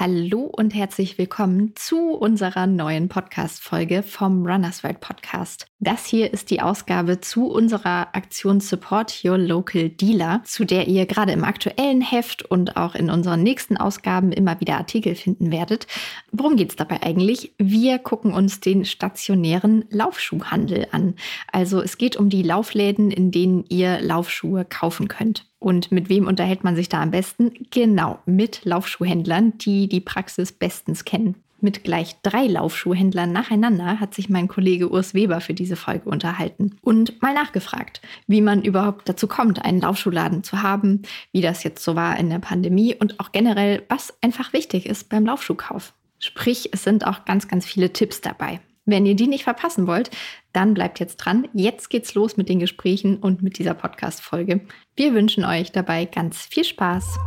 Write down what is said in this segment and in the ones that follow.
Hallo und herzlich willkommen zu unserer neuen Podcast-Folge vom Runners World Podcast. Das hier ist die Ausgabe zu unserer Aktion Support Your Local Dealer, zu der ihr gerade im aktuellen Heft und auch in unseren nächsten Ausgaben immer wieder Artikel finden werdet. Worum geht es dabei eigentlich? Wir gucken uns den stationären Laufschuhhandel an. Also es geht um die Laufläden, in denen ihr Laufschuhe kaufen könnt. Und mit wem unterhält man sich da am besten? Genau, mit Laufschuhhändlern, die die Praxis bestens kennen. Mit gleich drei Laufschuhhändlern nacheinander hat sich mein Kollege Urs Weber für diese Folge unterhalten und mal nachgefragt, wie man überhaupt dazu kommt, einen Laufschuhladen zu haben, wie das jetzt so war in der Pandemie und auch generell, was einfach wichtig ist beim Laufschuhkauf. Sprich, es sind auch ganz, ganz viele Tipps dabei. Wenn ihr die nicht verpassen wollt, dann bleibt jetzt dran. Jetzt geht's los mit den Gesprächen und mit dieser Podcast-Folge. Wir wünschen euch dabei ganz viel Spaß.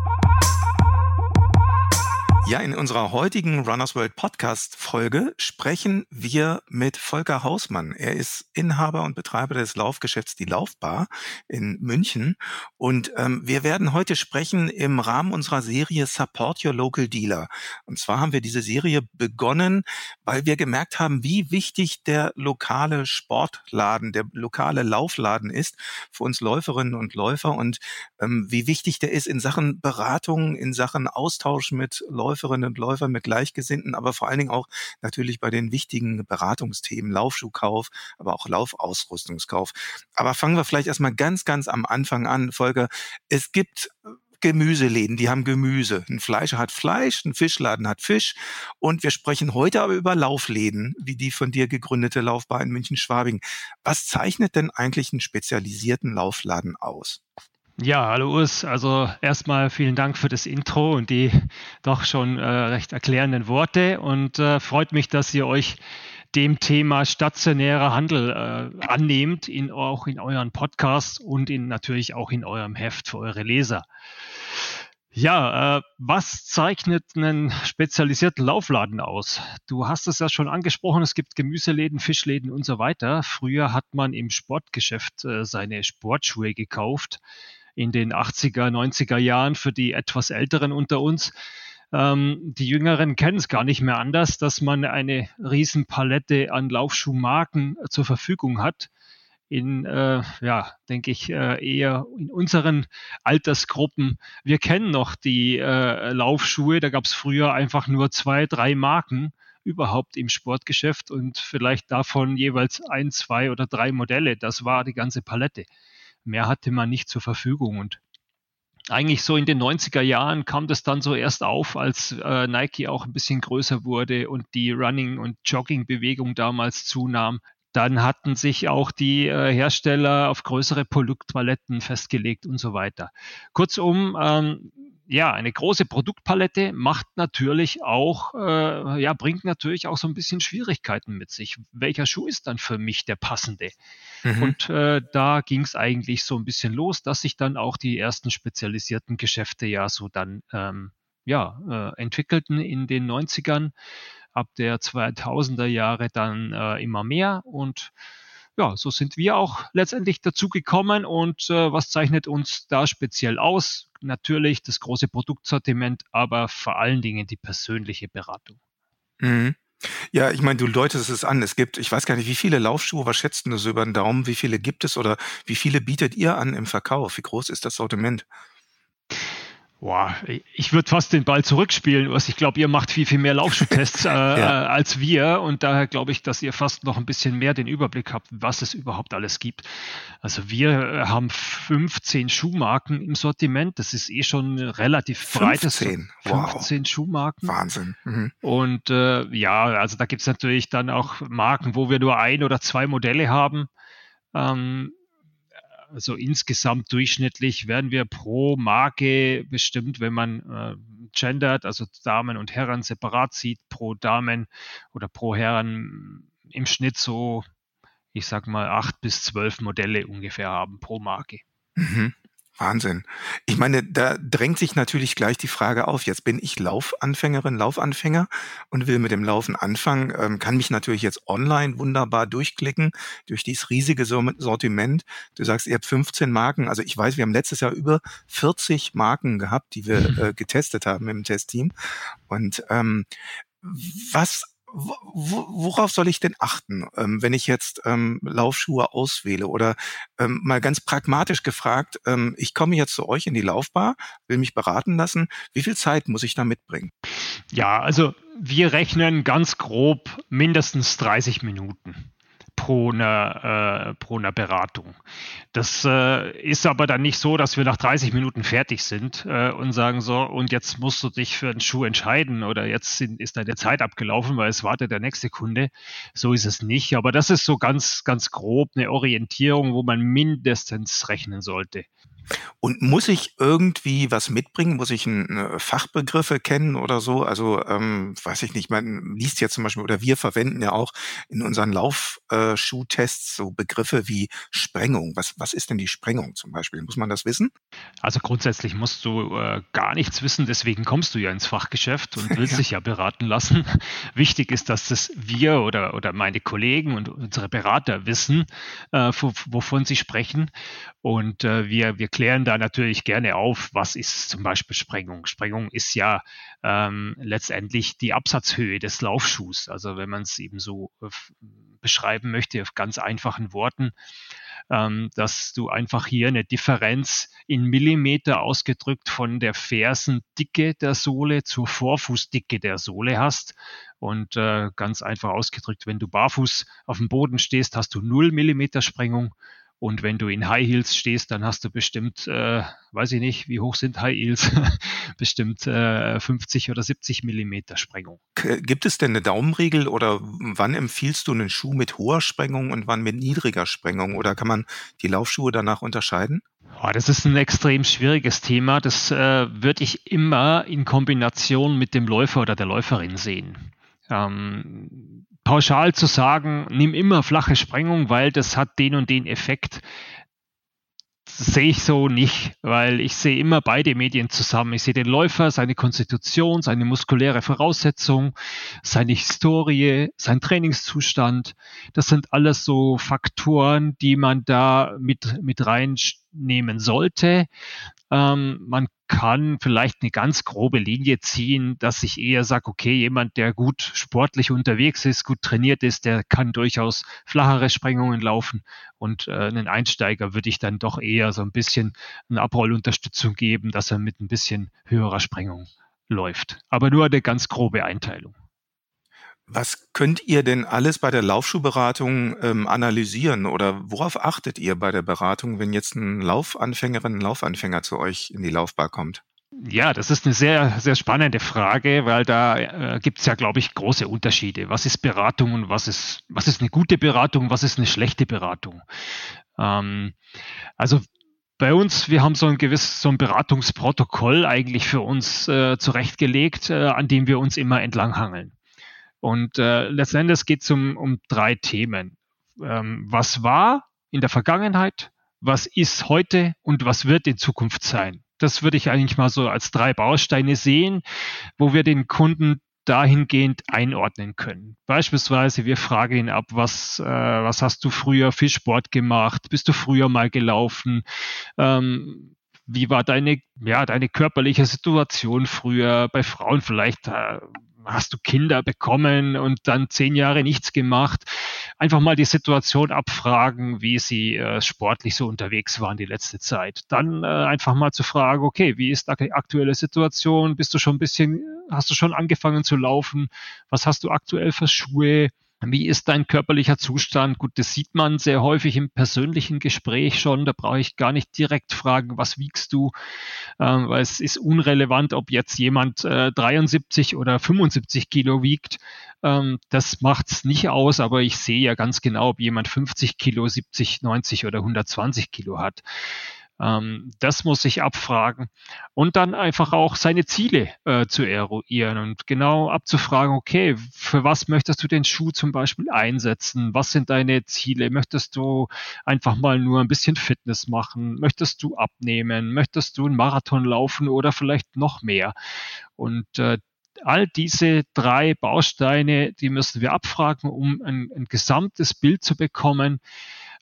Ja, in unserer heutigen Runners World Podcast Folge sprechen wir mit Volker Hausmann. Er ist Inhaber und Betreiber des Laufgeschäfts Die Laufbar in München. Und ähm, wir werden heute sprechen im Rahmen unserer Serie Support Your Local Dealer. Und zwar haben wir diese Serie begonnen, weil wir gemerkt haben, wie wichtig der lokale Sportladen, der lokale Laufladen ist für uns Läuferinnen und Läufer und ähm, wie wichtig der ist in Sachen Beratung, in Sachen Austausch mit Läufern Läuferinnen und Läufern, mit Gleichgesinnten, aber vor allen Dingen auch natürlich bei den wichtigen Beratungsthemen, Laufschuhkauf, aber auch Laufausrüstungskauf. Aber fangen wir vielleicht erstmal ganz, ganz am Anfang an, Volker. Es gibt äh, Gemüseläden, die haben Gemüse. Ein Fleischer hat Fleisch, ein Fischladen hat Fisch. Und wir sprechen heute aber über Laufläden, wie die von dir gegründete Laufbar in München-Schwabing. Was zeichnet denn eigentlich einen spezialisierten Laufladen aus? Ja, hallo Urs. Also erstmal vielen Dank für das Intro und die doch schon äh, recht erklärenden Worte und äh, freut mich, dass ihr euch dem Thema stationärer Handel äh, annehmt, in, auch in euren Podcasts und in, natürlich auch in eurem Heft für eure Leser. Ja, äh, was zeichnet einen spezialisierten Laufladen aus? Du hast es ja schon angesprochen, es gibt Gemüseläden, Fischläden und so weiter. Früher hat man im Sportgeschäft äh, seine Sportschuhe gekauft in den 80er, 90er Jahren für die etwas Älteren unter uns. Ähm, die Jüngeren kennen es gar nicht mehr anders, dass man eine Riesenpalette an Laufschuhmarken zur Verfügung hat. In, äh, ja, denke ich, äh, eher in unseren Altersgruppen. Wir kennen noch die äh, Laufschuhe, da gab es früher einfach nur zwei, drei Marken überhaupt im Sportgeschäft und vielleicht davon jeweils ein, zwei oder drei Modelle. Das war die ganze Palette. Mehr hatte man nicht zur Verfügung. Und eigentlich so in den 90er Jahren kam das dann so erst auf, als äh, Nike auch ein bisschen größer wurde und die Running- und Jogging-Bewegung damals zunahm. Dann hatten sich auch die äh, Hersteller auf größere Produktpaletten festgelegt und so weiter. Kurzum, ähm, ja, eine große Produktpalette macht natürlich auch, äh, ja, bringt natürlich auch so ein bisschen Schwierigkeiten mit sich. Welcher Schuh ist dann für mich der passende? Mhm. Und äh, da ging es eigentlich so ein bisschen los, dass sich dann auch die ersten spezialisierten Geschäfte ja so dann ähm, ja, äh, entwickelten in den 90ern, ab der 2000er Jahre dann äh, immer mehr und ja, so sind wir auch letztendlich dazu gekommen und äh, was zeichnet uns da speziell aus? Natürlich das große Produktsortiment, aber vor allen Dingen die persönliche Beratung. Mhm. Ja, ich meine, du deutest es an. Es gibt, ich weiß gar nicht, wie viele Laufschuhe, was schätzt du so über den Daumen? Wie viele gibt es oder wie viele bietet ihr an im Verkauf? Wie groß ist das Sortiment? Boah, ich würde fast den Ball zurückspielen. Was ich glaube, ihr macht viel, viel mehr Laufschuhtests äh, ja. Äh, als wir und daher glaube ich, dass ihr fast noch ein bisschen mehr den Überblick habt, was es überhaupt alles gibt. Also wir äh, haben 15 Schuhmarken im Sortiment. Das ist eh schon relativ 15. breites. 15 wow. Schuhmarken. Wahnsinn. Mhm. Und äh, ja, also da gibt es natürlich dann auch Marken, wo wir nur ein oder zwei Modelle haben. Ähm, also insgesamt durchschnittlich werden wir pro Marke bestimmt, wenn man äh, gendert, also Damen und Herren separat sieht, pro Damen oder pro Herren im Schnitt so, ich sag mal, acht bis zwölf Modelle ungefähr haben pro Marke. Mhm. Wahnsinn. Ich meine, da drängt sich natürlich gleich die Frage auf. Jetzt bin ich Laufanfängerin, Laufanfänger und will mit dem Laufen anfangen, ähm, kann mich natürlich jetzt online wunderbar durchklicken durch dieses riesige Sortiment. Du sagst, ihr habt 15 Marken. Also ich weiß, wir haben letztes Jahr über 40 Marken gehabt, die wir äh, getestet haben im Testteam. Und ähm, was worauf soll ich denn achten, ähm, wenn ich jetzt ähm, Laufschuhe auswähle? Oder ähm, mal ganz pragmatisch gefragt, ähm, ich komme jetzt zu euch in die Laufbar, will mich beraten lassen. Wie viel Zeit muss ich da mitbringen? Ja, also wir rechnen ganz grob mindestens 30 Minuten pro einer, äh, pro einer Beratung. Das äh, ist aber dann nicht so, dass wir nach 30 Minuten fertig sind äh, und sagen so, und jetzt musst du dich für einen Schuh entscheiden oder jetzt sind, ist deine Zeit abgelaufen, weil es wartet der nächste Kunde. So ist es nicht. Aber das ist so ganz, ganz grob eine Orientierung, wo man mindestens rechnen sollte. Und muss ich irgendwie was mitbringen? Muss ich ein, Fachbegriffe kennen oder so? Also ähm, weiß ich nicht, man liest ja zum Beispiel oder wir verwenden ja auch in unseren Laufschuhtests äh, so Begriffe wie Sprengung. Was, was ist denn die Sprengung zum Beispiel? Muss man das wissen? Also grundsätzlich musst du äh, gar nichts wissen, deswegen kommst du ja ins Fachgeschäft und willst ja. dich ja beraten lassen. Wichtig ist, dass das wir oder, oder meine Kollegen und unsere Berater wissen, äh, wovon sie sprechen. Und äh, wir, wir klären da natürlich gerne auf, was ist zum Beispiel Sprengung. Sprengung ist ja ähm, letztendlich die Absatzhöhe des Laufschuhs. Also wenn man es eben so äh, beschreiben möchte auf ganz einfachen Worten, ähm, dass du einfach hier eine Differenz in Millimeter ausgedrückt von der Fersendicke der Sohle zur Vorfußdicke der Sohle hast. Und äh, ganz einfach ausgedrückt, wenn du barfuß auf dem Boden stehst, hast du 0 Millimeter Sprengung und wenn du in High Heels stehst, dann hast du bestimmt, äh, weiß ich nicht, wie hoch sind High Heels? bestimmt äh, 50 oder 70 Millimeter Sprengung. Gibt es denn eine Daumenregel oder wann empfiehlst du einen Schuh mit hoher Sprengung und wann mit niedriger Sprengung? Oder kann man die Laufschuhe danach unterscheiden? Oh, das ist ein extrem schwieriges Thema. Das äh, würde ich immer in Kombination mit dem Läufer oder der Läuferin sehen. Ähm, pauschal zu sagen, nimm immer flache Sprengung, weil das hat den und den Effekt, sehe ich so nicht, weil ich sehe immer beide Medien zusammen. Ich sehe den Läufer, seine Konstitution, seine muskuläre Voraussetzung, seine Historie, sein Trainingszustand. Das sind alles so Faktoren, die man da mit, mit reinnehmen sollte. Ähm, man kann vielleicht eine ganz grobe Linie ziehen, dass ich eher sage, okay, jemand, der gut sportlich unterwegs ist, gut trainiert ist, der kann durchaus flachere Sprengungen laufen und äh, einen Einsteiger würde ich dann doch eher so ein bisschen eine Abrollunterstützung geben, dass er mit ein bisschen höherer Sprengung läuft. Aber nur eine ganz grobe Einteilung. Was könnt ihr denn alles bei der Laufschuhberatung ähm, analysieren oder worauf achtet ihr bei der Beratung, wenn jetzt ein Laufanfängerin, ein Laufanfänger zu euch in die Laufbar kommt? Ja, das ist eine sehr, sehr spannende Frage, weil da äh, gibt es ja, glaube ich, große Unterschiede. Was ist Beratung und was ist, was ist eine gute Beratung, was ist eine schlechte Beratung? Ähm, also bei uns, wir haben so ein gewisses so ein Beratungsprotokoll eigentlich für uns äh, zurechtgelegt, äh, an dem wir uns immer entlanghangeln. Und äh, letztendlich geht es um, um drei Themen. Ähm, was war in der Vergangenheit, was ist heute und was wird in Zukunft sein? Das würde ich eigentlich mal so als drei Bausteine sehen, wo wir den Kunden dahingehend einordnen können. Beispielsweise, wir fragen ihn ab, was, äh, was hast du früher für Sport gemacht? Bist du früher mal gelaufen? Ähm, wie war deine, ja, deine körperliche Situation früher? Bei Frauen vielleicht äh, hast du Kinder bekommen und dann zehn Jahre nichts gemacht. Einfach mal die Situation abfragen, wie sie äh, sportlich so unterwegs waren die letzte Zeit. Dann äh, einfach mal zu fragen, okay, wie ist die aktuelle Situation? Bist du schon ein bisschen, hast du schon angefangen zu laufen? Was hast du aktuell für Schuhe? Wie ist dein körperlicher Zustand? Gut, das sieht man sehr häufig im persönlichen Gespräch schon. Da brauche ich gar nicht direkt fragen, was wiegst du? Ähm, weil es ist unrelevant, ob jetzt jemand äh, 73 oder 75 Kilo wiegt. Ähm, das macht es nicht aus, aber ich sehe ja ganz genau, ob jemand 50 Kilo, 70, 90 oder 120 Kilo hat. Ähm, das muss ich abfragen und dann einfach auch seine Ziele äh, zu eruieren und genau abzufragen, okay, für was möchtest du den Schuh zum Beispiel einsetzen? Was sind deine Ziele? Möchtest du einfach mal nur ein bisschen Fitness machen? Möchtest du abnehmen? Möchtest du einen Marathon laufen oder vielleicht noch mehr? Und äh, all diese drei Bausteine, die müssen wir abfragen, um ein, ein gesamtes Bild zu bekommen,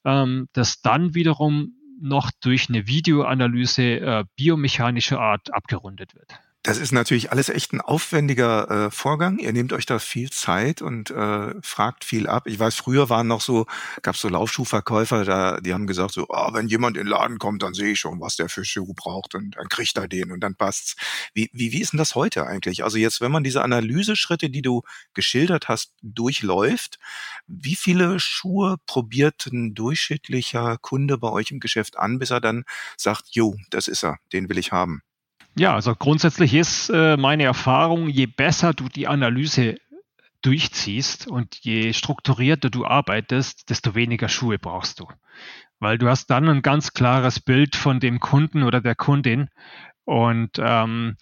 ähm, das dann wiederum noch durch eine Videoanalyse äh, biomechanischer Art abgerundet wird. Das ist natürlich alles echt ein aufwendiger äh, Vorgang. Ihr nehmt euch da viel Zeit und äh, fragt viel ab. Ich weiß, früher waren noch so, gab es so Laufschuhverkäufer, da, die haben gesagt so, oh, wenn jemand in den Laden kommt, dann sehe ich schon, was der für Schuh braucht und dann kriegt er den und dann passt's. Wie, wie, wie ist denn das heute eigentlich? Also jetzt, wenn man diese Analyseschritte, die du geschildert hast, durchläuft, wie viele Schuhe probiert ein durchschnittlicher Kunde bei euch im Geschäft an, bis er dann sagt, jo, das ist er, den will ich haben? Ja, also grundsätzlich ist äh, meine Erfahrung, je besser du die Analyse durchziehst und je strukturierter du arbeitest, desto weniger Schuhe brauchst du. Weil du hast dann ein ganz klares Bild von dem Kunden oder der Kundin und ähm,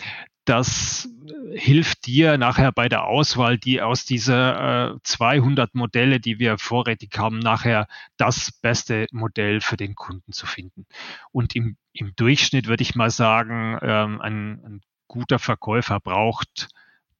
das hilft dir nachher bei der Auswahl, die aus dieser äh, 200 Modelle, die wir vorrätig haben, nachher das beste Modell für den Kunden zu finden. Und im, im Durchschnitt würde ich mal sagen, ähm, ein, ein guter Verkäufer braucht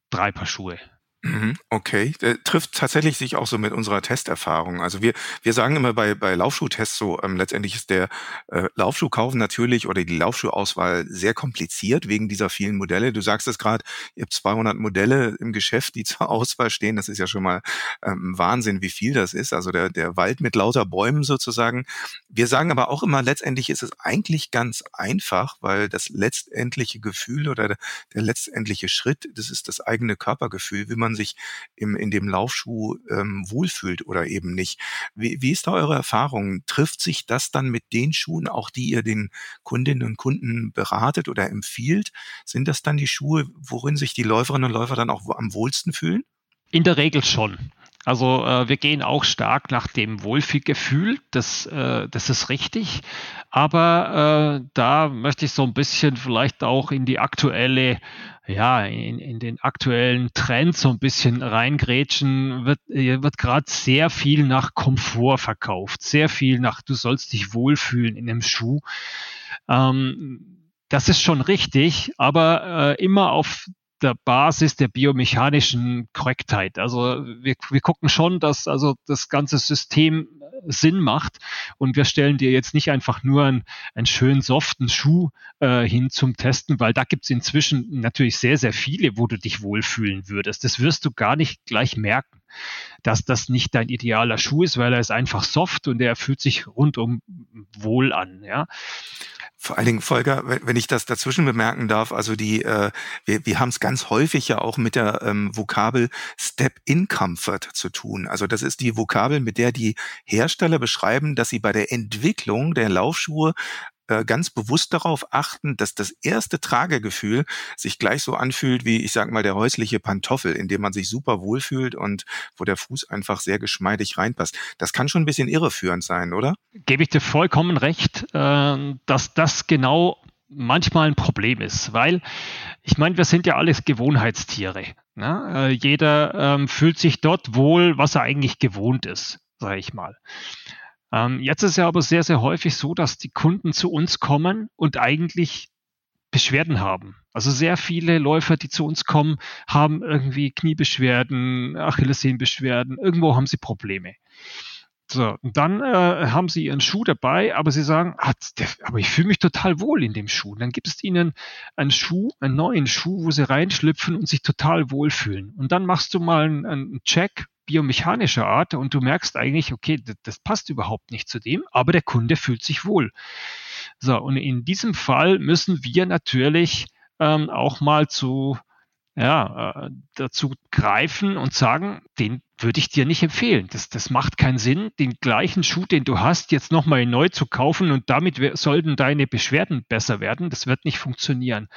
drei Paar Schuhe. Mhm, okay, äh, trifft tatsächlich sich auch so mit unserer Testerfahrung. Also wir, wir sagen immer bei, bei Laufschuhtests so, ähm, letztendlich ist der äh, Laufschuhkauf natürlich oder die Laufschuhauswahl sehr kompliziert wegen dieser vielen Modelle. Du sagst es gerade, ihr habt 200 Modelle im Geschäft, die zur Auswahl stehen. Das ist ja schon mal ähm, Wahnsinn, wie viel das ist. Also der, der Wald mit lauter Bäumen sozusagen. Wir sagen aber auch immer, letztendlich ist es eigentlich ganz einfach, weil das letztendliche Gefühl oder der, der letztendliche Schritt, das ist das eigene Körpergefühl, wie man man sich im, in dem Laufschuh ähm, wohlfühlt oder eben nicht. Wie, wie ist da eure Erfahrung? Trifft sich das dann mit den Schuhen, auch die ihr den Kundinnen und Kunden beratet oder empfiehlt? Sind das dann die Schuhe, worin sich die Läuferinnen und Läufer dann auch am wohlsten fühlen? In der Regel schon. Also äh, wir gehen auch stark nach dem Wohlfühlgefühl, das, äh, das ist richtig. Aber äh, da möchte ich so ein bisschen vielleicht auch in die aktuelle, ja, in, in den aktuellen Trend so ein bisschen reingrätschen. Wird, wird gerade sehr viel nach Komfort verkauft, sehr viel nach, du sollst dich wohlfühlen in dem Schuh. Ähm, das ist schon richtig, aber äh, immer auf der Basis der biomechanischen Korrektheit. Also wir, wir gucken schon, dass also das ganze System Sinn macht und wir stellen dir jetzt nicht einfach nur einen, einen schönen soften Schuh äh, hin zum Testen, weil da gibt es inzwischen natürlich sehr, sehr viele, wo du dich wohlfühlen würdest. Das wirst du gar nicht gleich merken, dass das nicht dein idealer Schuh ist, weil er ist einfach soft und er fühlt sich rundum wohl an. Ja. Vor allen Dingen, Volker, wenn ich das dazwischen bemerken darf, also die, äh, wir, wir haben es ganz häufig ja auch mit der ähm, Vokabel Step-in-Comfort zu tun. Also das ist die Vokabel, mit der die Hersteller beschreiben, dass sie bei der Entwicklung der Laufschuhe äh, ganz bewusst darauf achten, dass das erste Tragegefühl sich gleich so anfühlt wie, ich sag mal, der häusliche Pantoffel, in dem man sich super wohlfühlt und wo der Fuß einfach sehr geschmeidig reinpasst. Das kann schon ein bisschen irreführend sein, oder? Gebe ich dir vollkommen recht, äh, dass das genau manchmal ein Problem ist, weil ich meine, wir sind ja alles Gewohnheitstiere. Ne? Äh, jeder ähm, fühlt sich dort wohl, was er eigentlich gewohnt ist, sage ich mal. Ähm, jetzt ist ja aber sehr, sehr häufig so, dass die Kunden zu uns kommen und eigentlich Beschwerden haben. Also sehr viele Läufer, die zu uns kommen, haben irgendwie Kniebeschwerden, Achillessehnenbeschwerden, irgendwo haben sie Probleme. So, und dann äh, haben sie ihren Schuh dabei, aber sie sagen, ah, der, aber ich fühle mich total wohl in dem Schuh. Dann gibt es ihnen einen Schuh, einen neuen Schuh, wo sie reinschlüpfen und sich total wohlfühlen. Und dann machst du mal einen, einen Check, biomechanischer Art und du merkst eigentlich, okay, das, das passt überhaupt nicht zu dem, aber der Kunde fühlt sich wohl. So, und in diesem Fall müssen wir natürlich ähm, auch mal zu ja, äh, dazu greifen und sagen, den würde ich dir nicht empfehlen. Das, das macht keinen Sinn, den gleichen Schuh, den du hast, jetzt nochmal neu zu kaufen und damit sollten deine Beschwerden besser werden. Das wird nicht funktionieren.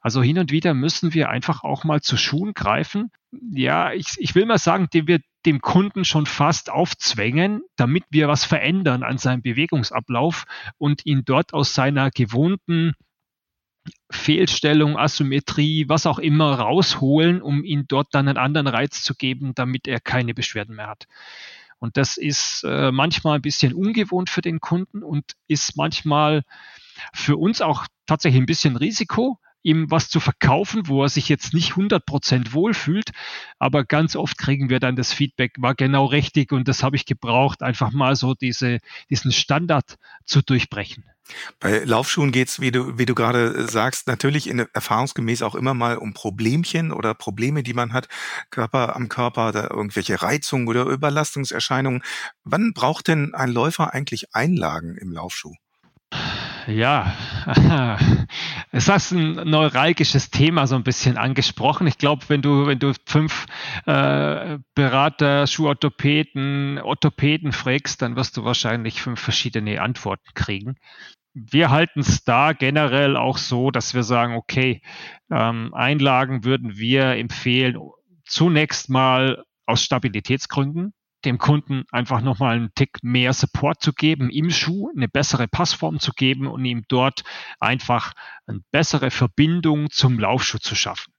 Also hin und wieder müssen wir einfach auch mal zu Schuhen greifen. Ja, ich, ich will mal sagen, den wir dem Kunden schon fast aufzwängen, damit wir was verändern an seinem Bewegungsablauf und ihn dort aus seiner gewohnten Fehlstellung, Asymmetrie, was auch immer rausholen, um ihm dort dann einen anderen Reiz zu geben, damit er keine Beschwerden mehr hat. Und das ist äh, manchmal ein bisschen ungewohnt für den Kunden und ist manchmal für uns auch tatsächlich ein bisschen Risiko, ihm was zu verkaufen, wo er sich jetzt nicht 100% wohlfühlt. Aber ganz oft kriegen wir dann das Feedback, war genau richtig und das habe ich gebraucht, einfach mal so diese, diesen Standard zu durchbrechen. Bei Laufschuhen geht's, wie du, wie du gerade sagst, natürlich in, erfahrungsgemäß auch immer mal um Problemchen oder Probleme, die man hat, Körper am Körper oder irgendwelche Reizungen oder Überlastungserscheinungen. Wann braucht denn ein Läufer eigentlich Einlagen im Laufschuh? Ja, es hast ein neuralgisches Thema so ein bisschen angesprochen. Ich glaube, wenn du, wenn du fünf äh, Berater, Schuhorthopäden, Orthopäden fragst, dann wirst du wahrscheinlich fünf verschiedene Antworten kriegen. Wir halten es da generell auch so, dass wir sagen, okay, ähm, Einlagen würden wir empfehlen, zunächst mal aus Stabilitätsgründen dem Kunden einfach nochmal einen Tick mehr Support zu geben im Schuh, eine bessere Passform zu geben und ihm dort einfach eine bessere Verbindung zum Laufschuh zu schaffen,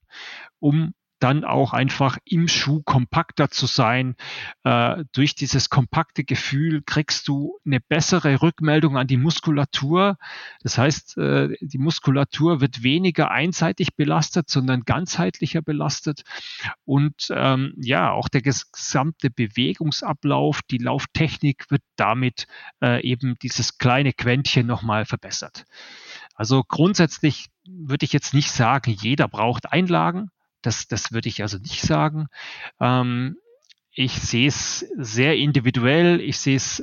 um dann auch einfach im Schuh kompakter zu sein. Äh, durch dieses kompakte Gefühl kriegst du eine bessere Rückmeldung an die Muskulatur. Das heißt, äh, die Muskulatur wird weniger einseitig belastet, sondern ganzheitlicher belastet. Und ähm, ja, auch der gesamte Bewegungsablauf, die Lauftechnik wird damit äh, eben dieses kleine Quäntchen nochmal verbessert. Also grundsätzlich würde ich jetzt nicht sagen, jeder braucht Einlagen. Das, das würde ich also nicht sagen. Ähm, ich sehe es sehr individuell. Ich sehe es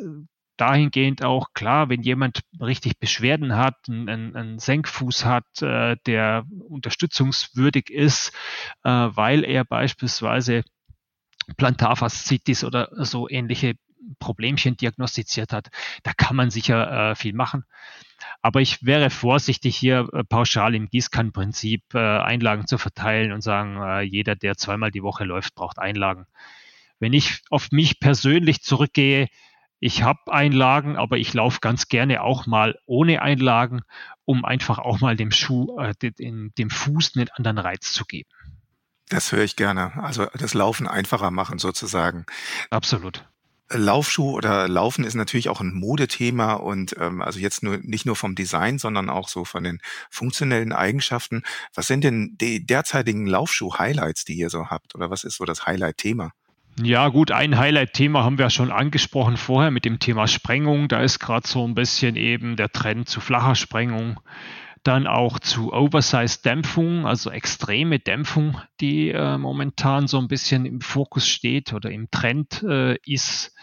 dahingehend auch klar, wenn jemand richtig Beschwerden hat, einen, einen Senkfuß hat, äh, der unterstützungswürdig ist, äh, weil er beispielsweise Plantarfaszitis oder so ähnliche Problemchen diagnostiziert hat, da kann man sicher äh, viel machen. Aber ich wäre vorsichtig, hier äh, pauschal im Gießkannenprinzip äh, Einlagen zu verteilen und sagen, äh, jeder, der zweimal die Woche läuft, braucht Einlagen. Wenn ich auf mich persönlich zurückgehe, ich habe Einlagen, aber ich laufe ganz gerne auch mal ohne Einlagen, um einfach auch mal dem Schuh, äh, dem, dem Fuß einen anderen Reiz zu geben. Das höre ich gerne. Also das Laufen einfacher machen sozusagen. Absolut. Laufschuh oder Laufen ist natürlich auch ein Modethema und ähm, also jetzt nur nicht nur vom Design, sondern auch so von den funktionellen Eigenschaften. Was sind denn die derzeitigen Laufschuh-Highlights, die ihr so habt? Oder was ist so das Highlight-Thema? Ja, gut, ein Highlight-Thema haben wir schon angesprochen vorher mit dem Thema Sprengung. Da ist gerade so ein bisschen eben der Trend zu flacher Sprengung dann auch zu Oversize-Dämpfung, also extreme Dämpfung, die äh, momentan so ein bisschen im Fokus steht oder im Trend äh, ist.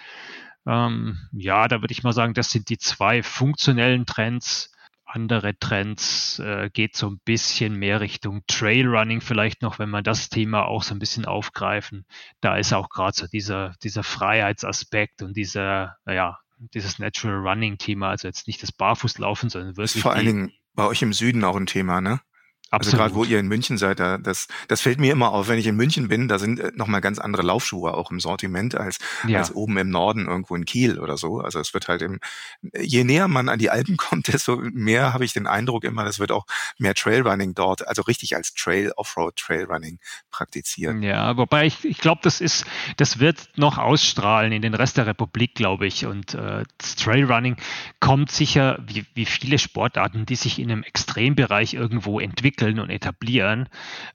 Ähm, ja, da würde ich mal sagen, das sind die zwei funktionellen Trends. Andere Trends äh, geht so ein bisschen mehr Richtung Trailrunning vielleicht noch, wenn man das Thema auch so ein bisschen aufgreifen. Da ist auch gerade so dieser, dieser Freiheitsaspekt und dieser, ja, dieses Natural Running Thema, also jetzt nicht das Barfußlaufen, sondern wirklich. Vor allen Dingen bei euch im Süden auch ein Thema, ne? Absolut. Also gerade wo ihr in München seid, da, das, das fällt mir immer auf, wenn ich in München bin, da sind äh, nochmal ganz andere Laufschuhe auch im Sortiment als, ja. als oben im Norden irgendwo in Kiel oder so. Also es wird halt im, je näher man an die Alpen kommt, desto mehr habe ich den Eindruck immer, das wird auch mehr Trailrunning dort, also richtig als Trail, Offroad Trailrunning praktizieren. Ja, wobei ich, ich glaube, das ist, das wird noch ausstrahlen in den Rest der Republik, glaube ich. Und äh, das Trailrunning kommt sicher, wie, wie viele Sportarten, die sich in einem Extrembereich irgendwo entwickeln, entwickeln und etablieren.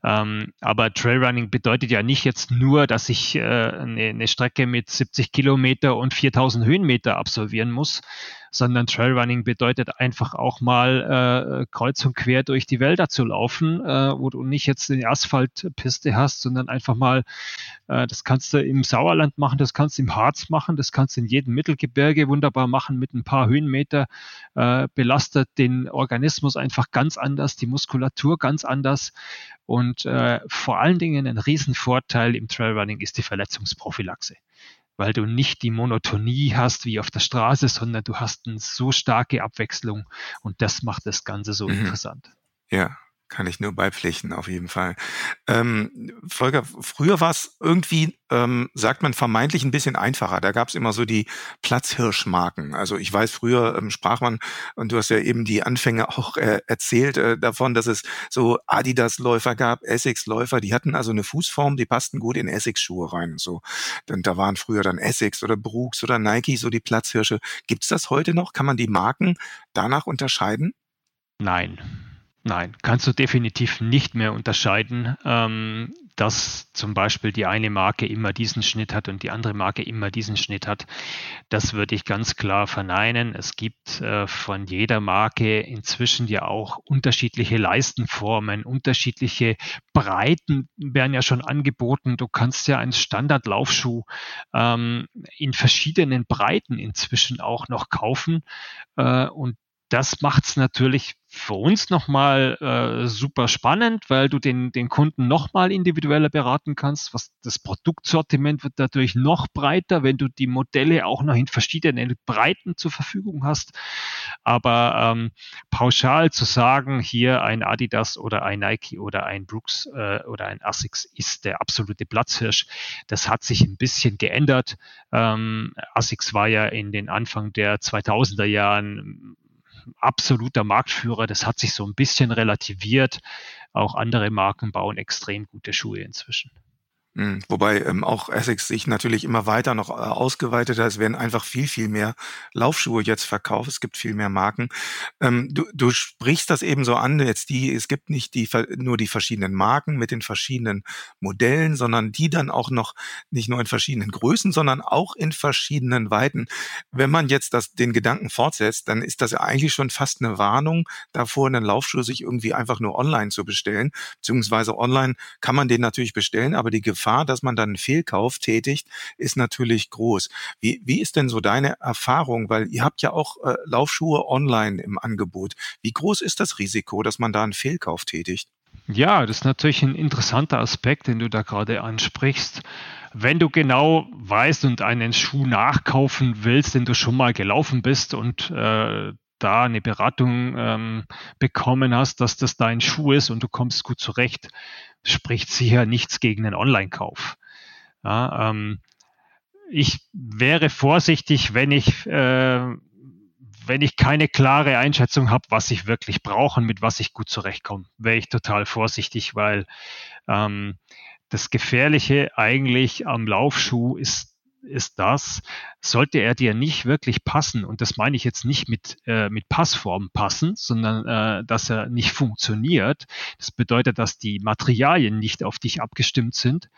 Ähm, aber Trailrunning bedeutet ja nicht jetzt nur, dass ich äh, eine, eine Strecke mit 70 Kilometer und 4000 Höhenmeter absolvieren muss, sondern Trailrunning bedeutet einfach auch mal äh, kreuz und quer durch die Wälder zu laufen, äh, wo du nicht jetzt eine Asphaltpiste hast, sondern einfach mal, äh, das kannst du im Sauerland machen, das kannst du im Harz machen, das kannst du in jedem Mittelgebirge wunderbar machen mit ein paar Höhenmeter, äh, belastet den Organismus einfach ganz anders, die Muskulatur ganz anders. Und äh, vor allen Dingen ein Riesenvorteil im Trailrunning ist die Verletzungsprophylaxe weil du nicht die Monotonie hast wie auf der Straße, sondern du hast eine so starke Abwechslung und das macht das Ganze so mhm. interessant. Ja, kann ich nur beipflichten, auf jeden Fall. Ähm, Volker, früher war es irgendwie, ähm, sagt man, vermeintlich ein bisschen einfacher. Da gab es immer so die Platzhirschmarken. Also ich weiß, früher ähm, sprach man, und du hast ja eben die Anfänge auch äh, erzählt, äh, davon, dass es so Adidas-Läufer gab, Essex-Läufer, die hatten also eine Fußform, die passten gut in Essex-Schuhe rein. So. Denn da waren früher dann Essex oder Brooks oder Nike, so die Platzhirsche. Gibt's das heute noch? Kann man die Marken danach unterscheiden? Nein. Nein, kannst du definitiv nicht mehr unterscheiden, ähm, dass zum Beispiel die eine Marke immer diesen Schnitt hat und die andere Marke immer diesen Schnitt hat. Das würde ich ganz klar verneinen. Es gibt äh, von jeder Marke inzwischen ja auch unterschiedliche Leistenformen, unterschiedliche Breiten werden ja schon angeboten. Du kannst ja einen Standardlaufschuh ähm, in verschiedenen Breiten inzwischen auch noch kaufen äh, und das macht es natürlich für uns nochmal äh, super spannend, weil du den, den Kunden nochmal individueller beraten kannst. Was, das Produktsortiment wird dadurch noch breiter, wenn du die Modelle auch noch in verschiedenen Breiten zur Verfügung hast. Aber ähm, pauschal zu sagen, hier ein Adidas oder ein Nike oder ein Brooks äh, oder ein Asics ist der absolute Platzhirsch, das hat sich ein bisschen geändert. Ähm, Asics war ja in den Anfang der 2000er Jahren absoluter Marktführer. Das hat sich so ein bisschen relativiert. Auch andere Marken bauen extrem gute Schuhe inzwischen. Mhm. Wobei ähm, auch Essex sich natürlich immer weiter noch äh, ausgeweitet hat. Es werden einfach viel, viel mehr Laufschuhe jetzt verkauft. Es gibt viel mehr Marken. Ähm, du, du sprichst das eben so an, jetzt die, es gibt nicht die, nur die verschiedenen Marken mit den verschiedenen Modellen, sondern die dann auch noch nicht nur in verschiedenen Größen, sondern auch in verschiedenen Weiten. Wenn man jetzt das, den Gedanken fortsetzt, dann ist das eigentlich schon fast eine Warnung davor, einen Laufschuh sich irgendwie einfach nur online zu bestellen. Beziehungsweise online kann man den natürlich bestellen, aber die Gefahr, dass man dann einen Fehlkauf tätigt, ist natürlich groß. Wie, wie ist denn so deine Erfahrung? Weil ihr habt ja auch äh, Laufschuhe online im Angebot. Wie groß ist das Risiko, dass man da einen Fehlkauf tätigt? Ja, das ist natürlich ein interessanter Aspekt, den du da gerade ansprichst. Wenn du genau weißt und einen Schuh nachkaufen willst, den du schon mal gelaufen bist und äh, da eine Beratung ähm, bekommen hast, dass das dein Schuh ist und du kommst gut zurecht, spricht sicher nichts gegen einen Online-Kauf. Ja, ähm, ich wäre vorsichtig, wenn ich, äh, wenn ich keine klare Einschätzung habe, was ich wirklich brauche und mit was ich gut zurechtkomme, wäre ich total vorsichtig, weil ähm, das Gefährliche eigentlich am Laufschuh ist ist das, sollte er dir nicht wirklich passen, und das meine ich jetzt nicht mit, äh, mit Passform passen, sondern äh, dass er nicht funktioniert, das bedeutet, dass die Materialien nicht auf dich abgestimmt sind,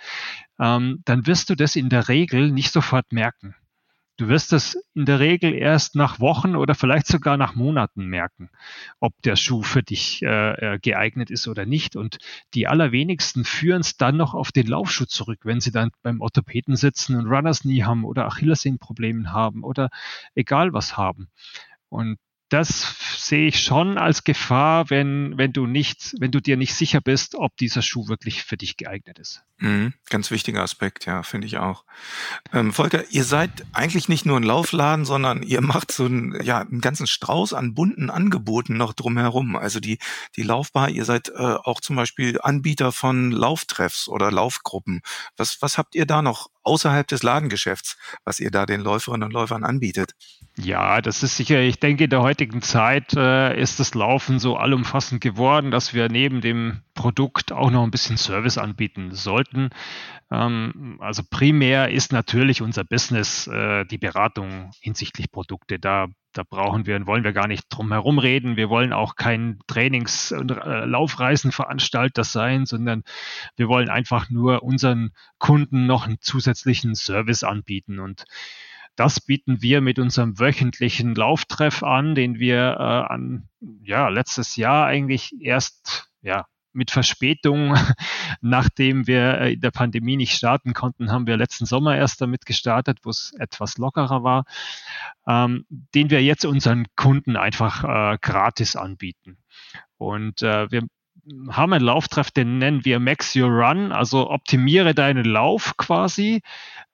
ähm, dann wirst du das in der Regel nicht sofort merken. Du wirst es in der Regel erst nach Wochen oder vielleicht sogar nach Monaten merken, ob der Schuh für dich äh, äh geeignet ist oder nicht. Und die allerwenigsten führen es dann noch auf den Laufschuh zurück, wenn sie dann beim Orthopäden sitzen und Runners nie haben oder Achillessehnenproblemen haben oder egal was haben. Und das sehe ich schon als Gefahr, wenn, wenn du nicht, wenn du dir nicht sicher bist, ob dieser Schuh wirklich für dich geeignet ist. Mhm, ganz wichtiger Aspekt, ja, finde ich auch. Ähm, Volker, ihr seid eigentlich nicht nur ein Laufladen, sondern ihr macht so einen, ja, einen ganzen Strauß an bunten Angeboten noch drumherum. Also die, die Laufbar, ihr seid äh, auch zum Beispiel Anbieter von Lauftreffs oder Laufgruppen. Was, was habt ihr da noch außerhalb des Ladengeschäfts, was ihr da den Läuferinnen und Läufern anbietet? Ja, das ist sicher, ich denke, in der heutigen Zeit äh, ist das Laufen so allumfassend geworden, dass wir neben dem Produkt auch noch ein bisschen Service anbieten sollten. Ähm, also primär ist natürlich unser Business äh, die Beratung hinsichtlich Produkte. Da, da brauchen wir und wollen wir gar nicht drum herum reden. Wir wollen auch kein Trainings- und äh, Laufreisenveranstalter sein, sondern wir wollen einfach nur unseren Kunden noch einen zusätzlichen Service anbieten und das bieten wir mit unserem wöchentlichen Lauftreff an, den wir äh, an ja letztes Jahr eigentlich erst ja mit Verspätung, nachdem wir äh, in der Pandemie nicht starten konnten, haben wir letzten Sommer erst damit gestartet, wo es etwas lockerer war, ähm, den wir jetzt unseren Kunden einfach äh, gratis anbieten. Und äh, wir haben einen Lauftreff, den nennen wir Max Your Run, also optimiere deinen Lauf quasi.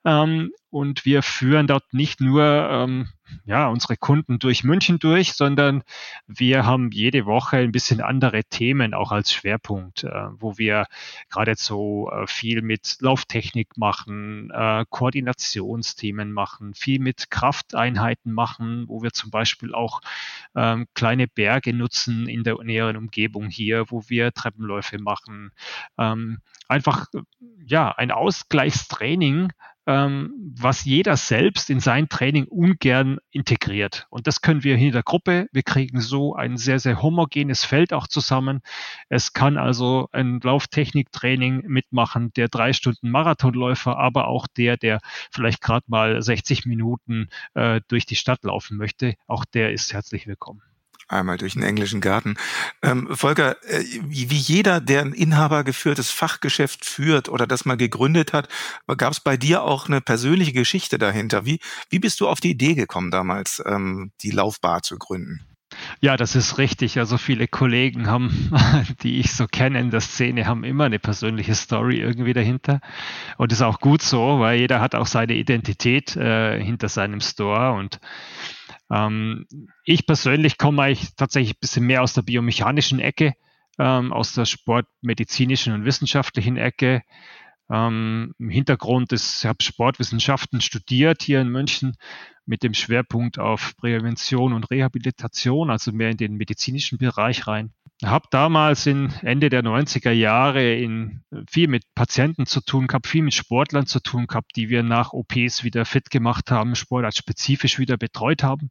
Ähm, und wir führen dort nicht nur ähm, ja, unsere Kunden durch München durch, sondern wir haben jede Woche ein bisschen andere Themen auch als Schwerpunkt, äh, wo wir gerade so äh, viel mit Lauftechnik machen, äh, Koordinationsthemen machen, viel mit Krafteinheiten machen, wo wir zum Beispiel auch ähm, kleine Berge nutzen in der näheren Umgebung hier, wo wir Treppenläufe machen. Ähm, einfach ja ein Ausgleichstraining ähm, was jeder selbst in sein Training ungern integriert. Und das können wir hier in der Gruppe. Wir kriegen so ein sehr, sehr homogenes Feld auch zusammen. Es kann also ein Lauftechniktraining mitmachen, der drei Stunden Marathonläufer, aber auch der, der vielleicht gerade mal 60 Minuten äh, durch die Stadt laufen möchte. Auch der ist herzlich willkommen einmal durch den englischen Garten. Ähm, Volker, äh, wie, jeder, der ein inhabergeführtes Fachgeschäft führt oder das mal gegründet hat, gab es bei dir auch eine persönliche Geschichte dahinter. Wie, wie bist du auf die Idee gekommen damals, ähm, die Laufbar zu gründen? Ja, das ist richtig. Also viele Kollegen haben, die ich so kenne in der Szene, haben immer eine persönliche Story irgendwie dahinter. Und ist auch gut so, weil jeder hat auch seine Identität äh, hinter seinem Store und ähm, ich persönlich komme eigentlich tatsächlich ein bisschen mehr aus der biomechanischen Ecke, ähm, aus der sportmedizinischen und wissenschaftlichen Ecke. Ähm, Im Hintergrund ist, ich habe Sportwissenschaften studiert hier in München mit dem Schwerpunkt auf Prävention und Rehabilitation, also mehr in den medizinischen Bereich rein. Habe damals in Ende der 90er Jahre in, viel mit Patienten zu tun gehabt, viel mit Sportlern zu tun gehabt, die wir nach OPs wieder fit gemacht haben, sportartspezifisch wieder betreut haben.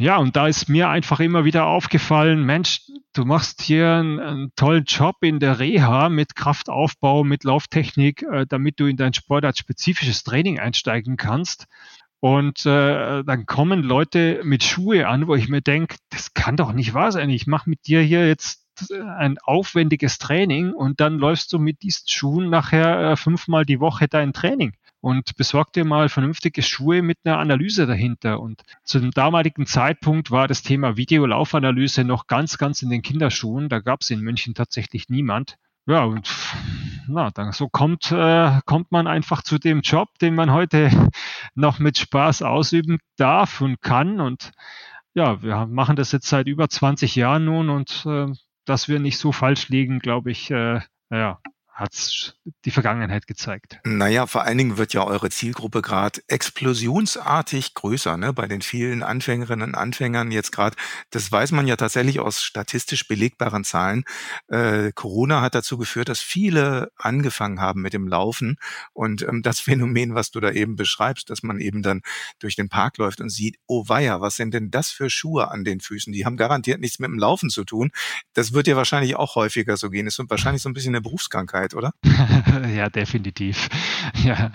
Ja, und da ist mir einfach immer wieder aufgefallen, Mensch, du machst hier einen, einen tollen Job in der Reha mit Kraftaufbau, mit Lauftechnik, äh, damit du in dein sportartspezifisches Training einsteigen kannst. Und äh, dann kommen Leute mit Schuhe an, wo ich mir denke, das kann doch nicht wahr sein. Ich mache mit dir hier jetzt ein aufwendiges Training und dann läufst du mit diesen Schuhen nachher äh, fünfmal die Woche dein Training und besorg dir mal vernünftige Schuhe mit einer Analyse dahinter. Und zu dem damaligen Zeitpunkt war das Thema Videolaufanalyse noch ganz, ganz in den Kinderschuhen. Da gab es in München tatsächlich niemand. Ja, und na, dann so kommt, äh, kommt man einfach zu dem Job, den man heute noch mit Spaß ausüben darf und kann. Und ja, wir machen das jetzt seit über 20 Jahren nun und äh, dass wir nicht so falsch liegen, glaube ich, äh, ja, hat die Vergangenheit gezeigt. Naja, vor allen Dingen wird ja eure Zielgruppe gerade explosionsartig größer, ne? Bei den vielen Anfängerinnen und Anfängern jetzt gerade, das weiß man ja tatsächlich aus statistisch belegbaren Zahlen. Äh, Corona hat dazu geführt, dass viele angefangen haben mit dem Laufen und ähm, das Phänomen, was du da eben beschreibst, dass man eben dann durch den Park läuft und sieht, oh weia, was sind denn das für Schuhe an den Füßen? Die haben garantiert nichts mit dem Laufen zu tun. Das wird ja wahrscheinlich auch häufiger so gehen. Das ist wahrscheinlich so ein bisschen eine Berufskrankheit. Zeit, oder? ja, definitiv. Ja,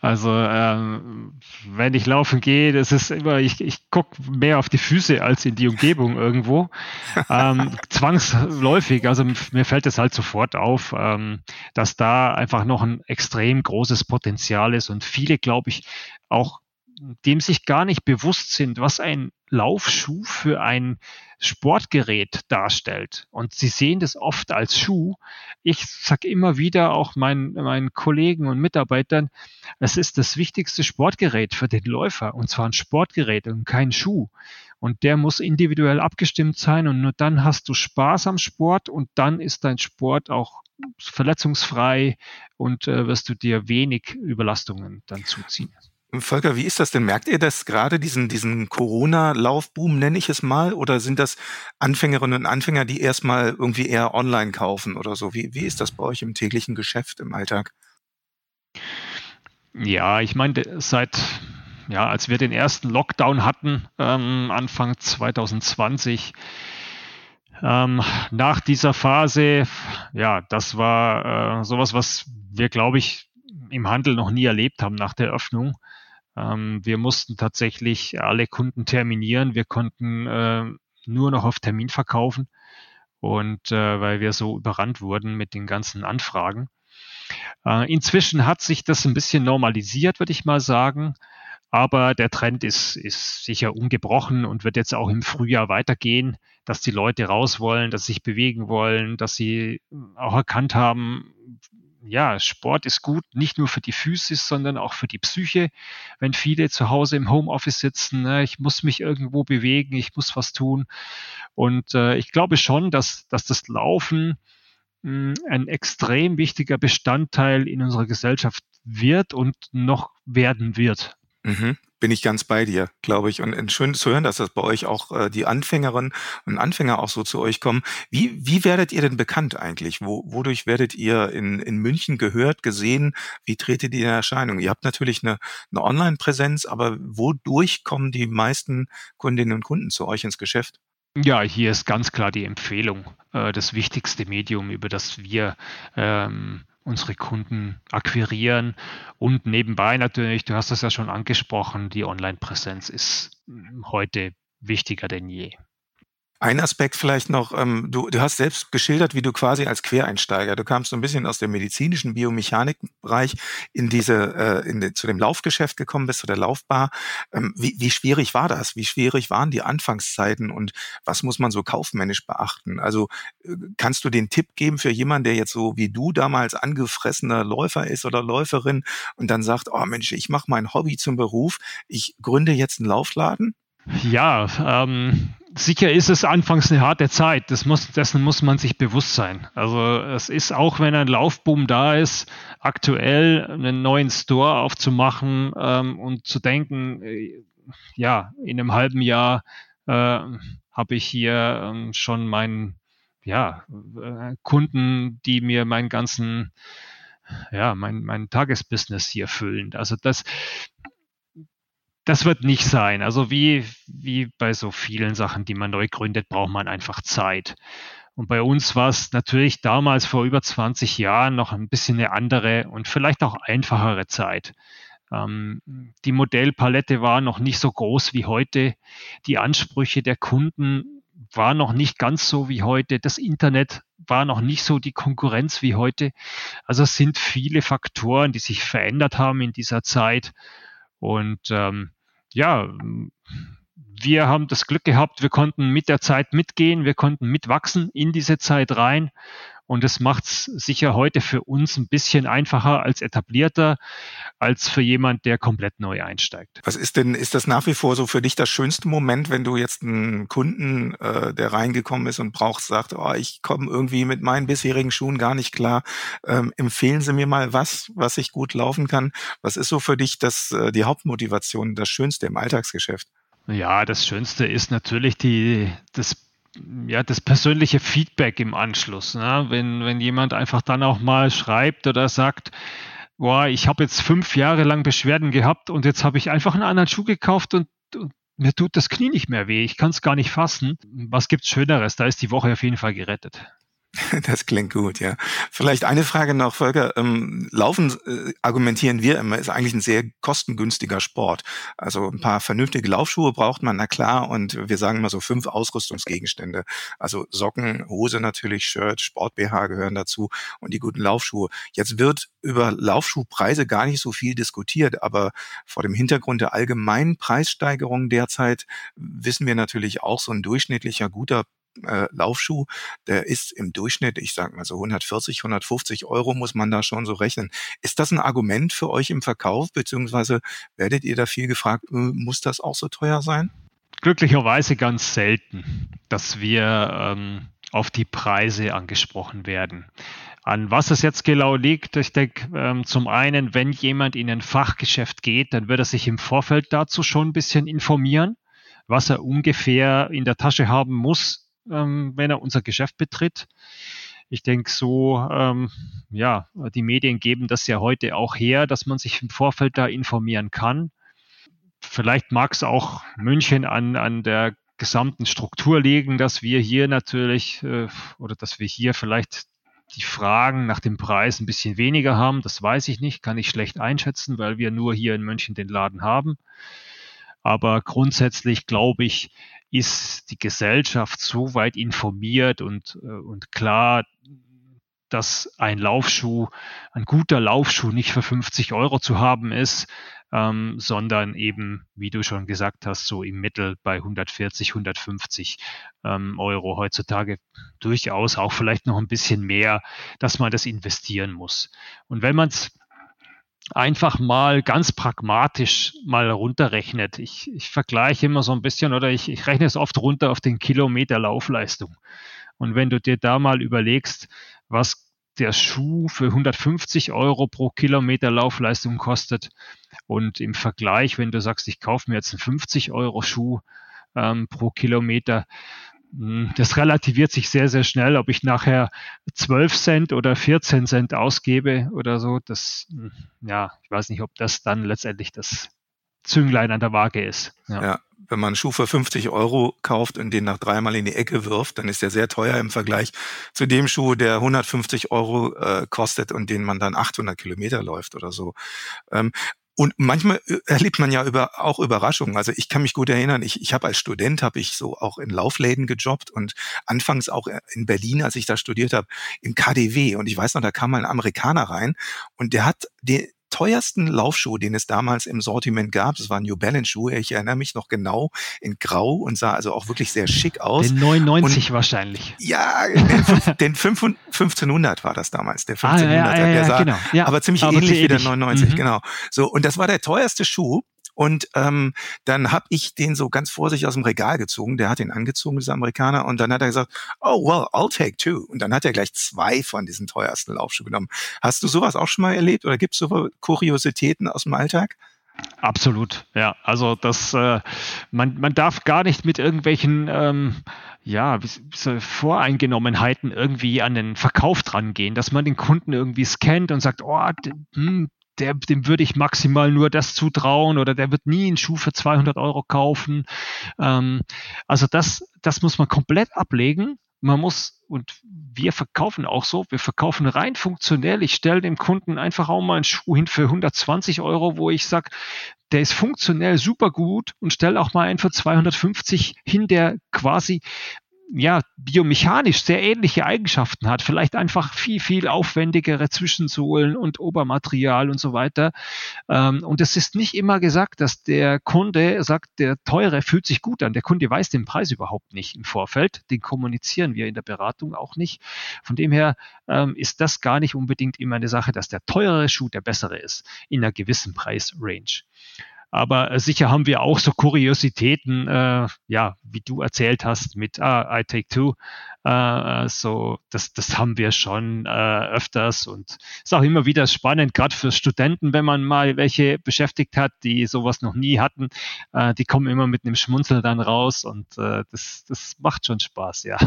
also ähm, wenn ich laufen gehe, das ist immer, ich, ich gucke mehr auf die Füße als in die Umgebung irgendwo. ähm, zwangsläufig, also mir fällt es halt sofort auf, ähm, dass da einfach noch ein extrem großes Potenzial ist und viele, glaube ich, auch dem sich gar nicht bewusst sind, was ein Laufschuh für ein Sportgerät darstellt. Und sie sehen das oft als Schuh. Ich sage immer wieder auch meinen, meinen Kollegen und Mitarbeitern, es ist das wichtigste Sportgerät für den Läufer. Und zwar ein Sportgerät und kein Schuh. Und der muss individuell abgestimmt sein und nur dann hast du Spaß am Sport und dann ist dein Sport auch verletzungsfrei und äh, wirst du dir wenig Überlastungen dann zuziehen. Volker, wie ist das denn? Merkt ihr das gerade, diesen, diesen Corona-Laufboom, nenne ich es mal? Oder sind das Anfängerinnen und Anfänger, die erstmal irgendwie eher online kaufen oder so? Wie, wie ist das bei euch im täglichen Geschäft, im Alltag? Ja, ich meine, seit, ja, als wir den ersten Lockdown hatten, ähm, Anfang 2020, ähm, nach dieser Phase, ja, das war äh, sowas, was wir, glaube ich, im Handel noch nie erlebt haben nach der Öffnung wir mussten tatsächlich alle Kunden terminieren. Wir konnten äh, nur noch auf Termin verkaufen und äh, weil wir so überrannt wurden mit den ganzen Anfragen. Äh, inzwischen hat sich das ein bisschen normalisiert, würde ich mal sagen. Aber der Trend ist, ist sicher ungebrochen und wird jetzt auch im Frühjahr weitergehen, dass die Leute raus wollen, dass sie sich bewegen wollen, dass sie auch erkannt haben, ja, Sport ist gut, nicht nur für die Physis, sondern auch für die Psyche. Wenn viele zu Hause im Homeoffice sitzen, ne, ich muss mich irgendwo bewegen, ich muss was tun. Und äh, ich glaube schon, dass, dass das Laufen hm, ein extrem wichtiger Bestandteil in unserer Gesellschaft wird und noch werden wird. Mhm bin ich ganz bei dir, glaube ich. Und schön zu hören, dass das bei euch auch äh, die Anfängerinnen und Anfänger auch so zu euch kommen. Wie, wie werdet ihr denn bekannt eigentlich? Wo, wodurch werdet ihr in, in München gehört, gesehen? Wie tretet ihr in Erscheinung? Ihr habt natürlich eine, eine Online-Präsenz, aber wodurch kommen die meisten Kundinnen und Kunden zu euch ins Geschäft? Ja, hier ist ganz klar die Empfehlung, äh, das wichtigste Medium, über das wir ähm, unsere Kunden akquirieren. Und nebenbei natürlich, du hast das ja schon angesprochen, die Online-Präsenz ist heute wichtiger denn je. Ein Aspekt vielleicht noch, ähm, du, du hast selbst geschildert, wie du quasi als Quereinsteiger, du kamst so ein bisschen aus dem medizinischen Biomechanikbereich in diese, äh, in de, zu dem Laufgeschäft gekommen bist, zu der Laufbar. Ähm, wie, wie schwierig war das? Wie schwierig waren die Anfangszeiten und was muss man so kaufmännisch beachten? Also äh, kannst du den Tipp geben für jemanden, der jetzt so wie du damals angefressener Läufer ist oder Läuferin und dann sagt, oh Mensch, ich mache mein Hobby zum Beruf, ich gründe jetzt einen Laufladen? Ja, ähm, sicher ist es anfangs eine harte Zeit. Das muss, dessen muss man sich bewusst sein. Also es ist auch, wenn ein Laufboom da ist, aktuell einen neuen Store aufzumachen ähm, und zu denken, äh, ja, in einem halben Jahr äh, habe ich hier ähm, schon meinen ja, äh, Kunden, die mir meinen ganzen ja, mein, mein Tagesbusiness hier füllen. Also das, das wird nicht sein. Also wie, wie bei so vielen Sachen, die man neu gründet, braucht man einfach Zeit. Und bei uns war es natürlich damals vor über 20 Jahren noch ein bisschen eine andere und vielleicht auch einfachere Zeit. Ähm, die Modellpalette war noch nicht so groß wie heute. Die Ansprüche der Kunden waren noch nicht ganz so wie heute. Das Internet war noch nicht so die Konkurrenz wie heute. Also es sind viele Faktoren, die sich verändert haben in dieser Zeit. Und ähm, ja, wir haben das Glück gehabt, wir konnten mit der Zeit mitgehen, wir konnten mitwachsen in diese Zeit rein. Und es macht es sicher heute für uns ein bisschen einfacher als etablierter, als für jemand, der komplett neu einsteigt. Was ist denn, ist das nach wie vor so für dich das schönste Moment, wenn du jetzt einen Kunden, äh, der reingekommen ist und brauchst, sagt, oh, ich komme irgendwie mit meinen bisherigen Schuhen gar nicht klar. Ähm, empfehlen Sie mir mal was, was ich gut laufen kann. Was ist so für dich das, äh, die Hauptmotivation, das Schönste im Alltagsgeschäft? Ja, das Schönste ist natürlich die, das ja, das persönliche Feedback im Anschluss. Ne? Wenn, wenn jemand einfach dann auch mal schreibt oder sagt, boah, ich habe jetzt fünf Jahre lang Beschwerden gehabt und jetzt habe ich einfach einen anderen Schuh gekauft und, und mir tut das Knie nicht mehr weh. Ich kann es gar nicht fassen. Was gibt's Schöneres? Da ist die Woche auf jeden Fall gerettet. Das klingt gut, ja. Vielleicht eine Frage noch, Volker. Ähm, Laufen äh, argumentieren wir immer, ist eigentlich ein sehr kostengünstiger Sport. Also ein paar vernünftige Laufschuhe braucht man, na klar, und wir sagen immer so fünf Ausrüstungsgegenstände. Also Socken, Hose natürlich, Shirt, Sport-BH gehören dazu und die guten Laufschuhe. Jetzt wird über Laufschuhpreise gar nicht so viel diskutiert, aber vor dem Hintergrund der allgemeinen Preissteigerung derzeit wissen wir natürlich auch, so ein durchschnittlicher guter äh, Laufschuh, der ist im Durchschnitt, ich sage mal so 140, 150 Euro muss man da schon so rechnen. Ist das ein Argument für euch im Verkauf, beziehungsweise werdet ihr da viel gefragt, äh, muss das auch so teuer sein? Glücklicherweise ganz selten, dass wir ähm, auf die Preise angesprochen werden. An was es jetzt genau liegt, ich denke, ähm, zum einen, wenn jemand in ein Fachgeschäft geht, dann wird er sich im Vorfeld dazu schon ein bisschen informieren, was er ungefähr in der Tasche haben muss, ähm, wenn er unser Geschäft betritt. Ich denke so, ähm, ja, die Medien geben das ja heute auch her, dass man sich im Vorfeld da informieren kann. Vielleicht mag es auch München an, an der gesamten Struktur liegen, dass wir hier natürlich äh, oder dass wir hier vielleicht die Fragen nach dem Preis ein bisschen weniger haben. Das weiß ich nicht, kann ich schlecht einschätzen, weil wir nur hier in München den Laden haben. Aber grundsätzlich glaube ich, ist die Gesellschaft so weit informiert und, äh, und klar, dass ein Laufschuh, ein guter Laufschuh nicht für 50 Euro zu haben ist, ähm, sondern eben, wie du schon gesagt hast, so im Mittel bei 140, 150 ähm, Euro heutzutage durchaus auch vielleicht noch ein bisschen mehr, dass man das investieren muss. Und wenn man es einfach mal ganz pragmatisch mal runterrechnet. Ich, ich vergleiche immer so ein bisschen oder ich, ich rechne es oft runter auf den Kilometer Laufleistung. Und wenn du dir da mal überlegst, was der Schuh für 150 Euro pro Kilometer Laufleistung kostet und im Vergleich, wenn du sagst, ich kaufe mir jetzt einen 50 Euro Schuh ähm, pro Kilometer, das relativiert sich sehr, sehr schnell, ob ich nachher 12 Cent oder 14 Cent ausgebe oder so. Das, hm, ja, ich weiß nicht, ob das dann letztendlich das Zünglein an der Waage ist. Ja. ja. wenn man einen Schuh für 50 Euro kauft und den nach dreimal in die Ecke wirft, dann ist der sehr teuer im Vergleich zu dem Schuh, der 150 Euro äh, kostet und den man dann 800 Kilometer läuft oder so. Ähm, und manchmal äh, erlebt man ja über, auch Überraschungen. Also ich kann mich gut erinnern, ich, ich habe als Student, habe ich so auch in Laufläden gejobbt und anfangs auch in Berlin, als ich da studiert habe, im KDW. Und ich weiß noch, da kam mal ein Amerikaner rein und der hat die, teuersten Laufschuh, den es damals im Sortiment gab. Das war ein New Balance Schuh. Ich erinnere mich noch genau in Grau und sah also auch wirklich sehr schick aus. Den 99 und, wahrscheinlich. Ja, den, den 1500 war das damals, der 1500er. Ah, ja, ja, ja, der sah genau. aber ziemlich aber ähnlich wie der 99, mhm. genau. So und das war der teuerste Schuh und ähm, dann habe ich den so ganz vorsichtig aus dem Regal gezogen. Der hat ihn angezogen, dieser Amerikaner. Und dann hat er gesagt, oh, well, I'll take two. Und dann hat er gleich zwei von diesen teuersten Laufschuhen genommen. Hast du sowas auch schon mal erlebt oder gibt es so Kuriositäten aus dem Alltag? Absolut, ja. Also das, äh, man, man darf gar nicht mit irgendwelchen ähm, ja, Voreingenommenheiten irgendwie an den Verkauf dran gehen, dass man den Kunden irgendwie scannt und sagt, oh, hm, der, dem würde ich maximal nur das zutrauen oder der wird nie einen Schuh für 200 Euro kaufen. Ähm, also das, das muss man komplett ablegen. Man muss, und wir verkaufen auch so, wir verkaufen rein funktionell. Ich stelle dem Kunden einfach auch mal einen Schuh hin für 120 Euro, wo ich sage, der ist funktionell super gut und stelle auch mal einen für 250 hin, der quasi ja, biomechanisch sehr ähnliche Eigenschaften hat, vielleicht einfach viel, viel aufwendigere Zwischensohlen und Obermaterial und so weiter. Ähm, und es ist nicht immer gesagt, dass der Kunde sagt, der teure fühlt sich gut an. Der Kunde weiß den Preis überhaupt nicht im Vorfeld. Den kommunizieren wir in der Beratung auch nicht. Von dem her ähm, ist das gar nicht unbedingt immer eine Sache, dass der teurere Schuh der bessere ist in einer gewissen Preisrange. Aber äh, sicher haben wir auch so Kuriositäten, äh, ja, wie du erzählt hast mit ah, I Take Two. Äh, so, das, das haben wir schon äh, öfters und ist auch immer wieder spannend, gerade für Studenten, wenn man mal welche beschäftigt hat, die sowas noch nie hatten. Äh, die kommen immer mit einem Schmunzel dann raus und äh, das, das macht schon Spaß, ja.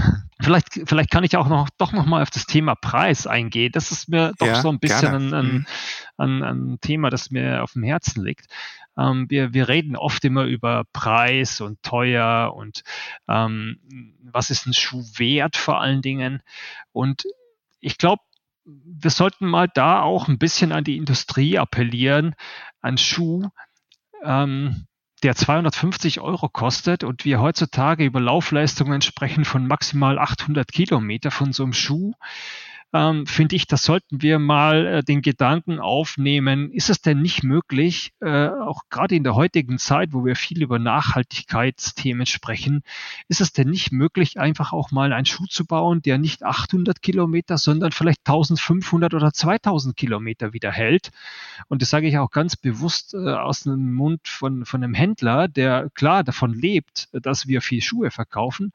Vielleicht, vielleicht kann ich auch noch doch noch mal auf das Thema Preis eingehen. Das ist mir doch ja, so ein bisschen ein, ein, mhm. ein, ein Thema, das mir auf dem Herzen liegt. Ähm, wir, wir reden oft immer über Preis und teuer und ähm, was ist ein Schuh wert vor allen Dingen. Und ich glaube, wir sollten mal da auch ein bisschen an die Industrie appellieren. Ein Schuh, ähm, der 250 Euro kostet und wir heutzutage über Laufleistungen sprechen von maximal 800 Kilometer von so einem Schuh, ähm, finde ich, das sollten wir mal äh, den Gedanken aufnehmen, ist es denn nicht möglich, äh, auch gerade in der heutigen Zeit, wo wir viel über Nachhaltigkeitsthemen sprechen, ist es denn nicht möglich, einfach auch mal einen Schuh zu bauen, der nicht 800 Kilometer, sondern vielleicht 1500 oder 2000 Kilometer wieder hält? Und das sage ich auch ganz bewusst äh, aus dem Mund von, von einem Händler, der klar davon lebt, dass wir viel Schuhe verkaufen.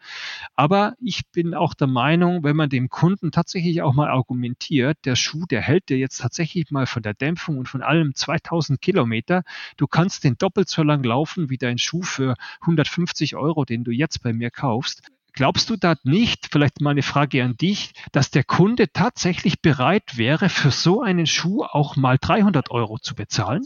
Aber ich bin auch der Meinung, wenn man dem Kunden tatsächlich auch mal mal argumentiert, der Schuh, der hält dir jetzt tatsächlich mal von der Dämpfung und von allem 2000 Kilometer. Du kannst den doppelt so lang laufen wie dein Schuh für 150 Euro, den du jetzt bei mir kaufst. Glaubst du da nicht, vielleicht mal eine Frage an dich, dass der Kunde tatsächlich bereit wäre, für so einen Schuh auch mal 300 Euro zu bezahlen?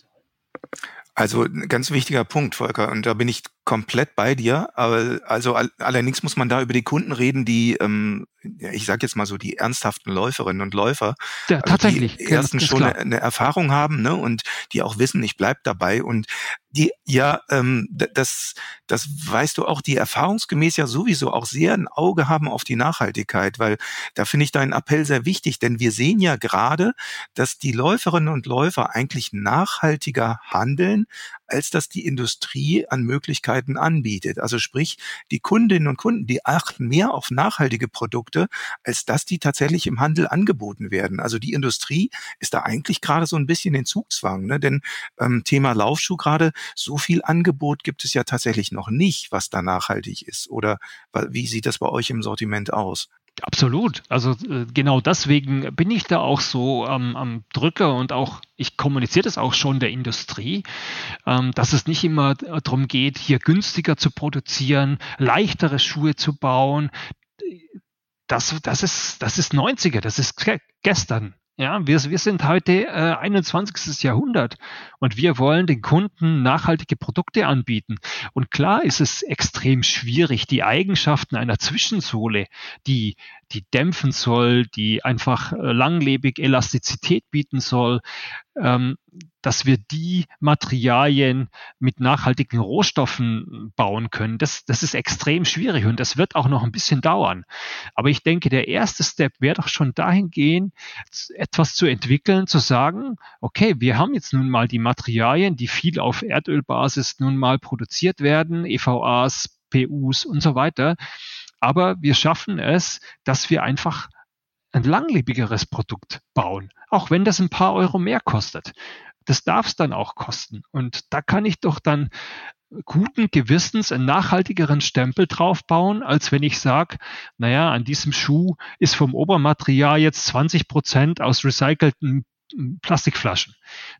Also ein ganz wichtiger Punkt, Volker, und da bin ich komplett bei dir. Aber also allerdings muss man da über die Kunden reden, die, ähm, ich sage jetzt mal so, die ernsthaften Läuferinnen und Läufer, ja, also tatsächlich, die erstens schon eine, eine, Erfahrung haben, ne, und die auch wissen, ich bleib dabei und die ja, ähm, das, das weißt du auch, die erfahrungsgemäß ja sowieso auch sehr ein Auge haben auf die Nachhaltigkeit, weil da finde ich deinen Appell sehr wichtig, denn wir sehen ja gerade, dass die Läuferinnen und Läufer eigentlich nachhaltiger handeln, als dass die Industrie an Möglichkeiten anbietet. Also sprich, die Kundinnen und Kunden, die achten mehr auf nachhaltige Produkte, als dass die tatsächlich im Handel angeboten werden. Also die Industrie ist da eigentlich gerade so ein bisschen in Zugzwang, ne? denn ähm, Thema Laufschuh gerade, so viel Angebot gibt es ja tatsächlich noch nicht, was da nachhaltig ist. Oder wie sieht das bei euch im Sortiment aus? Absolut. Also äh, genau deswegen bin ich da auch so ähm, am Drücker und auch, ich kommuniziere das auch schon der Industrie, ähm, dass es nicht immer darum geht, hier günstiger zu produzieren, leichtere Schuhe zu bauen. Das, das, ist, das ist 90er, das ist gestern. Ja, wir, wir sind heute äh, 21. Jahrhundert und wir wollen den Kunden nachhaltige Produkte anbieten. Und klar ist es extrem schwierig, die Eigenschaften einer Zwischensohle, die, die dämpfen soll, die einfach äh, langlebig Elastizität bieten soll, ähm, dass wir die Materialien mit nachhaltigen Rohstoffen bauen können. Das, das ist extrem schwierig und das wird auch noch ein bisschen dauern. Aber ich denke, der erste Step wäre doch schon dahin gehen, etwas zu entwickeln, zu sagen, okay, wir haben jetzt nun mal die Materialien, die viel auf Erdölbasis nun mal produziert werden, EVAs, PUs und so weiter. Aber wir schaffen es, dass wir einfach ein langlebigeres Produkt bauen, auch wenn das ein paar Euro mehr kostet. Das darf es dann auch kosten. Und da kann ich doch dann guten Gewissens einen nachhaltigeren Stempel draufbauen, als wenn ich sage, naja, an diesem Schuh ist vom Obermaterial jetzt 20 Prozent aus recycelten Plastikflaschen.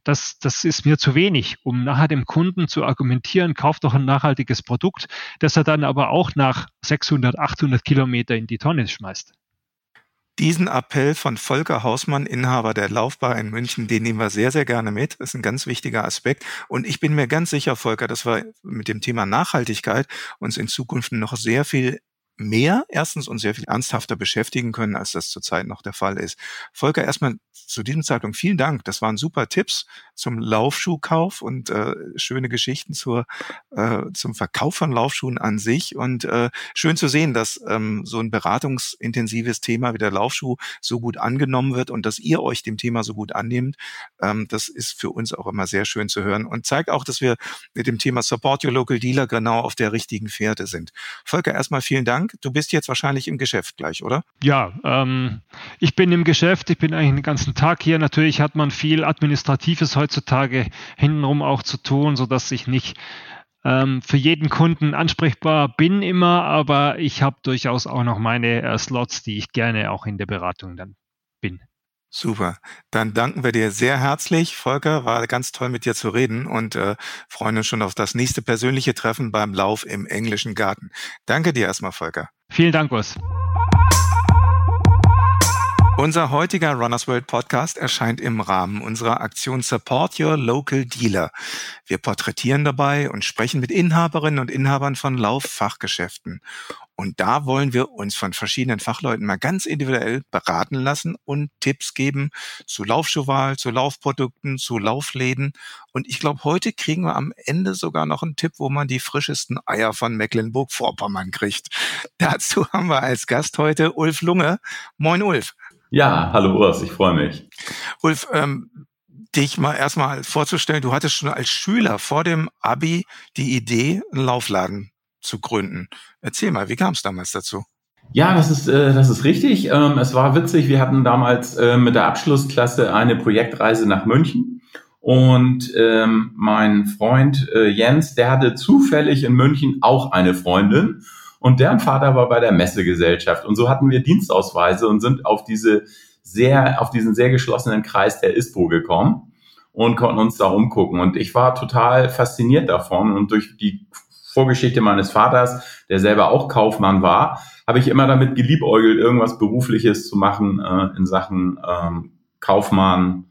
Das, das ist mir zu wenig, um nachher dem Kunden zu argumentieren, kauft doch ein nachhaltiges Produkt, das er dann aber auch nach 600, 800 Kilometer in die Tonne schmeißt. Diesen Appell von Volker Hausmann, Inhaber der Laufbar in München, den nehmen wir sehr, sehr gerne mit. Das ist ein ganz wichtiger Aspekt. Und ich bin mir ganz sicher, Volker, dass wir mit dem Thema Nachhaltigkeit uns in Zukunft noch sehr viel mehr erstens und sehr viel ernsthafter beschäftigen können, als das zurzeit noch der Fall ist. Volker, erstmal zu diesem Zeitpunkt vielen Dank. Das waren super Tipps zum Laufschuhkauf und äh, schöne Geschichten zur, äh, zum Verkauf von Laufschuhen an sich. Und äh, schön zu sehen, dass ähm, so ein beratungsintensives Thema wie der Laufschuh so gut angenommen wird und dass ihr euch dem Thema so gut annehmt. Ähm, das ist für uns auch immer sehr schön zu hören und zeigt auch, dass wir mit dem Thema Support Your Local Dealer genau auf der richtigen Fährte sind. Volker, erstmal vielen Dank Dank. Du bist jetzt wahrscheinlich im Geschäft gleich, oder? Ja, ähm, ich bin im Geschäft. Ich bin eigentlich den ganzen Tag hier. Natürlich hat man viel Administratives heutzutage hintenrum auch zu tun, sodass ich nicht ähm, für jeden Kunden ansprechbar bin immer, aber ich habe durchaus auch noch meine äh, Slots, die ich gerne auch in der Beratung dann bin. Super. Dann danken wir dir sehr herzlich. Volker, war ganz toll mit dir zu reden und äh, freuen uns schon auf das nächste persönliche Treffen beim Lauf im englischen Garten. Danke dir erstmal, Volker. Vielen Dank, Urs. Unser heutiger Runners World Podcast erscheint im Rahmen unserer Aktion Support Your Local Dealer. Wir porträtieren dabei und sprechen mit Inhaberinnen und Inhabern von Lauffachgeschäften. Und da wollen wir uns von verschiedenen Fachleuten mal ganz individuell beraten lassen und Tipps geben zu Laufschuhwahl, zu Laufprodukten, zu Laufläden. Und ich glaube, heute kriegen wir am Ende sogar noch einen Tipp, wo man die frischesten Eier von Mecklenburg-Vorpommern kriegt. Dazu haben wir als Gast heute Ulf Lunge. Moin, Ulf. Ja, hallo Urs, ich freue mich. Ulf, ähm, dich mal erstmal vorzustellen, du hattest schon als Schüler vor dem Abi die Idee, einen Laufladen zu gründen. Erzähl mal, wie kam es damals dazu? Ja, das ist, äh, das ist richtig. Ähm, es war witzig. Wir hatten damals äh, mit der Abschlussklasse eine Projektreise nach München. Und ähm, mein Freund äh, Jens, der hatte zufällig in München auch eine Freundin. Und deren Vater war bei der Messegesellschaft. Und so hatten wir Dienstausweise und sind auf diese sehr, auf diesen sehr geschlossenen Kreis der ISPO gekommen und konnten uns da umgucken. Und ich war total fasziniert davon. Und durch die Vorgeschichte meines Vaters, der selber auch Kaufmann war, habe ich immer damit geliebäugelt, irgendwas Berufliches zu machen äh, in Sachen ähm, Kaufmann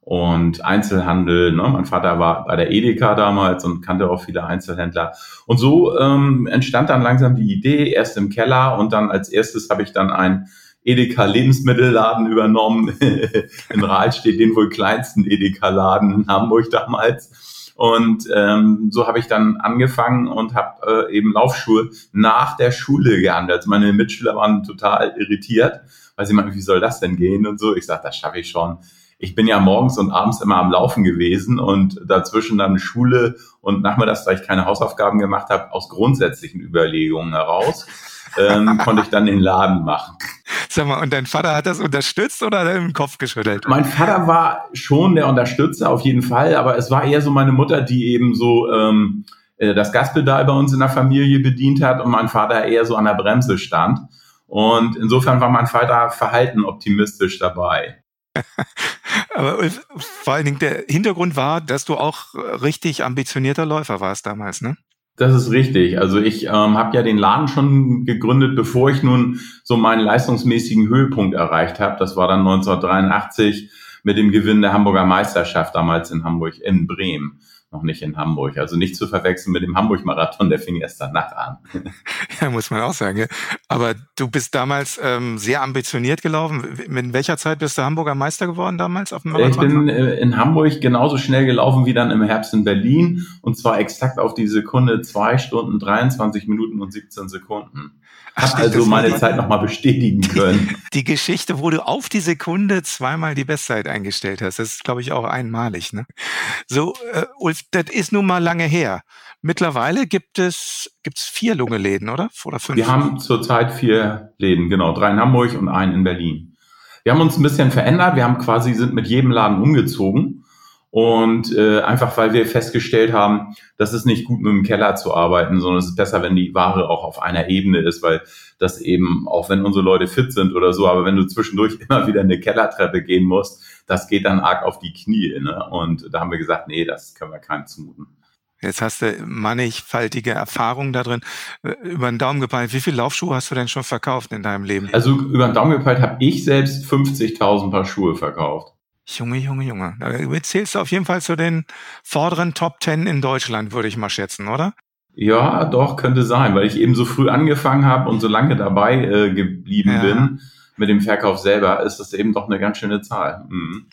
und Einzelhandel. Ne? Mein Vater war bei der Edeka damals und kannte auch viele Einzelhändler. Und so ähm, entstand dann langsam die Idee, erst im Keller und dann als erstes habe ich dann ein Edeka Lebensmittelladen übernommen. in Rahlstedt, den wohl kleinsten Edeka-Laden in Hamburg damals. Und ähm, so habe ich dann angefangen und habe äh, eben Laufschuhe nach der Schule gehandelt. Also meine Mitschüler waren total irritiert, weil sie meinten, wie soll das denn gehen und so. Ich sage, das schaffe ich schon. Ich bin ja morgens und abends immer am Laufen gewesen und dazwischen dann Schule und nachmittags, da ich keine Hausaufgaben gemacht habe, aus grundsätzlichen Überlegungen heraus ähm, konnte ich dann den Laden machen. Sag mal, und dein Vater hat das unterstützt oder hat er im Kopf geschüttelt? Mein Vater war schon der Unterstützer auf jeden Fall, aber es war eher so meine Mutter, die eben so ähm, äh, das Gaspedal bei uns in der Familie bedient hat und mein Vater eher so an der Bremse stand. Und insofern war mein Vater verhalten optimistisch dabei. Aber vor allen Dingen der Hintergrund war, dass du auch richtig ambitionierter Läufer warst damals, ne? Das ist richtig. Also ich ähm, habe ja den Laden schon gegründet, bevor ich nun so meinen leistungsmäßigen Höhepunkt erreicht habe. Das war dann 1983 mit dem Gewinn der Hamburger Meisterschaft damals in Hamburg in Bremen noch nicht in Hamburg. Also nicht zu verwechseln mit dem Hamburg-Marathon, der fing erst danach an. Ja, muss man auch sagen. Aber du bist damals ähm, sehr ambitioniert gelaufen. In welcher Zeit bist du Hamburger Meister geworden damals auf dem Marathon? Ich bin äh, in Hamburg genauso schnell gelaufen wie dann im Herbst in Berlin und zwar exakt auf die Sekunde zwei Stunden 23 Minuten und 17 Sekunden. Hat also meine Zeit nochmal bestätigen können. Die, die, Geschichte, wo du auf die Sekunde zweimal die Bestzeit eingestellt hast, das ist, glaube ich, auch einmalig. Ne? So, äh, Ulf, das ist nun mal lange her. Mittlerweile gibt es gibt's vier Lungeläden, oder? Oder fünf? Wir haben zurzeit vier Läden, genau. Drei in Hamburg und einen in Berlin. Wir haben uns ein bisschen verändert. Wir haben quasi sind mit jedem Laden umgezogen und äh, einfach weil wir festgestellt haben, dass es nicht gut mit dem Keller zu arbeiten, sondern es ist besser, wenn die Ware auch auf einer Ebene ist, weil das eben, auch wenn unsere Leute fit sind oder so, aber wenn du zwischendurch immer wieder eine Kellertreppe gehen musst, das geht dann arg auf die Knie. Ne? Und da haben wir gesagt, nee, das können wir keinem zumuten. Jetzt hast du mannigfaltige Erfahrungen da drin. Über den Daumen gepeilt, wie viele Laufschuhe hast du denn schon verkauft in deinem Leben? Also über den Daumen gepeilt habe ich selbst 50.000 Paar Schuhe verkauft. Junge, Junge, Junge. Da zählst du auf jeden Fall zu den vorderen Top Ten in Deutschland, würde ich mal schätzen, oder? Ja, doch, könnte sein, weil ich eben so früh angefangen habe und so lange dabei äh, geblieben ja. bin mit dem Verkauf selber, ist das eben doch eine ganz schöne Zahl. Mhm.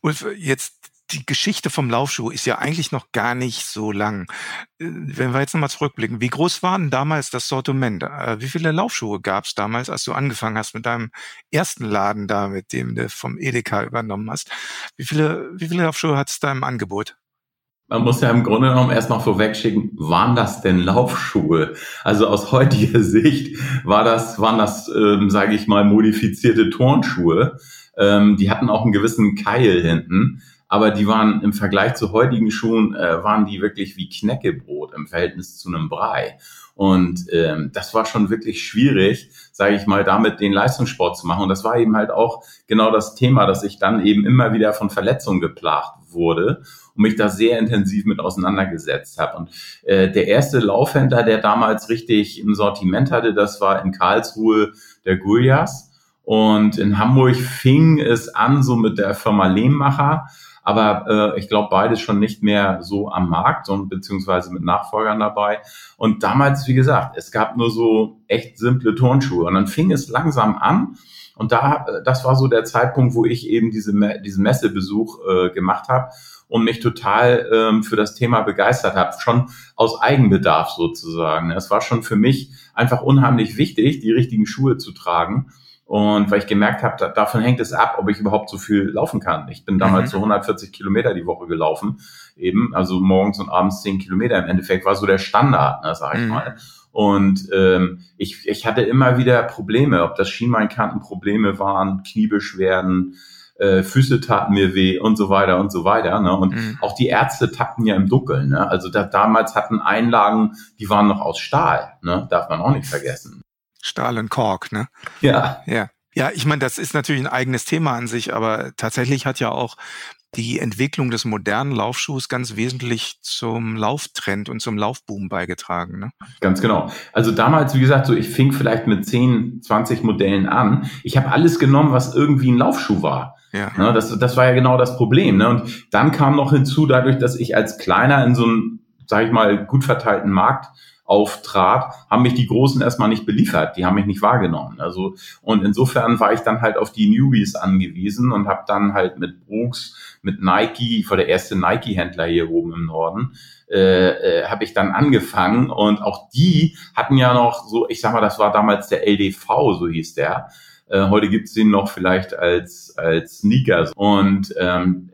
Ulf, jetzt die Geschichte vom Laufschuh ist ja eigentlich noch gar nicht so lang. Äh, wenn wir jetzt nochmal zurückblicken, wie groß war denn damals das Sortiment? Äh, wie viele Laufschuhe gab es damals, als du angefangen hast mit deinem ersten Laden da, mit dem du vom Edeka übernommen hast? Wie viele, wie viele Laufschuhe hat es da im Angebot? Man muss ja im Grunde genommen erstmal vorwegschicken, waren das denn Laufschuhe? Also aus heutiger Sicht war das, waren das, ähm, sage ich mal, modifizierte Turnschuhe. Ähm, die hatten auch einen gewissen Keil hinten aber die waren im Vergleich zu heutigen Schuhen, äh, waren die wirklich wie Knäckebrot im Verhältnis zu einem Brei. Und ähm, das war schon wirklich schwierig, sage ich mal, damit den Leistungssport zu machen. Und das war eben halt auch genau das Thema, dass ich dann eben immer wieder von Verletzungen geplagt wurde und mich da sehr intensiv mit auseinandergesetzt habe. Und äh, der erste Laufhändler, der damals richtig ein Sortiment hatte, das war in Karlsruhe der Gullias. Und in Hamburg fing es an so mit der Firma Lehmmacher. Aber äh, ich glaube, beides schon nicht mehr so am Markt und beziehungsweise mit Nachfolgern dabei. Und damals, wie gesagt, es gab nur so echt simple Turnschuhe. Und dann fing es langsam an. Und da, äh, das war so der Zeitpunkt, wo ich eben diese, diesen Messebesuch äh, gemacht habe und mich total ähm, für das Thema begeistert habe, schon aus Eigenbedarf sozusagen. Es war schon für mich einfach unheimlich wichtig, die richtigen Schuhe zu tragen und weil ich gemerkt habe, da, davon hängt es ab, ob ich überhaupt so viel laufen kann. Ich bin damals mhm. so 140 Kilometer die Woche gelaufen, eben, also morgens und abends 10 Kilometer. Im Endeffekt war so der Standard, ne, sag ich mhm. mal. Und ähm, ich, ich hatte immer wieder Probleme, ob das Schienbeinkantenprobleme waren, Kniebeschwerden, äh, Füße taten mir weh und so weiter und so weiter. Ne? Und mhm. auch die Ärzte tappten ja im Dunkeln. Ne? Also da, damals hatten Einlagen, die waren noch aus Stahl, ne? darf man auch nicht vergessen. Stahl und Kork, ne? Ja. Ja. Ja, ich meine, das ist natürlich ein eigenes Thema an sich, aber tatsächlich hat ja auch die Entwicklung des modernen Laufschuhs ganz wesentlich zum Lauftrend und zum Laufboom beigetragen. Ne? Ganz genau. Also damals, wie gesagt, so ich fing vielleicht mit 10, 20 Modellen an. Ich habe alles genommen, was irgendwie ein Laufschuh war. Ja. Ne, das, das war ja genau das Problem. Ne? Und dann kam noch hinzu, dadurch, dass ich als Kleiner in so einem, sage ich mal, gut verteilten Markt auftrat, haben mich die Großen erstmal nicht beliefert, die haben mich nicht wahrgenommen. Also und insofern war ich dann halt auf die Newbies angewiesen und habe dann halt mit Brooks, mit Nike, war der erste Nike-Händler hier oben im Norden, äh, äh, habe ich dann angefangen und auch die hatten ja noch so, ich sag mal, das war damals der LDV, so hieß der. Äh, heute gibt's den noch vielleicht als als Sneakers und ähm,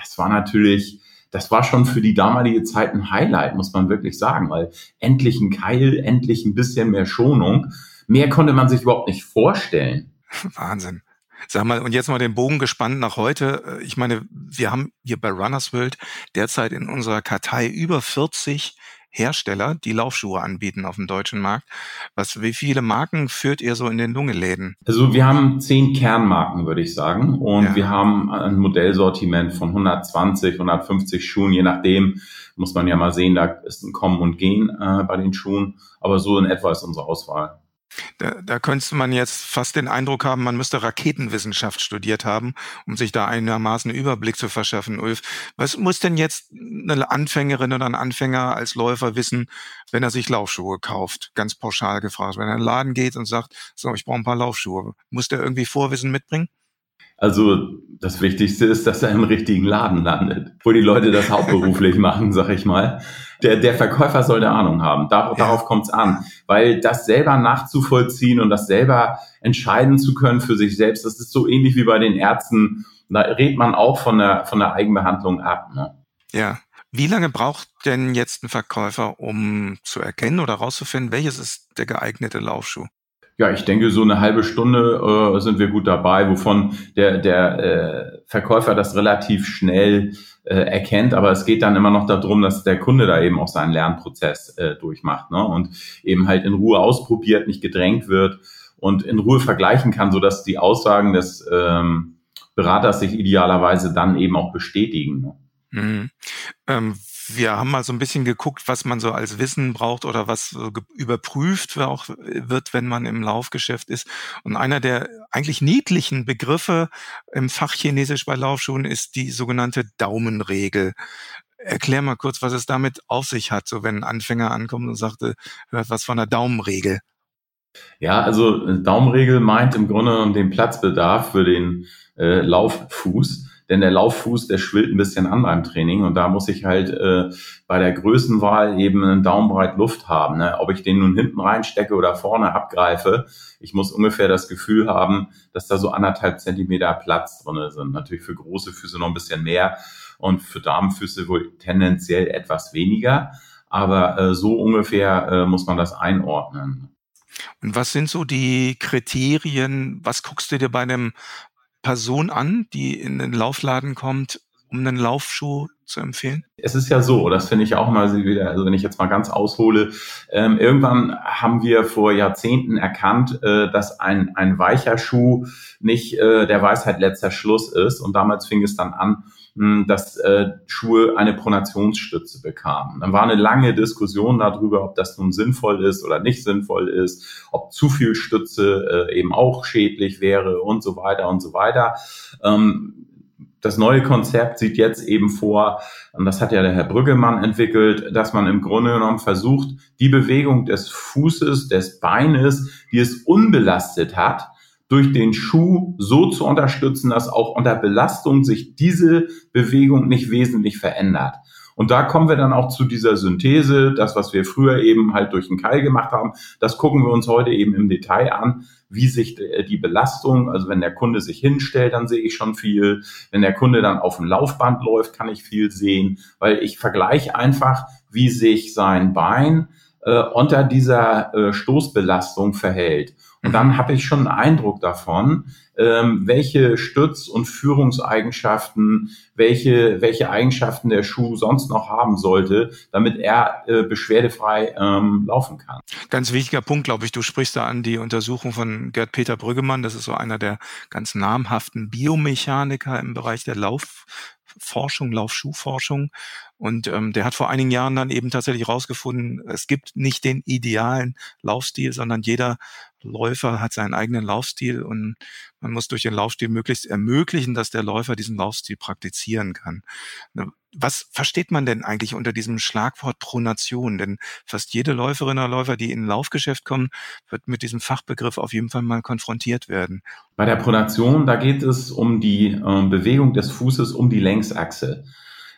das war natürlich das war schon für die damalige Zeit ein Highlight, muss man wirklich sagen, weil endlich ein Keil, endlich ein bisschen mehr Schonung. Mehr konnte man sich überhaupt nicht vorstellen. Wahnsinn. Sag mal, und jetzt mal den Bogen gespannt nach heute. Ich meine, wir haben hier bei Runners World derzeit in unserer Kartei über 40 Hersteller, die Laufschuhe anbieten auf dem deutschen Markt. Was, wie viele Marken führt ihr so in den Lungeläden? Also wir haben zehn Kernmarken, würde ich sagen. Und ja. wir haben ein Modellsortiment von 120, 150 Schuhen, je nachdem. Muss man ja mal sehen, da ist ein Kommen und Gehen äh, bei den Schuhen. Aber so in etwa ist unsere Auswahl. Da, da könnte man jetzt fast den Eindruck haben, man müsste Raketenwissenschaft studiert haben, um sich da einigermaßen Überblick zu verschaffen, Ulf. Was muss denn jetzt eine Anfängerin oder ein Anfänger als Läufer wissen, wenn er sich Laufschuhe kauft? Ganz pauschal gefragt. Wenn er in den Laden geht und sagt, so, ich brauche ein paar Laufschuhe. Muss der irgendwie Vorwissen mitbringen? Also das Wichtigste ist, dass er im richtigen Laden landet, wo die Leute das hauptberuflich machen, sag ich mal. Der, der Verkäufer soll eine Ahnung haben. Dar ja. Darauf kommt es an. Weil das selber nachzuvollziehen und das selber entscheiden zu können für sich selbst, das ist so ähnlich wie bei den Ärzten. Da redet man auch von der, von der Eigenbehandlung ab. Ne? Ja. Wie lange braucht denn jetzt ein Verkäufer, um zu erkennen oder herauszufinden, welches ist der geeignete Laufschuh? Ja, ich denke, so eine halbe Stunde äh, sind wir gut dabei, wovon der, der äh, Verkäufer das relativ schnell äh, erkennt. Aber es geht dann immer noch darum, dass der Kunde da eben auch seinen Lernprozess äh, durchmacht ne? und eben halt in Ruhe ausprobiert, nicht gedrängt wird und in Ruhe vergleichen kann, sodass die Aussagen des ähm, Beraters sich idealerweise dann eben auch bestätigen. Ne? Mhm. Ähm, wir haben mal so ein bisschen geguckt, was man so als Wissen braucht oder was überprüft wird, wenn man im Laufgeschäft ist. Und einer der eigentlich niedlichen Begriffe im Fachchinesisch bei Laufschuhen ist die sogenannte Daumenregel. Erklär mal kurz, was es damit auf sich hat, so wenn ein Anfänger ankommt und sagte, hört was von der Daumenregel. Ja, also Daumenregel meint im Grunde den Platzbedarf für den äh, Lauffuß. Denn der Lauffuß, der schwillt ein bisschen an beim Training und da muss ich halt äh, bei der Größenwahl eben einen Daumenbreit Luft haben. Ne? Ob ich den nun hinten reinstecke oder vorne abgreife, ich muss ungefähr das Gefühl haben, dass da so anderthalb Zentimeter Platz drinne sind. Natürlich für große Füße noch ein bisschen mehr und für Damenfüße wohl tendenziell etwas weniger. Aber äh, so ungefähr äh, muss man das einordnen. Und was sind so die Kriterien? Was guckst du dir bei einem Person an, die in den Laufladen kommt, um einen Laufschuh zu empfehlen? Es ist ja so, das finde ich auch mal wieder, also wenn ich jetzt mal ganz aushole, ähm, irgendwann haben wir vor Jahrzehnten erkannt, äh, dass ein, ein weicher Schuh nicht äh, der Weisheit letzter Schluss ist. Und damals fing es dann an, mh, dass äh, Schuhe eine Pronationsstütze bekamen. Dann war eine lange Diskussion darüber, ob das nun sinnvoll ist oder nicht sinnvoll ist, ob zu viel Stütze äh, eben auch schädlich wäre und so weiter und so weiter. Ähm, das neue Konzept sieht jetzt eben vor, und das hat ja der Herr Brüggemann entwickelt, dass man im Grunde genommen versucht, die Bewegung des Fußes, des Beines, die es unbelastet hat, durch den Schuh so zu unterstützen, dass auch unter Belastung sich diese Bewegung nicht wesentlich verändert. Und da kommen wir dann auch zu dieser Synthese, das, was wir früher eben halt durch den Keil gemacht haben, das gucken wir uns heute eben im Detail an, wie sich äh, die Belastung, also wenn der Kunde sich hinstellt, dann sehe ich schon viel. Wenn der Kunde dann auf dem Laufband läuft, kann ich viel sehen, weil ich vergleiche einfach, wie sich sein Bein äh, unter dieser äh, Stoßbelastung verhält. Und dann habe ich schon einen Eindruck davon, ähm, welche Stütz- und Führungseigenschaften, welche, welche Eigenschaften der Schuh sonst noch haben sollte, damit er äh, beschwerdefrei ähm, laufen kann. Ganz wichtiger Punkt, glaube ich. Du sprichst da an die Untersuchung von Gerd-Peter Brüggemann. Das ist so einer der ganz namhaften Biomechaniker im Bereich der Lauf Laufforschung, Laufschuhforschung. Und ähm, der hat vor einigen Jahren dann eben tatsächlich herausgefunden, es gibt nicht den idealen Laufstil, sondern jeder Läufer hat seinen eigenen Laufstil und man muss durch den Laufstil möglichst ermöglichen, dass der Läufer diesen Laufstil praktizieren kann. Ne, was versteht man denn eigentlich unter diesem Schlagwort Pronation? Denn fast jede Läuferin oder Läufer, die in ein Laufgeschäft kommen, wird mit diesem Fachbegriff auf jeden Fall mal konfrontiert werden. Bei der Pronation, da geht es um die äh, Bewegung des Fußes um die Längsachse.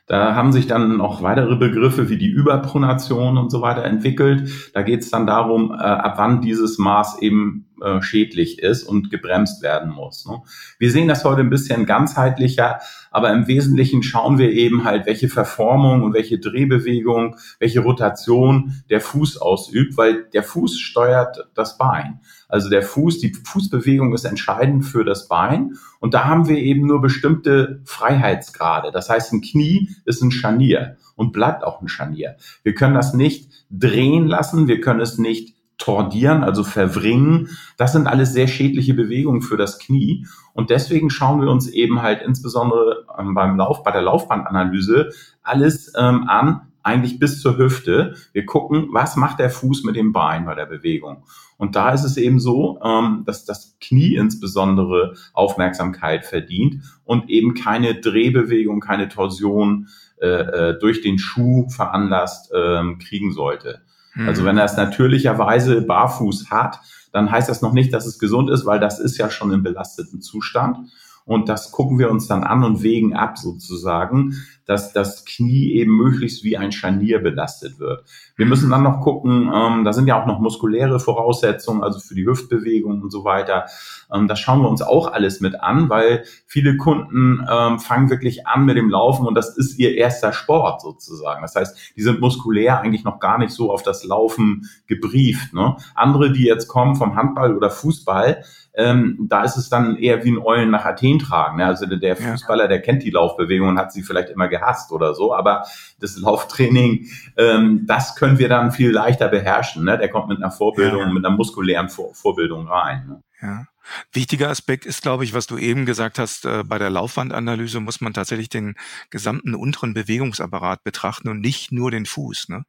Da haben sich dann noch weitere Begriffe wie die Überpronation und so weiter entwickelt. Da geht es dann darum, äh, ab wann dieses Maß eben äh, schädlich ist und gebremst werden muss. Ne? Wir sehen das heute ein bisschen ganzheitlicher, aber im Wesentlichen schauen wir eben halt, welche Verformung und welche Drehbewegung, welche Rotation der Fuß ausübt, weil der Fuß steuert das Bein. Also der Fuß, die Fußbewegung ist entscheidend für das Bein. Und da haben wir eben nur bestimmte Freiheitsgrade. Das heißt, ein Knie ist ein Scharnier und bleibt auch ein Scharnier. Wir können das nicht drehen lassen. Wir können es nicht tordieren, also verwringen. Das sind alles sehr schädliche Bewegungen für das Knie. Und deswegen schauen wir uns eben halt insbesondere ähm, beim Lauf, bei der Laufbandanalyse alles ähm, an, eigentlich bis zur Hüfte. Wir gucken, was macht der Fuß mit dem Bein bei der Bewegung. Und da ist es eben so, ähm, dass das Knie insbesondere Aufmerksamkeit verdient und eben keine Drehbewegung, keine Torsion äh, äh durch den Schuh veranlasst ähm, kriegen sollte. Mhm. Also wenn er es natürlicherweise barfuß hat, dann heißt das noch nicht, dass es gesund ist, weil das ist ja schon im belasteten Zustand. Und das gucken wir uns dann an und wägen ab sozusagen, dass das Knie eben möglichst wie ein Scharnier belastet wird. Wir müssen dann noch gucken, ähm, da sind ja auch noch muskuläre Voraussetzungen, also für die Hüftbewegung und so weiter. Ähm, das schauen wir uns auch alles mit an, weil viele Kunden ähm, fangen wirklich an mit dem Laufen und das ist ihr erster Sport sozusagen. Das heißt, die sind muskulär eigentlich noch gar nicht so auf das Laufen gebrieft. Ne? Andere, die jetzt kommen vom Handball oder Fußball, ähm, da ist es dann eher wie ein Eulen nach Athen tragen. Ne? Also der Fußballer, der kennt die Laufbewegung und hat sie vielleicht immer gehasst oder so, aber das Lauftraining, ähm, das können wir dann viel leichter beherrschen. Ne? Der kommt mit einer Vorbildung, ja. mit einer muskulären Vor Vorbildung rein. Ne? Ja. Wichtiger Aspekt ist, glaube ich, was du eben gesagt hast, äh, bei der Laufwandanalyse muss man tatsächlich den gesamten unteren Bewegungsapparat betrachten und nicht nur den Fuß. Ne?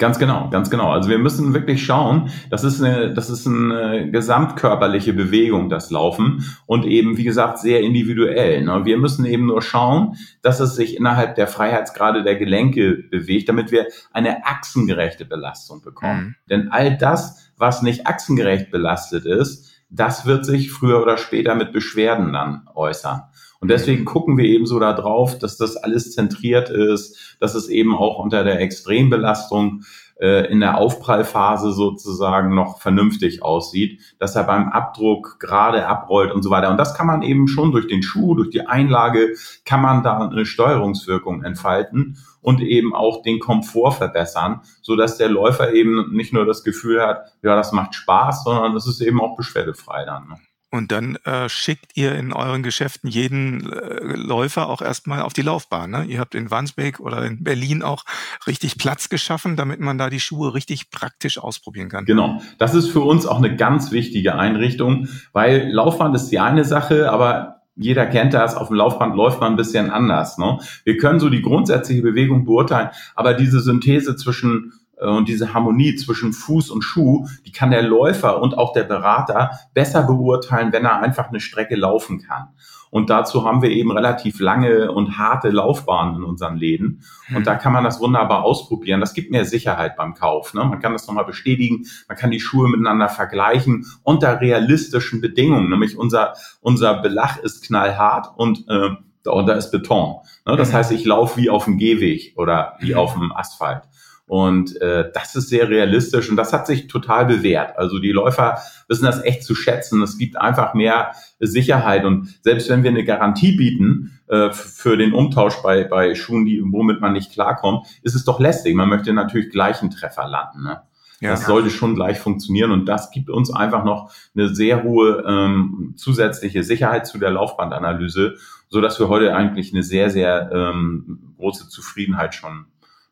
Ganz genau, ganz genau. Also wir müssen wirklich schauen, das ist eine, das ist eine gesamtkörperliche Bewegung, das Laufen und eben, wie gesagt, sehr individuell. Ne? Wir müssen eben nur schauen, dass es sich innerhalb der Freiheitsgrade der Gelenke bewegt, damit wir eine achsengerechte Belastung bekommen. Mhm. Denn all das, was nicht achsengerecht belastet ist, das wird sich früher oder später mit Beschwerden dann äußern. Und deswegen gucken wir eben so da drauf, dass das alles zentriert ist, dass es eben auch unter der Extrembelastung äh, in der Aufprallphase sozusagen noch vernünftig aussieht, dass er beim Abdruck gerade abrollt und so weiter. Und das kann man eben schon durch den Schuh, durch die Einlage, kann man da eine Steuerungswirkung entfalten und eben auch den Komfort verbessern, so dass der Läufer eben nicht nur das Gefühl hat, ja, das macht Spaß, sondern es ist eben auch beschwerdefrei dann. Ne? Und dann äh, schickt ihr in euren Geschäften jeden äh, Läufer auch erstmal auf die Laufbahn. Ne? Ihr habt in Wandsbek oder in Berlin auch richtig Platz geschaffen, damit man da die Schuhe richtig praktisch ausprobieren kann. Genau. Das ist für uns auch eine ganz wichtige Einrichtung, weil Laufband ist die eine Sache, aber jeder kennt das, auf dem Laufband läuft man ein bisschen anders. Ne? Wir können so die grundsätzliche Bewegung beurteilen, aber diese Synthese zwischen und diese Harmonie zwischen Fuß und Schuh, die kann der Läufer und auch der Berater besser beurteilen, wenn er einfach eine Strecke laufen kann. Und dazu haben wir eben relativ lange und harte Laufbahnen in unseren Läden. Und da kann man das wunderbar ausprobieren. Das gibt mehr Sicherheit beim Kauf. Ne? Man kann das nochmal bestätigen. Man kann die Schuhe miteinander vergleichen unter realistischen Bedingungen. Nämlich unser, unser Belach ist knallhart und äh, da ist Beton. Ne? Das mhm. heißt, ich laufe wie auf dem Gehweg oder wie mhm. auf dem Asphalt. Und äh, das ist sehr realistisch und das hat sich total bewährt. Also die Läufer wissen das echt zu schätzen. Es gibt einfach mehr Sicherheit und selbst wenn wir eine Garantie bieten äh, für den Umtausch bei, bei Schuhen, die, womit man nicht klarkommt, ist es doch lästig. Man möchte natürlich gleich einen Treffer landen. Ne? Ja, das sollte schon gleich funktionieren und das gibt uns einfach noch eine sehr hohe ähm, zusätzliche Sicherheit zu der Laufbandanalyse, so dass wir heute eigentlich eine sehr, sehr ähm, große Zufriedenheit schon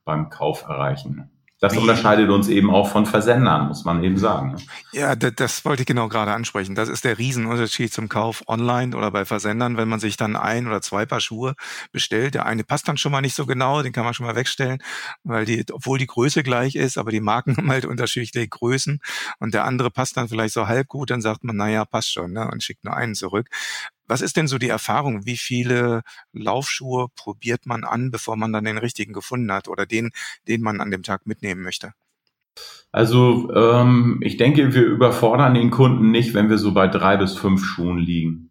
beim Kauf erreichen. Das Wie? unterscheidet uns eben auch von Versendern, muss man eben sagen. ne? Ja, das, das wollte ich genau gerade ansprechen. Das ist der Riesenunterschied zum Kauf online oder bei Versendern, wenn man sich dann ein oder zwei Paar Schuhe bestellt. Der eine passt dann schon mal nicht so genau, den kann man schon mal wegstellen, weil die, obwohl die Größe gleich ist, aber die Marken haben halt unterschiedliche Größen und der andere passt dann vielleicht so halb gut, dann sagt man, naja, passt schon, ne, und schickt nur einen zurück. Was ist denn so die Erfahrung? Wie viele Laufschuhe probiert man an, bevor man dann den richtigen gefunden hat oder den, den man an dem Tag mitnehmen möchte? Also ähm, ich denke, wir überfordern den Kunden nicht, wenn wir so bei drei bis fünf Schuhen liegen.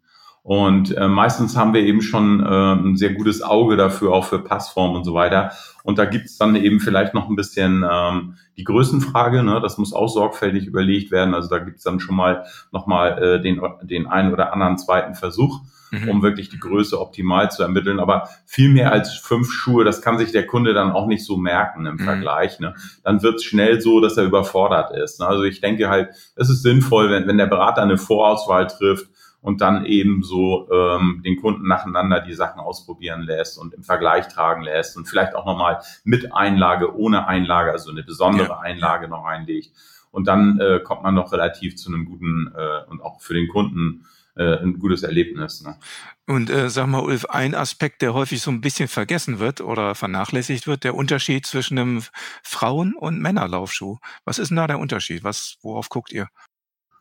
Und äh, meistens haben wir eben schon äh, ein sehr gutes Auge dafür, auch für Passform und so weiter. Und da gibt's dann eben vielleicht noch ein bisschen ähm, die Größenfrage, ne? das muss auch sorgfältig überlegt werden. Also da gibt's dann schon mal nochmal äh, den, den einen oder anderen zweiten Versuch, Mhm. um wirklich die Größe optimal zu ermitteln. Aber viel mehr als fünf Schuhe, das kann sich der Kunde dann auch nicht so merken im Mhm. Vergleich. Ne? Dann wird's schnell so, dass er überfordert ist. Ne? Also ich denke halt, es ist sinnvoll, wenn, wenn der Berater eine Vorauswahl trifft und dann eben so ähm, den Kunden nacheinander die Sachen ausprobieren lässt und im Vergleich tragen lässt und vielleicht auch nochmal mit Einlage, ohne Einlage, also eine besondere Ja. Einlage noch einlegt. Und dann äh, kommt man noch relativ zu einem guten äh, und auch für den Kunden äh, ein gutes Erlebnis. Ne? Und äh, sag mal, Ulf, ein Aspekt, der häufig so ein bisschen vergessen wird oder vernachlässigt wird, der Unterschied zwischen einem Frauen- und Männerlaufschuh. Was ist denn da der Unterschied? Was, worauf guckt ihr?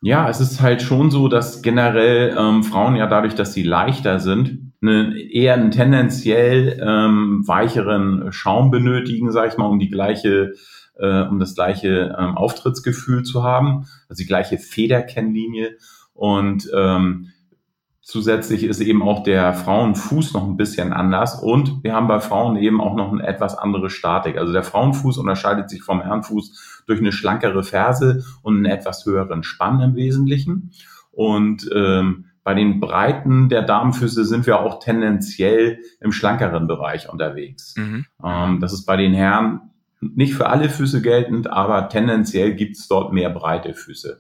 Ja, es ist halt schon so, dass generell ähm, Frauen ja dadurch, dass sie leichter sind, eine, eher einen tendenziell ähm, weicheren Schaum benötigen, sag ich mal, um die gleiche, äh, um das gleiche ähm, Auftrittsgefühl zu haben, also die gleiche Federkennlinie. Und ähm, zusätzlich ist eben auch der Frauenfuß noch ein bisschen anders und wir haben bei Frauen eben auch noch eine etwas andere Statik. Also der Frauenfuß unterscheidet sich vom Herrenfuß durch eine schlankere Ferse und einen etwas höheren Spann im Wesentlichen. Und ähm, bei den Breiten der Damenfüße sind wir auch tendenziell im schlankeren Bereich unterwegs. Mhm. Ähm, das ist bei den Herren nicht für alle Füße geltend, aber tendenziell gibt es dort mehr breite Füße.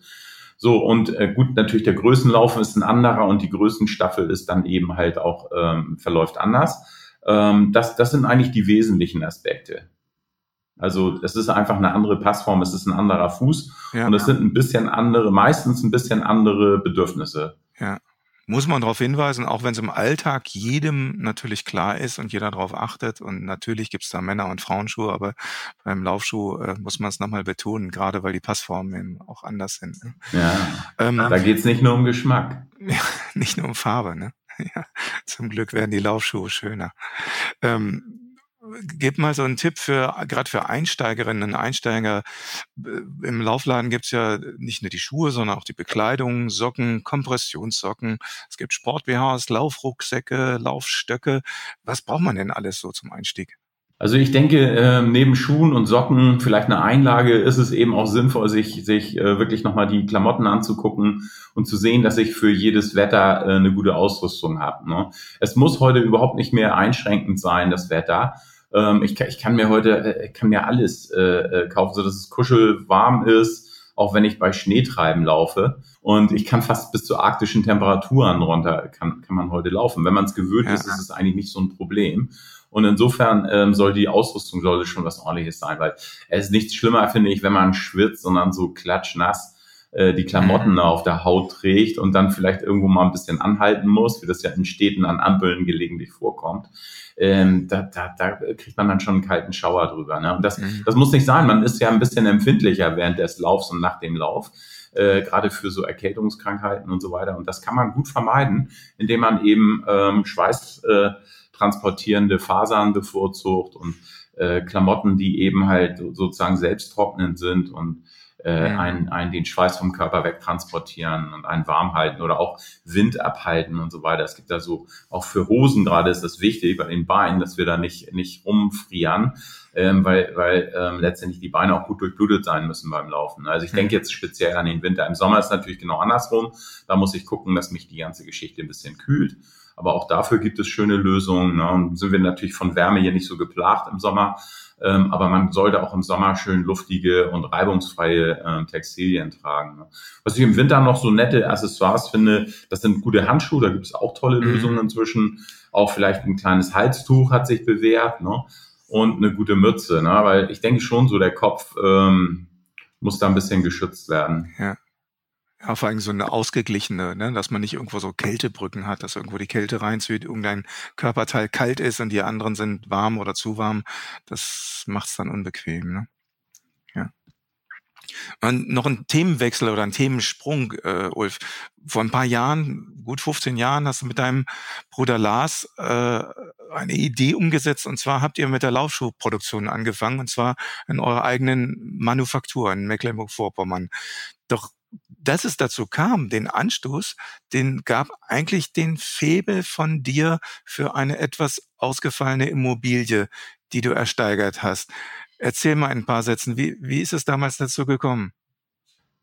So, und äh, gut, natürlich der Größenlauf ist ein anderer und die Größenstaffel ist dann eben halt auch, ähm, verläuft anders. Ähm, das, das sind eigentlich die wesentlichen Aspekte. Also es ist einfach eine andere Passform, es ist ein anderer Fuß Ja. und es sind ein bisschen andere, meistens ein bisschen andere Bedürfnisse. Ja. Muss man darauf hinweisen, auch wenn es im Alltag jedem natürlich klar ist und jeder darauf achtet. Und natürlich gibt es da Männer- und Frauenschuhe, aber beim Laufschuh äh, muss man es nochmal betonen, gerade weil die Passformen eben auch anders sind. Ne? Ja, Ähm, da geht's nicht nur um Geschmack. nicht nur um Farbe, ne? Ja, zum Glück werden die Laufschuhe schöner. Ähm, gib mal so einen Tipp für gerade für Einsteigerinnen und Einsteiger. Äh, Im Laufladen gibt's ja nicht nur die Schuhe, sondern auch die Bekleidung, Socken, Kompressionssocken. Es gibt Sport-BHs, Laufrucksäcke, Laufstöcke. Was braucht man denn alles so zum Einstieg? Also ich denke, äh, neben Schuhen und Socken, vielleicht eine Einlage, ist es eben auch sinnvoll, sich, sich äh, wirklich nochmal die Klamotten anzugucken und zu sehen, dass ich für jedes Wetter äh, eine gute Ausrüstung habe. Ne? Es muss heute überhaupt nicht mehr einschränkend sein, das Wetter. Ähm, ich, kann, ich kann mir heute, äh, kann mir alles äh, äh, kaufen, so dass es kuschelwarm ist, auch wenn ich bei Schneetreiben laufe. Und ich kann fast bis zu arktischen Temperaturen runter, kann, kann man heute laufen. Wenn man es gewöhnt Ja. ist, ist es eigentlich nicht so ein Problem. Und insofern ähm, soll die Ausrüstung sollte schon was ordentliches sein, weil es ist nichts schlimmer, finde ich, wenn man schwitzt, sondern so klatschnass äh, die Klamotten Mhm. auf der Haut trägt und dann vielleicht irgendwo mal ein bisschen anhalten muss, wie das ja in Städten an Ampeln gelegentlich vorkommt. Ähm, da, da, da kriegt man dann schon einen kalten Schauer drüber. Ne? Und das, Mhm. das muss nicht sein. Man ist ja ein bisschen empfindlicher während des Laufs und nach dem Lauf, äh, gerade für so Erkältungskrankheiten und so weiter. Und das kann man gut vermeiden, indem man eben ähm, Schweiß äh, transportierende Fasern bevorzugt und äh, Klamotten, die eben halt sozusagen selbsttrocknend sind und äh, Mhm. einen, einen den Schweiß vom Körper wegtransportieren und einen warm halten oder auch Wind abhalten und so weiter. Es gibt da so, auch für Hosen gerade ist das wichtig bei den Beinen, dass wir da nicht, nicht rumfrieren, ähm, weil, weil ähm, letztendlich die Beine auch gut durchblutet sein müssen beim Laufen. Also ich denke jetzt speziell an den Winter. Im Sommer ist natürlich genau andersrum. Da muss ich gucken, dass mich die ganze Geschichte ein bisschen kühlt. Aber auch dafür gibt es schöne Lösungen. Ne? Und sind wir natürlich von Wärme hier nicht so geplagt im Sommer. Ähm, aber man sollte auch im Sommer schön luftige und reibungsfreie äh, Textilien tragen. Ne? Was ich im Winter noch so nette Accessoires finde, das sind gute Handschuhe, da gibt es auch tolle Mhm. Lösungen inzwischen. Auch vielleicht ein kleines Halstuch hat sich bewährt. Ne? und eine gute Mütze, ne? weil ich denke schon so, der Kopf ähm, muss da ein bisschen geschützt werden. Ja. Ja, vor allem so eine ausgeglichene, ne? dass man nicht irgendwo so Kältebrücken hat, dass irgendwo die Kälte reinzieht, irgendein Körperteil kalt ist und die anderen sind warm oder zu warm. Das macht es dann unbequem. Ne? Ja. Und noch ein Themenwechsel oder ein Themensprung, äh, Ulf. Vor ein paar Jahren, gut 15 Jahren, hast du mit deinem Bruder Lars äh, eine Idee umgesetzt und zwar habt ihr mit der Laufschuhproduktion angefangen und zwar in eurer eigenen Manufaktur in Mecklenburg-Vorpommern. Doch dass es dazu kam, den Anstoß, den gab eigentlich den Febel von dir für eine etwas ausgefallene Immobilie, die du ersteigert hast. Erzähl mal in ein paar Sätzen, wie, wie ist es damals dazu gekommen?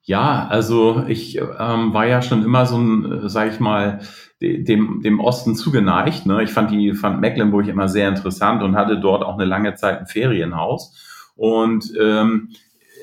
Ja, also ich ähm, war ja schon immer so ein, äh, sag ich mal, dem, dem Osten zugeneigt. Ne? Ich fand die fand Mecklenburg immer sehr interessant und hatte dort auch eine lange Zeit ein Ferienhaus. Und ähm,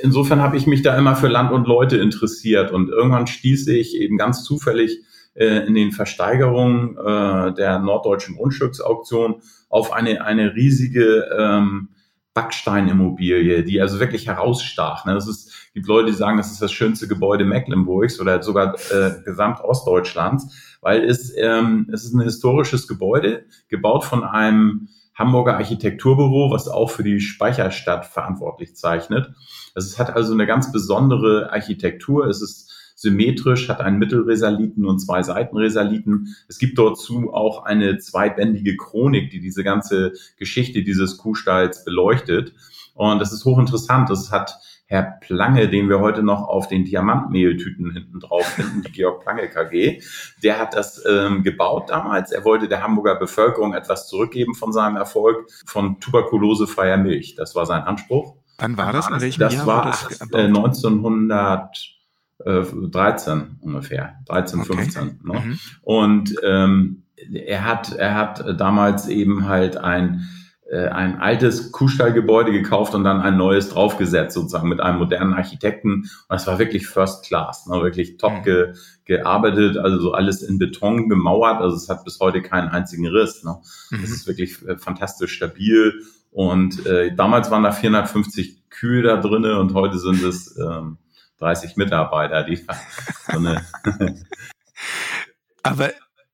insofern habe ich mich da immer für Land und Leute interessiert und irgendwann stieß ich eben ganz zufällig äh, in den Versteigerungen äh, der norddeutschen Grundstücksauktion auf eine, eine riesige ähm, Backsteinimmobilie, die also wirklich herausstach. Ne? Das ist, gibt Leute, die sagen, das ist das schönste Gebäude Mecklenburgs oder sogar äh, gesamt Ostdeutschlands, weil es, ähm, es ist ein historisches Gebäude, gebaut von einem Hamburger Architekturbüro, was auch für die Speicherstadt verantwortlich zeichnet. Also es hat also eine ganz besondere Architektur. Es ist symmetrisch, hat einen Mittelresaliten und zwei Seitenresaliten. Es gibt dazu auch eine zweibändige Chronik, die diese ganze Geschichte dieses Kuhstalls beleuchtet. Und das ist hochinteressant. Das hat Herr Plange, den wir heute noch auf den Diamantmehltüten hinten drauf finden, die Georg Plange KG, der hat das ähm, gebaut damals. Er wollte der Hamburger Bevölkerung etwas zurückgeben von seinem Erfolg von tuberkulosefreier Milch. Das war sein Anspruch. Wann war das? In welchem das Jahr war das äh, 1913 ungefähr, 13, okay. 15. Ne? Mhm. Und ähm, er hat, er hat damals eben halt ein äh, ein altes Kuhstallgebäude gekauft und dann ein neues draufgesetzt, sozusagen mit einem modernen Architekten. Und das war wirklich First Class, ne? wirklich top mhm. ge, gearbeitet, also so alles in Beton gemauert. Also es hat bis heute keinen einzigen Riss. Ne? Mhm. Es ist wirklich äh, fantastisch stabil. Und äh, damals waren da 450 Kühe da drinnen und heute sind es ähm, 30 Mitarbeiter, die so eine Aber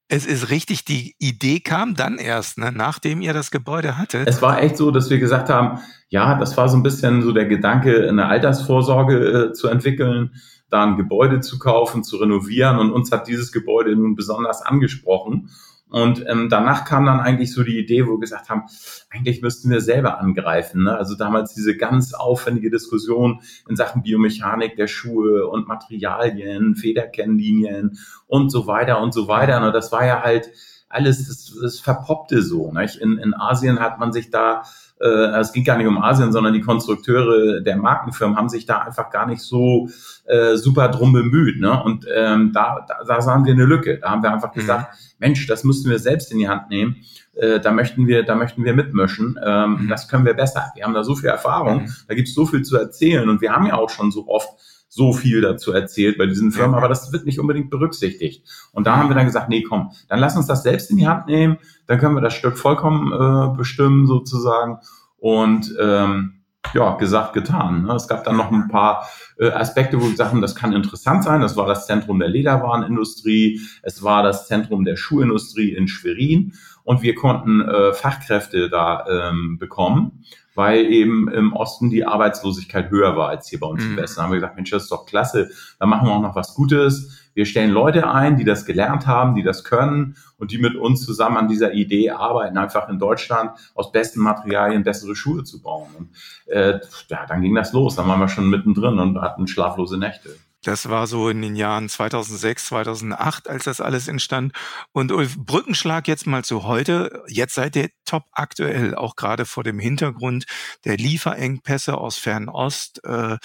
es ist richtig, die Idee kam dann erst, ne, nachdem ihr das Gebäude hattet. Es war echt so, dass wir gesagt haben, ja, das war so ein bisschen so der Gedanke, eine Altersvorsorge äh, zu entwickeln, da ein Gebäude zu kaufen, zu renovieren und uns hat dieses Gebäude nun besonders angesprochen. Und ähm, danach kam dann eigentlich so die Idee, wo wir gesagt haben, eigentlich müssten wir selber angreifen. Ne? Also damals diese ganz aufwendige Diskussion in Sachen Biomechanik der Schuhe und Materialien, Federkennlinien und so weiter und so weiter. Ne? Das war ja halt alles, das, das verpoppte so. Nicht? In, in Asien hat man sich da äh, es ging gar nicht um Asien, sondern die Konstrukteure der Markenfirmen haben sich da einfach gar nicht so äh, super drum bemüht. Ne? Und ähm, da, da, da sahen wir eine Lücke. Da haben wir einfach mhm. gesagt, Mensch, das müssten wir selbst in die Hand nehmen. Äh, da möchten wir, da möchten wir mitmischen. Ähm, mhm. Das können wir besser. Wir haben da so viel Erfahrung, mhm. da gibt es so viel zu erzählen und wir haben ja auch schon so oft so viel dazu erzählt bei diesen Firmen, aber das wird nicht unbedingt berücksichtigt. Und da haben wir dann gesagt, nee, komm, dann lass uns das selbst in die Hand nehmen, dann können wir das Stück vollkommen äh, bestimmen sozusagen. Und ähm, ja, gesagt, getan. Ne? Es gab dann noch ein paar äh, Aspekte, wo wir gesagt haben, das kann interessant sein. Das war das Zentrum der Lederwarenindustrie, es war das Zentrum der Schuhindustrie in Schwerin und wir konnten äh, Fachkräfte da ähm, bekommen weil eben im Osten die Arbeitslosigkeit höher war als hier bei uns mhm. im Westen. Da haben wir gesagt, Mensch, das ist doch klasse, da machen wir auch noch was Gutes. Wir stellen Leute ein, die das gelernt haben, die das können und die mit uns zusammen an dieser Idee arbeiten, einfach in Deutschland aus besten Materialien bessere Schuhe zu bauen. Und äh, ja, dann ging das los. Dann waren wir schon mittendrin und hatten schlaflose Nächte. Das war so in den Jahren 2006, 2008, als das alles entstand. Und Ulf, Brückenschlag jetzt mal zu heute. Jetzt seid ihr top aktuell, auch gerade vor dem Hintergrund der Lieferengpässe aus Fernost. Äh,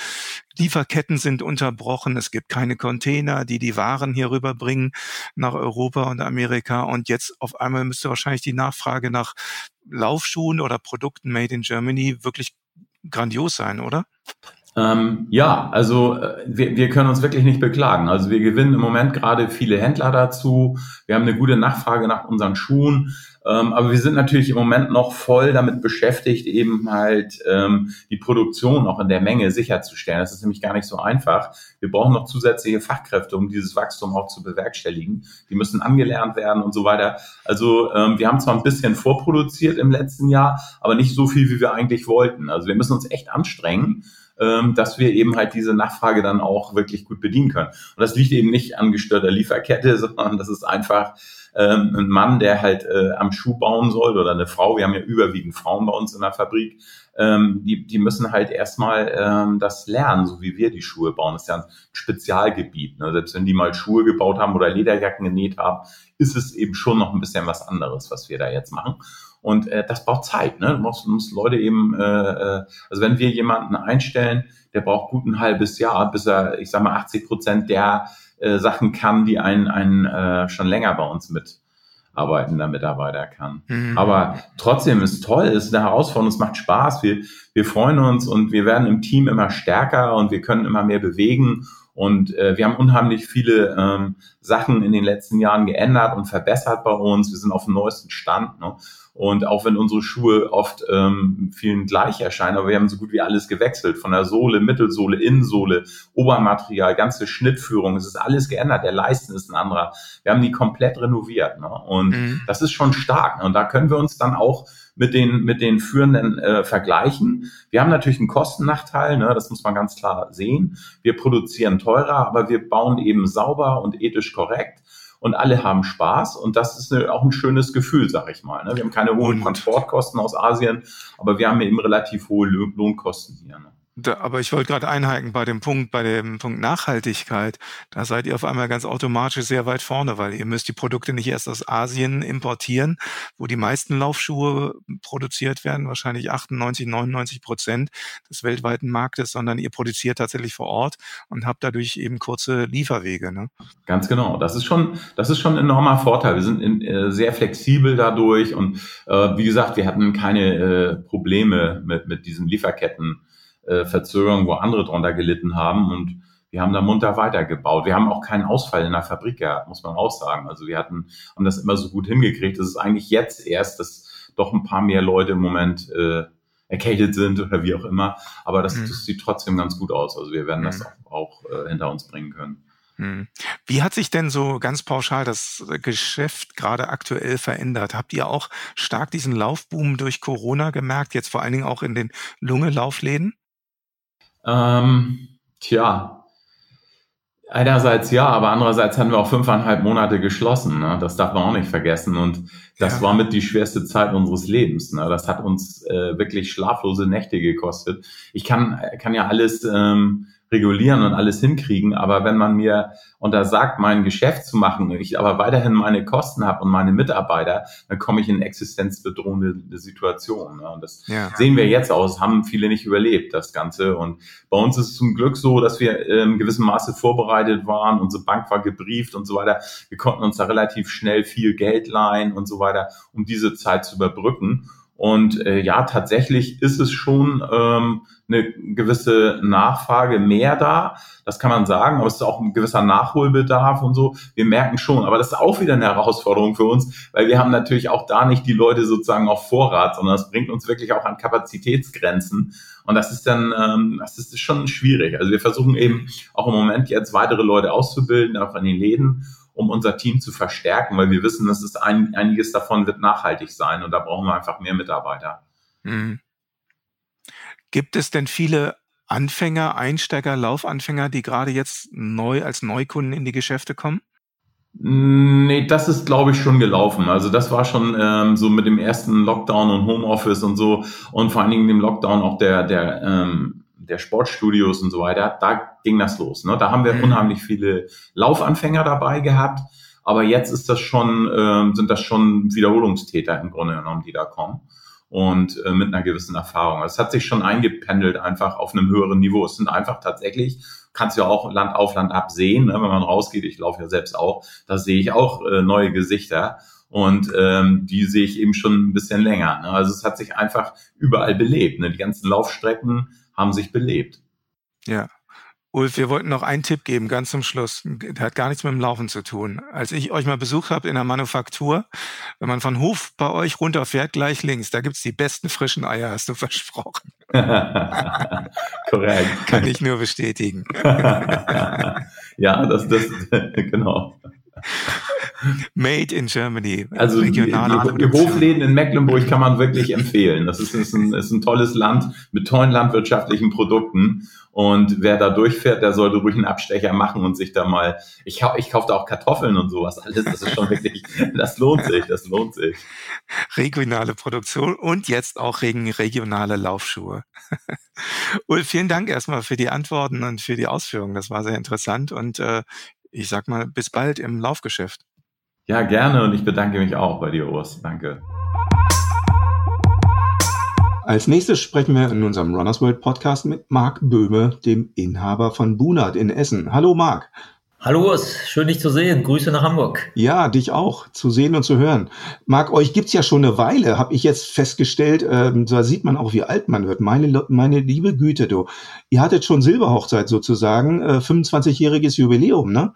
Lieferketten sind unterbrochen. Es gibt keine Container, die die Waren hier rüberbringen nach Europa und Amerika. Und jetzt auf einmal müsste wahrscheinlich die Nachfrage nach Laufschuhen oder Produkten made in Germany wirklich grandios sein, oder? Ähm, ja, also äh, wir, wir können uns wirklich nicht beklagen. Also wir gewinnen im Moment gerade viele Händler dazu. Wir haben eine gute Nachfrage nach unseren Schuhen. Ähm, aber wir sind natürlich im Moment noch voll damit beschäftigt, eben halt ähm, die Produktion auch in der Menge sicherzustellen. Das ist nämlich gar nicht so einfach. Wir brauchen noch zusätzliche Fachkräfte, um dieses Wachstum auch zu bewerkstelligen. Die müssen angelernt werden und so weiter. Also ähm, wir haben zwar ein bisschen vorproduziert im letzten Jahr, aber nicht so viel, wie wir eigentlich wollten. Also wir müssen uns echt anstrengen ähm, dass wir eben halt diese Nachfrage dann auch wirklich gut bedienen können. Und das liegt eben nicht an gestörter Lieferkette, sondern das ist einfach ähm, ein Mann, der halt äh, am Schuh bauen soll oder eine Frau. Wir haben ja überwiegend Frauen bei uns in der Fabrik. Ähm, die, die müssen halt erstmal ähm, das lernen, so wie wir die Schuhe bauen. Das ist ja ein Spezialgebiet. Ne? Selbst wenn die mal Schuhe gebaut haben oder Lederjacken genäht haben, ist es eben schon noch ein bisschen was anderes, was wir da jetzt machen. Und äh, das braucht Zeit. Ne? Du musst, musst Leute eben, äh, äh, also wenn wir jemanden einstellen, der braucht gut ein halbes Jahr, bis er, ich sage mal, 80 Prozent der äh, Sachen kann, die ein, ein äh, schon länger bei uns mitarbeitender Mitarbeiter kann. Mhm. Aber trotzdem ist toll, ist eine Herausforderung, es macht Spaß, wir, wir freuen uns und wir werden im Team immer stärker und wir können immer mehr bewegen und äh, wir haben unheimlich viele ähm, Sachen in den letzten Jahren geändert und verbessert bei uns. Wir sind auf dem neuesten Stand. Ne? Und auch wenn unsere Schuhe oft ähm, vielen gleich erscheinen, aber wir haben so gut wie alles gewechselt. Von der Sohle, Mittelsohle, Innensohle, Obermaterial, ganze Schnittführung. Es ist alles geändert. Der Leisten ist ein anderer. Wir haben die komplett renoviert. Ne? Und mhm. das ist schon stark. Ne? Und da können wir uns dann auch mit den, mit den Führenden äh, vergleichen. Wir haben natürlich einen Kostennachteil, ne, das muss man ganz klar sehen. Wir produzieren teurer, aber wir bauen eben sauber und ethisch korrekt und alle haben Spaß und das ist eine, auch ein schönes Gefühl, sag ich mal. Ne? Wir haben keine hohen Transportkosten aus Asien, aber wir haben eben relativ hohe Lohnkosten hier. Ne? Da, aber ich wollte gerade einhaken bei dem Punkt, bei dem Punkt Nachhaltigkeit. Da seid ihr auf einmal ganz automatisch sehr weit vorne, weil ihr müsst die Produkte nicht erst aus Asien importieren, wo die meisten Laufschuhe produziert werden, wahrscheinlich 98, 99 Prozent des weltweiten Marktes, sondern ihr produziert tatsächlich vor Ort und habt dadurch eben kurze Lieferwege. Ne? Ganz genau. Das ist schon, das ist schon ein enormer Vorteil. Wir sind in, äh, sehr flexibel dadurch und äh, wie gesagt, wir hatten keine äh, Probleme mit, mit diesen Lieferketten äh, Verzögerung, wo andere drunter gelitten haben. Und wir haben da munter weitergebaut. Wir haben auch keinen Ausfall in der Fabrik gehabt, muss man auch sagen. Also wir hatten, haben das immer so gut hingekriegt. Es ist eigentlich jetzt erst, dass doch ein paar mehr Leute im Moment äh, erkältet sind oder wie auch immer. Aber das, mhm. das sieht trotzdem ganz gut aus. Also wir werden mhm. das auch, auch äh, hinter uns bringen können. Mhm. Wie hat sich denn so ganz pauschal das Geschäft gerade aktuell verändert? Habt ihr auch stark diesen Laufboom durch Corona gemerkt, jetzt vor allen Dingen auch in den Lunge-Laufläden? Ähm, tja, einerseits ja, aber andererseits hatten wir auch fünfeinhalb Monate geschlossen. Ne? Das darf man auch nicht vergessen. Und das ja. war mit die schwerste Zeit unseres Lebens. Ne? Das hat uns äh, wirklich schlaflose Nächte gekostet. Ich kann, kann ja alles ähm, regulieren und alles hinkriegen. Aber wenn man mir untersagt, mein Geschäft zu machen, ich aber weiterhin meine Kosten habe und meine Mitarbeiter, dann komme ich in existenzbedrohende Situationen. Ne? Und das ja. sehen wir jetzt aus, haben viele nicht überlebt, das Ganze. Und bei uns ist es zum Glück so, dass wir in gewissem Maße vorbereitet waren. Unsere Bank war gebrieft und so weiter. Wir konnten uns da relativ schnell viel Geld leihen und so weiter, um diese Zeit zu überbrücken. Und äh, ja, tatsächlich ist es schon ähm, eine gewisse Nachfrage mehr da. Das kann man sagen, aber es ist auch ein gewisser Nachholbedarf und so. Wir merken schon, aber das ist auch wieder eine Herausforderung für uns, weil wir haben natürlich auch da nicht die Leute sozusagen auf Vorrat, sondern das bringt uns wirklich auch an Kapazitätsgrenzen. Und das ist dann, ähm, das ist schon schwierig. Also wir versuchen eben auch im Moment jetzt weitere Leute auszubilden, auch in den Läden um unser Team zu verstärken, weil wir wissen, dass es ein, einiges davon wird nachhaltig sein und da brauchen wir einfach mehr Mitarbeiter. Mhm. Gibt es denn viele Anfänger, Einsteiger, Laufanfänger, die gerade jetzt neu als Neukunden in die Geschäfte kommen? Nee, das ist, glaube ich, schon gelaufen. Also das war schon ähm, so mit dem ersten Lockdown und Homeoffice und so und vor allen Dingen dem Lockdown auch der, der ähm, der Sportstudios und so weiter, da ging das los. Ne? Da haben wir mhm. unheimlich viele Laufanfänger dabei gehabt, aber jetzt ist das schon, äh, sind das schon Wiederholungstäter im Grunde genommen, die da kommen und äh, mit einer gewissen Erfahrung. Es hat sich schon eingependelt einfach auf einem höheren Niveau. Es sind einfach tatsächlich, kannst du ja auch Land auf Land ab sehen, ne? wenn man rausgeht, ich laufe ja selbst auch, da sehe ich auch äh, neue Gesichter und ähm, die sehe ich eben schon ein bisschen länger. Ne? Also es hat sich einfach überall belebt. Ne? Die ganzen Laufstrecken haben sich belebt. Ja. Ulf, wir wollten noch einen Tipp geben, ganz zum Schluss. Der hat gar nichts mit dem Laufen zu tun. Als ich euch mal besucht habe in der Manufaktur, wenn man von Hof bei euch runterfährt, gleich links, da gibt's die besten frischen Eier, hast du versprochen. Korrekt. Kann ich nur bestätigen. ja, das, das, genau. Made in Germany. Also die, die, die, Hofläden in Mecklenburg kann man wirklich empfehlen. Das ist, ist, ein, ist ein tolles Land mit tollen landwirtschaftlichen Produkten. Und wer da durchfährt, der sollte ruhig einen Abstecher machen und sich da mal, ich, ich kaufe da auch Kartoffeln und sowas alles. Das ist schon wirklich, das lohnt sich, das lohnt sich. Regionale Produktion und jetzt auch regionale Laufschuhe. Ulf, vielen Dank erstmal für die Antworten und für die Ausführungen. Das war sehr interessant und äh, ich sag mal, bis bald im Laufgeschäft. Ja, gerne und ich bedanke mich auch bei dir, Urs. Danke. Als nächstes sprechen wir in unserem Runners World Podcast mit Marc Böhme, dem Inhaber von Bunert in Essen. Hallo Marc. Hallo Urs, schön dich zu sehen. Grüße nach Hamburg. Ja, dich auch, zu sehen und zu hören. Marc, euch gibt's ja schon eine Weile, habe ich jetzt festgestellt. Ähm, da sieht man auch, wie alt man wird. Meine, meine liebe Güte, du. Ihr hattet schon Silberhochzeit sozusagen, äh, 25-jähriges Jubiläum, ne?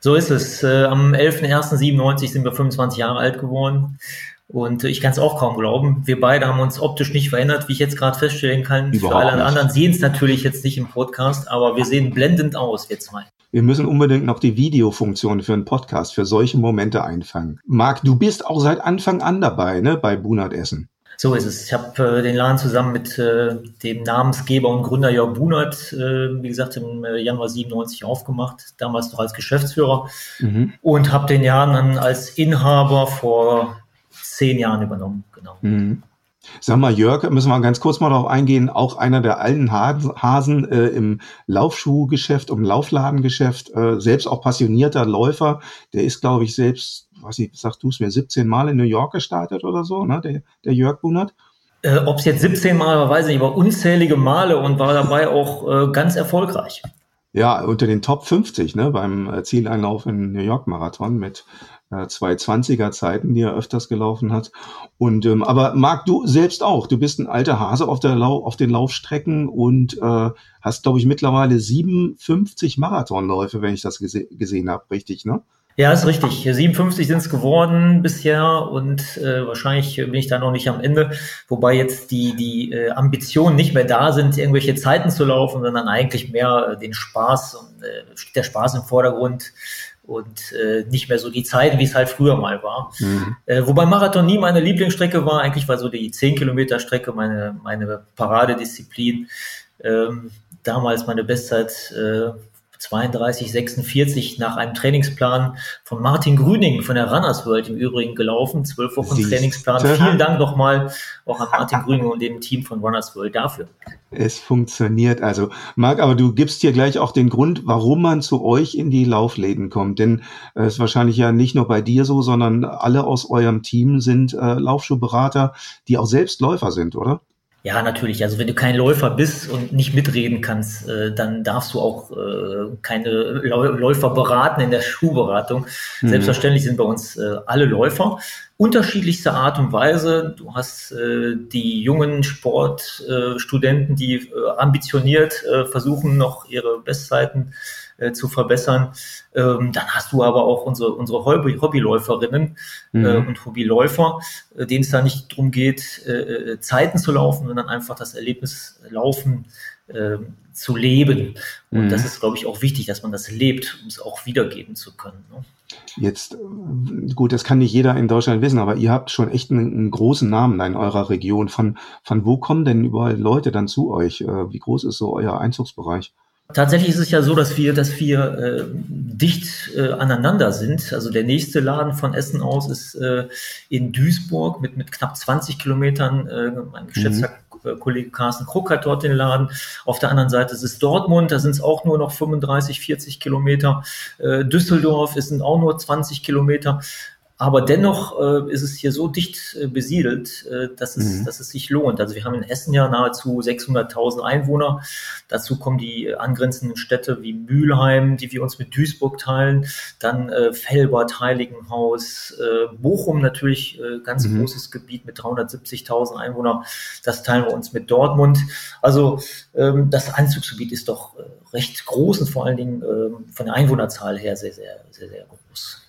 So ist es. Äh, am 11.01.97 sind wir 25 Jahre alt geworden. Und ich kann es auch kaum glauben. Wir beide haben uns optisch nicht verändert, wie ich jetzt gerade feststellen kann. Überhaupt Für alle anderen sehen es natürlich jetzt nicht im Podcast, aber wir sehen blendend aus, wir zwei. Wir müssen unbedingt noch die Videofunktion für einen Podcast, für solche Momente einfangen. Marc, du bist auch seit Anfang an dabei, ne, bei Bunert Essen. So ist es. Ich habe äh, den Laden zusammen mit äh, dem Namensgeber und Gründer Jörg Bunert, äh, wie gesagt, im äh, Januar 97 aufgemacht, damals noch als Geschäftsführer mhm. und habe den Laden dann als Inhaber vor zehn Jahren übernommen. Genau. Mhm. Sag mal, Jörg, müssen wir ganz kurz mal darauf eingehen, auch einer der alten Hasen äh, im Laufschuhgeschäft, im Laufladengeschäft, äh, selbst auch passionierter Läufer, der ist, glaube ich, selbst was ich, sag du es mir, 17 Mal in New York gestartet oder so, ne, der, der Jörg Bunert? Äh, Ob es jetzt 17 Mal war, weiß ich nicht, aber unzählige Male und war dabei auch äh, ganz erfolgreich. Ja, unter den Top 50, ne, beim äh, Zieleinlauf in New York Marathon mit äh, zwei 20er Zeiten, die er öfters gelaufen hat. Und ähm, aber Marc, du selbst auch. Du bist ein alter Hase auf der Lau auf den Laufstrecken und äh, hast, glaube ich, mittlerweile 57 Marathonläufe, wenn ich das gese gesehen habe, richtig, ne? Ja, ist richtig. 57 sind es geworden bisher und äh, wahrscheinlich bin ich da noch nicht am Ende, wobei jetzt die, die äh, Ambitionen nicht mehr da sind, irgendwelche Zeiten zu laufen, sondern eigentlich mehr äh, den Spaß und äh, der Spaß im Vordergrund und äh, nicht mehr so die Zeit, wie es halt früher mal war. Mhm. Äh, wobei Marathon nie meine Lieblingsstrecke war, eigentlich war so die 10 Kilometer Strecke meine, meine Paradedisziplin. Ähm, damals meine Bestzeit äh, 32, 46 nach einem Trainingsplan von Martin Grüning von der Runners World im Übrigen gelaufen. Zwölf Wochen Siehst Trainingsplan. Vielen Dank nochmal auch an Martin Grüning und dem Team von Runners World dafür. Es funktioniert also. Marc, aber du gibst hier gleich auch den Grund, warum man zu euch in die Laufläden kommt. Denn es äh, ist wahrscheinlich ja nicht nur bei dir so, sondern alle aus eurem Team sind äh, Laufschuhberater, die auch selbst Läufer sind, oder? Ja, natürlich. Also wenn du kein Läufer bist und nicht mitreden kannst, äh, dann darfst du auch äh, keine Läufer beraten in der Schuhberatung. Mhm. Selbstverständlich sind bei uns äh, alle Läufer. Unterschiedlichste Art und Weise. Du hast äh, die jungen Sportstudenten, die äh, ambitioniert äh, versuchen, noch ihre Bestzeiten äh, zu verbessern. Ähm, dann hast du aber auch unsere, unsere Hobby Hobbyläuferinnen mhm. äh, und Hobbyläufer, äh, denen es da nicht darum geht, äh, äh, Zeiten zu laufen, sondern einfach das Erlebnis Laufen äh, zu leben. Und mhm. das ist, glaube ich, auch wichtig, dass man das lebt, um es auch wiedergeben zu können. Ne? Jetzt, gut, das kann nicht jeder in Deutschland wissen, aber ihr habt schon echt einen, einen, großen Namen in eurer Region. Von, von wo kommen denn überall Leute dann zu euch? Wie groß ist so euer Einzugsbereich? Tatsächlich ist es ja so, dass wir, dass wir äh, dicht äh, aneinander sind. Also der nächste Laden von Essen aus ist äh, in Duisburg mit, mit knapp 20 Kilometern. Äh, mein geschätzter mhm. Kollege Carsten Kruck hat dort den Laden. Auf der anderen Seite ist es Dortmund, da sind es auch nur noch 35, 40 Kilometer. Äh, Düsseldorf, es sind auch nur 20 Kilometer. Aber dennoch äh, ist es hier so dicht äh, besiedelt, äh, dass, es, mhm. dass es sich lohnt. Also wir haben in Essen ja nahezu 600.000 Einwohner. Dazu kommen die angrenzenden Städte wie Mülheim, die wir uns mit Duisburg teilen, dann äh, Felbert, Heiligenhaus, äh, Bochum natürlich äh, ganz mhm. großes Gebiet mit 370.000 Einwohnern. Das teilen wir uns mit Dortmund. Also ähm, das Einzugsgebiet ist doch äh, recht groß und vor allen Dingen ähm, von der Einwohnerzahl her sehr, sehr, sehr, sehr groß.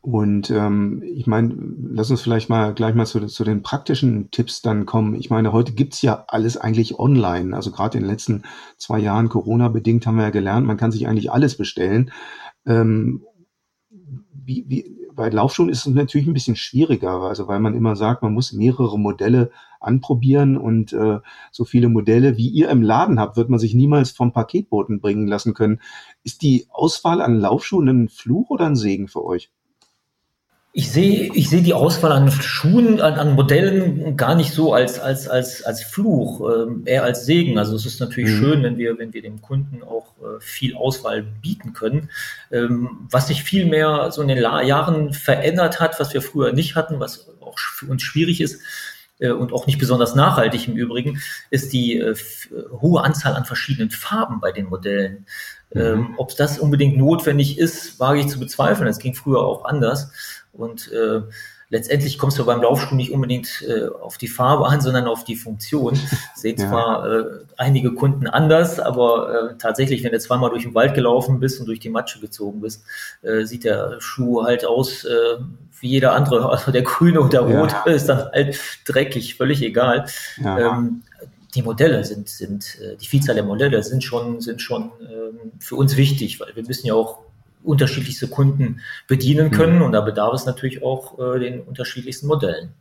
Und ähm, ich meine, lass uns vielleicht mal gleich mal zu, zu den praktischen Tipps dann kommen. Ich meine, heute gibt's ja alles eigentlich online. Also gerade in den letzten zwei Jahren Corona-bedingt haben wir ja gelernt, man kann sich eigentlich alles bestellen. Ähm, wie, wie, bei Laufschuhen ist es natürlich ein bisschen schwieriger, also weil man immer sagt, man muss mehrere Modelle anprobieren und äh, so viele Modelle, wie ihr im Laden habt, wird man sich niemals vom Paketboten bringen lassen können. Ist die Auswahl an Laufschuhen ein Fluch oder ein Segen für euch? Ich sehe, ich sehe die Auswahl an Schuhen, an, an Modellen gar nicht so als, als, als, als Fluch, ähm, eher als Segen. Also es ist natürlich mhm. schön, wenn wir, wenn wir dem Kunden auch äh, viel Auswahl bieten können. Ähm, was sich viel mehr so in den La Jahren verändert hat, was wir früher nicht hatten, was auch für uns schwierig ist, äh, und auch nicht besonders nachhaltig im Übrigen, ist die äh, hohe Anzahl an verschiedenen Farben bei den Modellen. Mhm. Ähm, Ob das unbedingt notwendig ist, wage ich zu bezweifeln. Das ging früher auch anders. Und äh, letztendlich kommst du beim Laufschuh nicht unbedingt äh, auf die Farbe an, sondern auf die Funktion. Sehen ja. zwar äh, einige Kunden anders, aber äh, tatsächlich, wenn du zweimal durch den Wald gelaufen bist und durch die Matsche gezogen bist, äh, sieht der Schuh halt aus äh, wie jeder andere. Also der grüne und der rote ja. ist dann halt dreckig, völlig egal. Ja. Ähm, die Modelle sind, sind, äh, die Vielzahl der Modelle sind schon, sind schon ähm, für uns wichtig, weil wir müssen ja auch unterschiedlichste Kunden bedienen können. Mhm. Und da bedarf es natürlich auch äh, den unterschiedlichsten Modellen.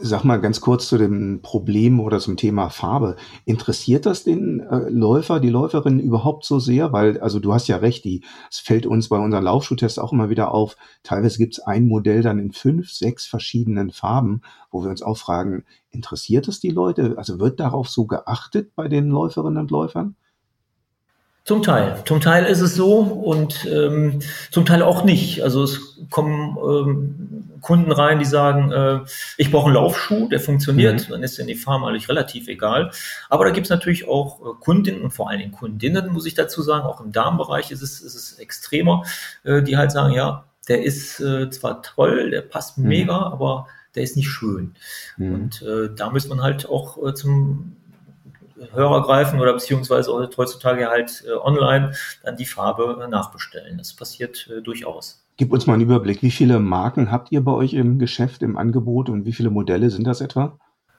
Sag mal ganz kurz zu dem Problem oder zum Thema Farbe. Interessiert das den äh, Läufer, die Läuferin überhaupt so sehr? Weil, also du hast ja recht, die, es fällt uns bei unseren Laufschuhtests auch immer wieder auf. Teilweise gibt es ein Modell dann in fünf, sechs verschiedenen Farben, wo wir uns auch fragen, interessiert es die Leute? Also wird darauf so geachtet bei den Läuferinnen und Läufern? Zum Teil. Zum Teil ist es so und ähm, zum Teil auch nicht. Also es kommen ähm, Kunden rein, die sagen, äh, ich brauche einen Laufschuh, der funktioniert, mhm. dann ist in die Farm eigentlich relativ egal. Aber da gibt es natürlich auch äh, Kundinnen und vor allen Dingen Kundinnen, muss ich dazu sagen, auch im Darmbereich ist es, ist es extremer, äh, die halt sagen, ja, der ist äh, zwar toll, der passt mhm. mega, aber der ist nicht schön. Mhm. Und äh, da muss man halt auch äh, zum Hörer greifen oder beziehungsweise heutzutage halt äh, online dann die Farbe äh, nachbestellen. Das passiert äh, durchaus. Gib uns mal einen Überblick. Wie viele Marken habt ihr bei euch im Geschäft, im Angebot und wie viele Modelle sind das etwa?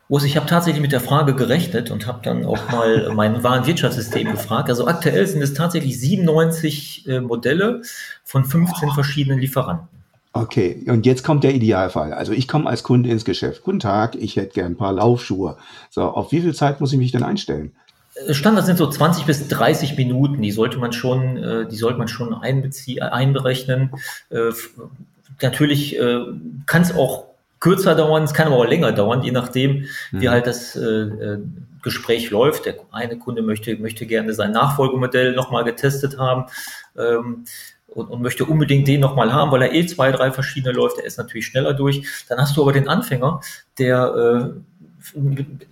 Also ich habe tatsächlich mit der Frage gerechnet und habe dann auch mal mein Warenwirtschaftssystem gefragt. Also aktuell sind es tatsächlich 97 äh, Modelle von 15 oh. verschiedenen Lieferanten. Okay, und jetzt kommt der Idealfall. Also ich komme als Kunde ins Geschäft. Guten Tag, ich hätte gern ein paar Laufschuhe. So, auf wie viel Zeit muss ich mich denn einstellen? Äh, Standard sind so 20 bis 30 Minuten. Die sollte man schon, äh, die sollte man schon einberechnen. Äh, natürlich kann es auch kürzer dauern, es kann aber auch länger dauern, je nachdem, wie mhm. halt das Gespräch läuft. Der eine Kunde möchte, möchte gerne sein Nachfolgemodell nochmal getestet haben. Ähm, und, und möchte unbedingt den nochmal haben, weil er eh zwei, drei verschiedene läuft, der ist natürlich schneller durch. Dann hast du aber den Anfänger, der äh,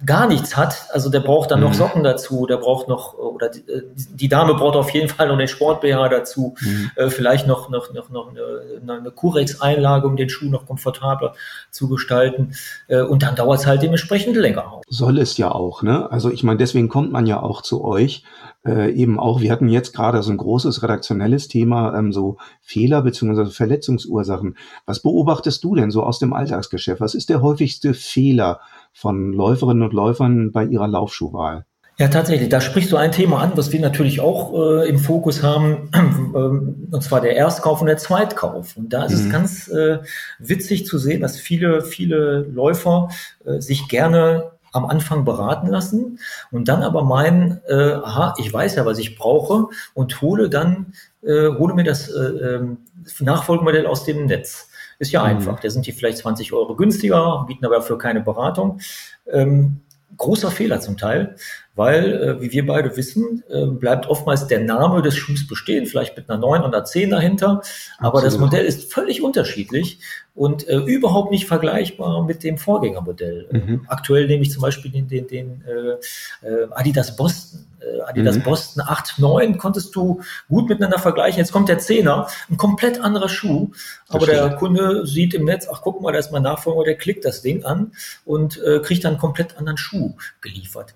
gar nichts hat, also der braucht dann mhm. noch Socken dazu, der braucht noch, oder die, äh, die, Dame braucht auf jeden Fall noch den Sport-BH dazu, mhm. äh, vielleicht noch, noch, noch, noch eine, eine Curex-Einlage, um den Schuh noch komfortabler zu gestalten. Äh, und dann dauert es halt dementsprechend länger. Soll es ja auch, ne? Also ich meine, deswegen kommt man ja auch zu euch, äh, eben auch, wir hatten jetzt gerade so ein großes redaktionelles Thema, ähm, so Fehler beziehungsweise Verletzungsursachen. Was beobachtest du denn so aus dem Alltagsgeschäft? Was ist der häufigste Fehler von Läuferinnen und Läufern bei ihrer Laufschuhwahl? Ja, tatsächlich. Da sprichst du ein Thema an, was wir natürlich auch äh, im Fokus haben, ähm, und zwar der Erstkauf und der Zweitkauf. Und da ist mhm. es ganz äh, witzig zu sehen, dass viele, viele Läufer äh, sich gerne am Anfang beraten lassen und dann aber meinen, äh, aha, ich weiß ja, was ich brauche und hole dann, äh, hole mir das äh, ähm, Nachfolgemodell aus dem Netz. Ist ja mhm. einfach. Da sind die vielleicht 20 Euro günstiger, bieten aber dafür keine Beratung. Ähm, großer Fehler zum Teil. Weil, äh, wie wir beide wissen, äh, bleibt oftmals der Name des Schuhs bestehen, vielleicht mit einer 9 und einer 10 dahinter, aber Absolut. das Modell ist völlig unterschiedlich und äh, überhaupt nicht vergleichbar mit dem Vorgängermodell. Mhm. Aktuell nehme ich zum Beispiel den, den, den äh, äh Adidas Boston. Äh, Adidas mhm. Boston 8, 9 konntest du gut miteinander vergleichen. Jetzt kommt der 10er, ein komplett anderer Schuh, aber der Kunde sieht im Netz, ach guck mal, da ist mein Nachfolger, der klickt das Ding an und äh, kriegt dann einen komplett anderen Schuh geliefert.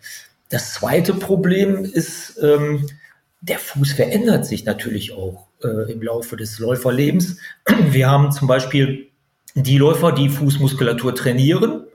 Das zweite Problem ist, ähm, der Fuß verändert sich natürlich auch äh, im Laufe des Läuferlebens. Wir haben zum Beispiel die Läufer, die Fußmuskulatur trainieren,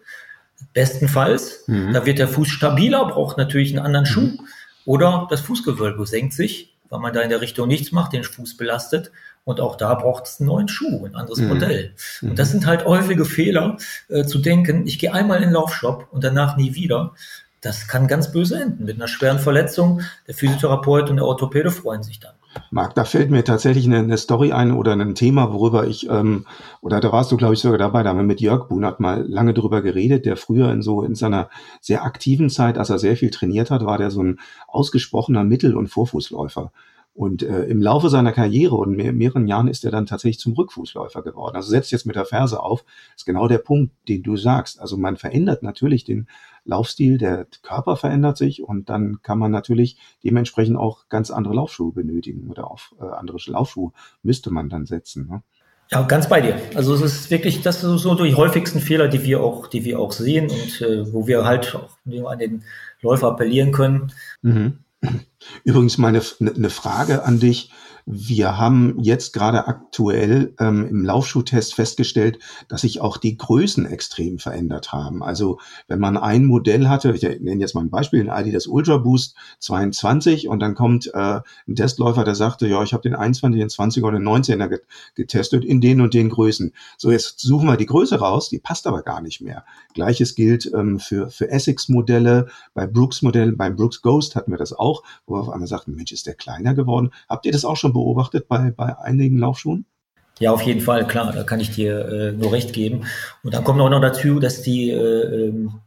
bestenfalls. Mhm. Da wird der Fuß stabiler, braucht natürlich einen anderen Schuh. Mhm. Oder das Fußgewölbe senkt sich, weil man da in der Richtung nichts macht, den Fuß belastet. Und auch da braucht es einen neuen Schuh, ein anderes mhm. Modell. Und das sind halt häufige Fehler, äh, zu denken, ich gehe einmal in den Laufshop und danach nie wieder das kann ganz böse enden mit einer schweren Verletzung. Der Physiotherapeut und der Orthopäde freuen sich dann. Marc, da fällt mir tatsächlich eine, eine Story ein oder ein Thema, worüber ich, ähm, oder da warst du, glaube ich, sogar dabei, da haben wir mit Jörg Bunert mal lange drüber geredet, der früher in so in seiner sehr aktiven Zeit, als er sehr viel trainiert hat, war der so ein ausgesprochener Mittel- und Vorfußläufer. Und äh, im Laufe seiner Karriere und mehr, mehreren Jahren ist er dann tatsächlich zum Rückfußläufer geworden. Also setzt jetzt mit der Ferse auf, ist genau der Punkt, den du sagst. Also man verändert natürlich den Laufstil, der Körper verändert sich und dann kann man natürlich dementsprechend auch ganz andere Laufschuhe benötigen oder auf äh, andere Laufschuhe müsste man dann setzen. Ne? Ja, ganz bei dir. Also es ist wirklich, das sind so die häufigsten Fehler, die wir auch, die wir auch sehen und äh, wo wir halt auch an den Läufer appellieren können. Mhm. Übrigens meine eine Frage an dich. Wir haben jetzt gerade aktuell ähm, im Laufschuhtest festgestellt, dass sich auch die Größen extrem verändert haben. Also wenn man ein Modell hatte, ich nenne jetzt mal ein Beispiel, ein Adidas Ultra Boost 22 und dann kommt äh, ein Testläufer, der sagte, ja, ich habe den 21, den 20er oder den 19er getestet in den und den Größen. So, jetzt suchen wir die Größe raus, die passt aber gar nicht mehr. Gleiches gilt ähm, für, für Essex-Modelle, bei Brooks-Modellen, beim Brooks Ghost hatten wir das auch, wo wir auf einmal sagten, Mensch, ist der kleiner geworden. Habt ihr das auch schon schon beobachtet bei, bei einigen Laufschuhen? Ja, auf jeden Fall, klar, da kann ich dir äh, nur recht geben. Und dann kommt auch noch dazu, dass die, äh, ähm,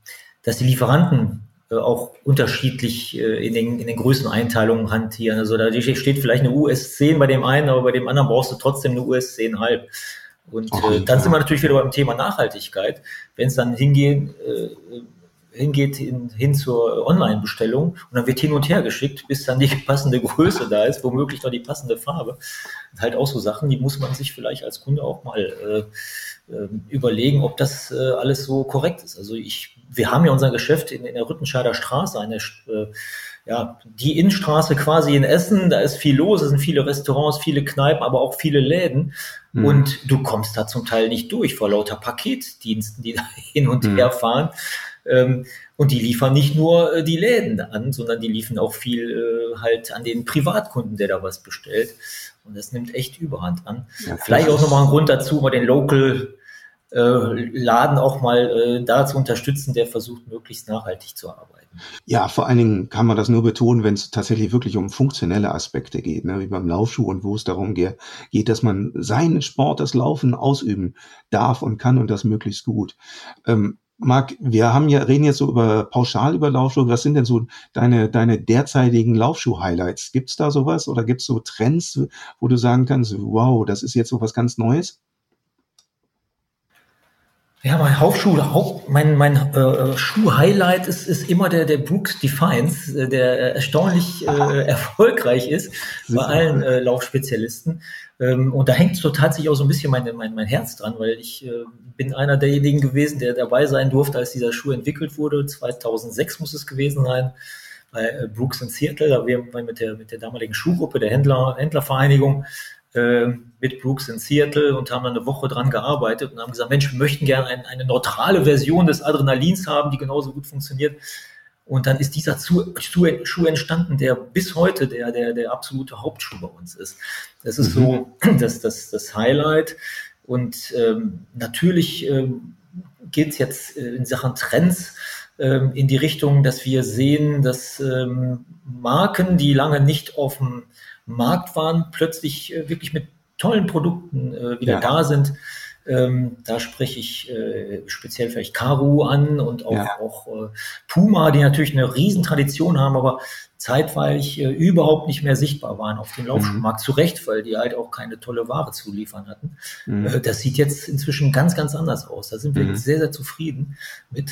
dass die Lieferanten äh, auch unterschiedlich äh, in, den, in den Größeneinteilungen hantieren. Also da steht vielleicht eine US 10 bei dem einen, aber bei dem anderen brauchst du trotzdem eine US 10,5. Und äh, dann sind wir natürlich wieder beim Thema Nachhaltigkeit. Wenn es dann hingehen, äh, hingeht in, hin zur Online-Bestellung und dann wird hin und her geschickt, bis dann die passende Größe da ist, womöglich noch die passende Farbe. Und halt auch so Sachen, die muss man sich vielleicht als Kunde auch mal äh, äh, überlegen, ob das äh, alles so korrekt ist. Also ich, wir haben ja unser Geschäft in, in der Rüttenscheider Straße, eine äh, ja, die Innenstraße quasi in Essen, da ist viel los, es sind viele Restaurants, viele Kneipen, aber auch viele Läden. Mhm. Und du kommst da zum Teil nicht durch vor lauter Paketdiensten, die da hin und mhm. her fahren. Ähm, und die liefern nicht nur äh, die Läden an, sondern die liefern auch viel äh, halt an den Privatkunden, der da was bestellt. Und das nimmt echt Überhand an. Ja, Vielleicht auch nochmal ein Grund dazu, mal den Local äh, Laden auch mal äh, da zu unterstützen, der versucht, möglichst nachhaltig zu arbeiten. Ja, vor allen Dingen kann man das nur betonen, wenn es tatsächlich wirklich um funktionelle Aspekte geht, ne, wie beim Laufschuh und wo es darum geht, dass man seinen Sport, das Laufen ausüben darf und kann und das möglichst gut. Ähm, Marc, wir haben ja, reden jetzt so über pauschal über Laufschuhe. Was sind denn so deine, deine derzeitigen Laufschuh-Highlights? Gibt's da sowas oder gibt's so Trends, wo du sagen kannst, wow, das ist jetzt so was ganz Neues? Ja, mein Hauptschuh, Haupt, mein, mein äh, Schuh-Highlight ist, ist immer der, der Brooks Defiance, äh, der erstaunlich äh, erfolgreich ist bei allen äh, Laufspezialisten. Ähm, und da hängt so tatsächlich auch so ein bisschen mein, mein, mein Herz dran, weil ich äh, bin einer derjenigen gewesen, der dabei sein durfte, als dieser Schuh entwickelt wurde. 2006 muss es gewesen sein bei äh, Brooks in Seattle. Da wir mit der, mit der damaligen Schuhgruppe, der Händler, Händlervereinigung, äh, mit Brooks in Seattle und haben dann eine Woche dran gearbeitet und haben gesagt, Mensch, wir möchten gerne ein, eine neutrale Version des Adrenalins haben, die genauso gut funktioniert. Und dann ist dieser Schuh entstanden, der bis heute der, der, der absolute Hauptschuh bei uns ist. Das ist mhm. so das, das, das Highlight. Und ähm, natürlich ähm, geht es jetzt äh, in Sachen Trends ähm, in die Richtung, dass wir sehen, dass ähm, Marken, die lange nicht auf dem Markt waren, plötzlich äh, wirklich mit tollen Produkten äh, wieder ja. da sind. Ähm, da spreche ich äh, speziell vielleicht Karu an und auch, ja. auch äh, Puma, die natürlich eine Riesentradition haben, aber zeitweilig äh, überhaupt nicht mehr sichtbar waren auf dem Laufschuhmarkt. Mhm. Zu Recht, weil die halt auch keine tolle Ware zu liefern hatten. Mhm. Äh, das sieht jetzt inzwischen ganz, ganz anders aus. Da sind wir mhm. sehr, sehr zufrieden mit.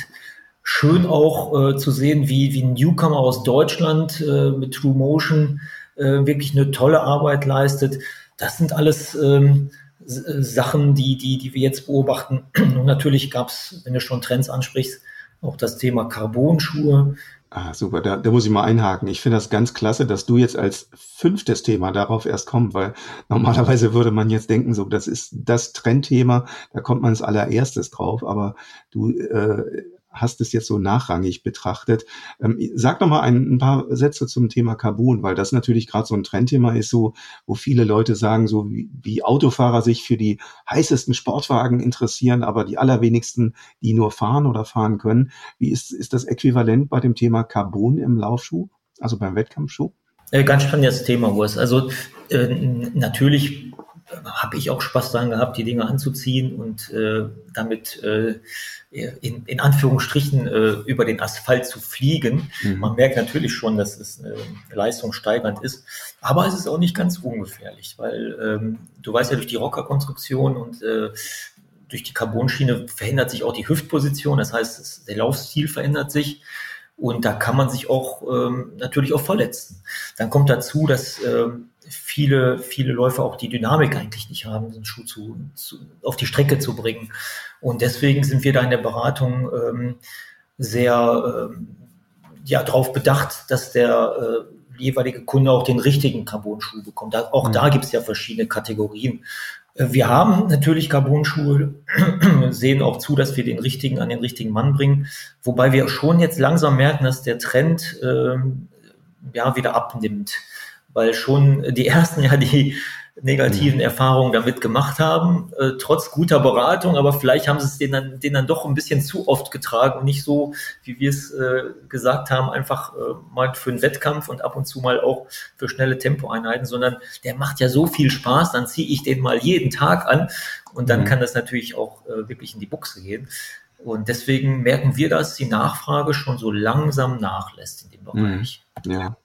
Schön auch äh, zu sehen, wie, wie ein Newcomer aus Deutschland äh, mit True Motion äh, wirklich eine tolle Arbeit leistet. Das sind alles ähm, Sachen, die, die, die wir jetzt beobachten. Und natürlich gab es, wenn du schon Trends ansprichst, auch das Thema Carbon-Schuhe. Ah, super, da, da muss ich mal einhaken. Ich finde das ganz klasse, dass du jetzt als fünftes Thema darauf erst kommst, weil normalerweise würde man jetzt denken, so, das ist das Trendthema, da kommt man als allererstes drauf, aber du äh, hast es jetzt so nachrangig betrachtet. Ähm, sag noch mal ein, ein, paar Sätze zum Thema Carbon, weil das natürlich gerade so ein Trendthema ist, so wo viele Leute sagen, so wie, wie Autofahrer sich für die heißesten Sportwagen interessieren, aber die allerwenigsten, die nur fahren oder fahren können. Wie ist, ist das äquivalent bei dem Thema Carbon im Laufschuh, also beim Wettkampfschuh? Äh, ganz spannendes Thema, Urs. Also äh, natürlich habe ich auch Spaß daran gehabt, die Dinge anzuziehen und äh, damit äh, in, in Anführungsstrichen äh, über den Asphalt zu fliegen. Mhm. Man merkt natürlich schon, dass es äh, leistungssteigernd ist, aber es ist auch nicht ganz ungefährlich, weil ähm, du weißt ja durch die Rockerkonstruktion und äh, durch die Carbonschiene verändert sich auch die Hüftposition, das heißt, es, der Laufstil verändert sich. Und da kann man sich auch ähm, natürlich auch verletzen. Dann kommt dazu, dass ähm, viele, viele Läufer auch die Dynamik eigentlich nicht haben, den Schuh zu, zu, auf die Strecke zu bringen. Und deswegen sind wir da in der Beratung ähm, sehr ähm, ja, darauf bedacht, dass der äh, jeweilige Kunde auch den richtigen Carbon-Schuh bekommt. Da, auch mhm. da gibt es ja verschiedene Kategorien. Äh, wir haben natürlich Carbon-Schuhe, sehen auch zu, dass wir den richtigen an den richtigen Mann bringen, wobei wir schon jetzt langsam merken, dass der Trend ähm, ja wieder abnimmt weil schon die ersten ja die negativen mhm. Erfahrungen damit gemacht haben, äh, trotz guter Beratung, aber vielleicht haben sie es denen dann, denen dann doch ein bisschen zu oft getragen und nicht so, wie wir es äh, gesagt haben, einfach äh, mal für einen Wettkampf und ab und zu mal auch für schnelle Tempoeinheiten, sondern der macht ja so viel Spaß, dann ziehe ich den mal jeden Tag an und dann mhm. kann das natürlich auch äh, wirklich in die Buchse gehen. Und deswegen merken wir, dass die Nachfrage schon so langsam nachlässt in dem Bereich. Mhm. Ja.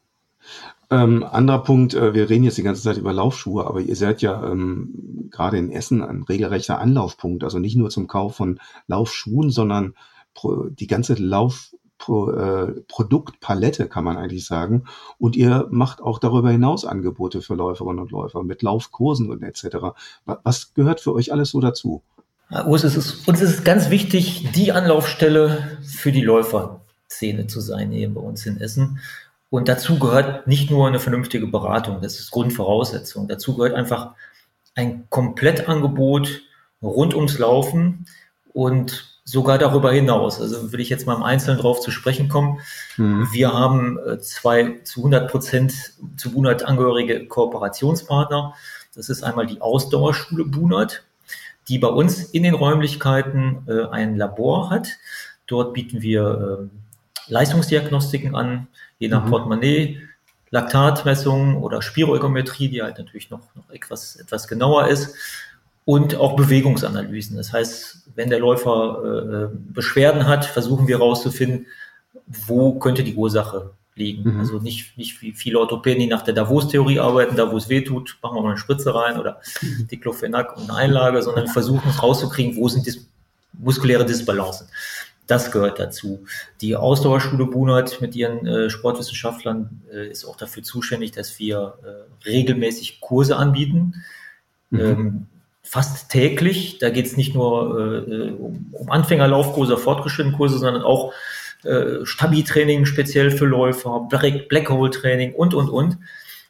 Ähm, anderer Punkt, äh, wir reden jetzt die ganze Zeit über Laufschuhe, aber ihr seid ja ähm, gerade in Essen ein regelrechter Anlaufpunkt, also nicht nur zum Kauf von Laufschuhen, sondern pro, die ganze Lauf äh, Produktpalette, kann man eigentlich sagen. Und ihr macht auch darüber hinaus Angebote für Läuferinnen und Läufer mit Laufkursen und etc. Was gehört für euch alles so dazu? Urs, es ist, uns ist es ganz wichtig, die Anlaufstelle für die Läuferszene zu sein hier bei uns in Essen. Und dazu gehört nicht nur eine vernünftige Beratung, das ist Grundvoraussetzung. Dazu gehört einfach ein Komplettangebot rund ums Laufen und sogar darüber hinaus. Also will ich jetzt mal im Einzelnen drauf zu sprechen kommen. Mhm. Wir haben äh, zwei zu 100 Prozent zu Bunert angehörige Kooperationspartner. Das ist einmal die Ausdauerschule Bunert, die bei uns in den Räumlichkeiten äh, ein Labor hat. Dort bieten wir äh, Leistungsdiagnostiken an, je nach mhm. Portemonnaie, Laktatmessungen oder Spiroergometrie, die halt natürlich noch, noch etwas, etwas genauer ist. Und auch Bewegungsanalysen. Das heißt, wenn der Läufer äh, Beschwerden hat, versuchen wir herauszufinden, wo könnte die Ursache liegen. Mhm. Also nicht, nicht wie viele Orthopäden, die nach der Davos-Theorie arbeiten, da wo es weh tut, machen wir mal eine Spritze rein oder mhm. Diclofenac und eine Einlage, sondern versuchen rauszukriegen, wo sind dis muskuläre Disbalancen. Das gehört dazu. Die Ausdauerschule Bunert mit ihren äh, Sportwissenschaftlern äh, ist auch dafür zuständig, dass wir äh, regelmäßig Kurse anbieten. Mhm. Ähm, fast täglich. Da geht es nicht nur äh, um, um Anfängerlaufkurse, fortgeschrittene Kurse, sondern auch äh, Stabi-Training speziell für Läufer, Black-Hole-Training und, und, und.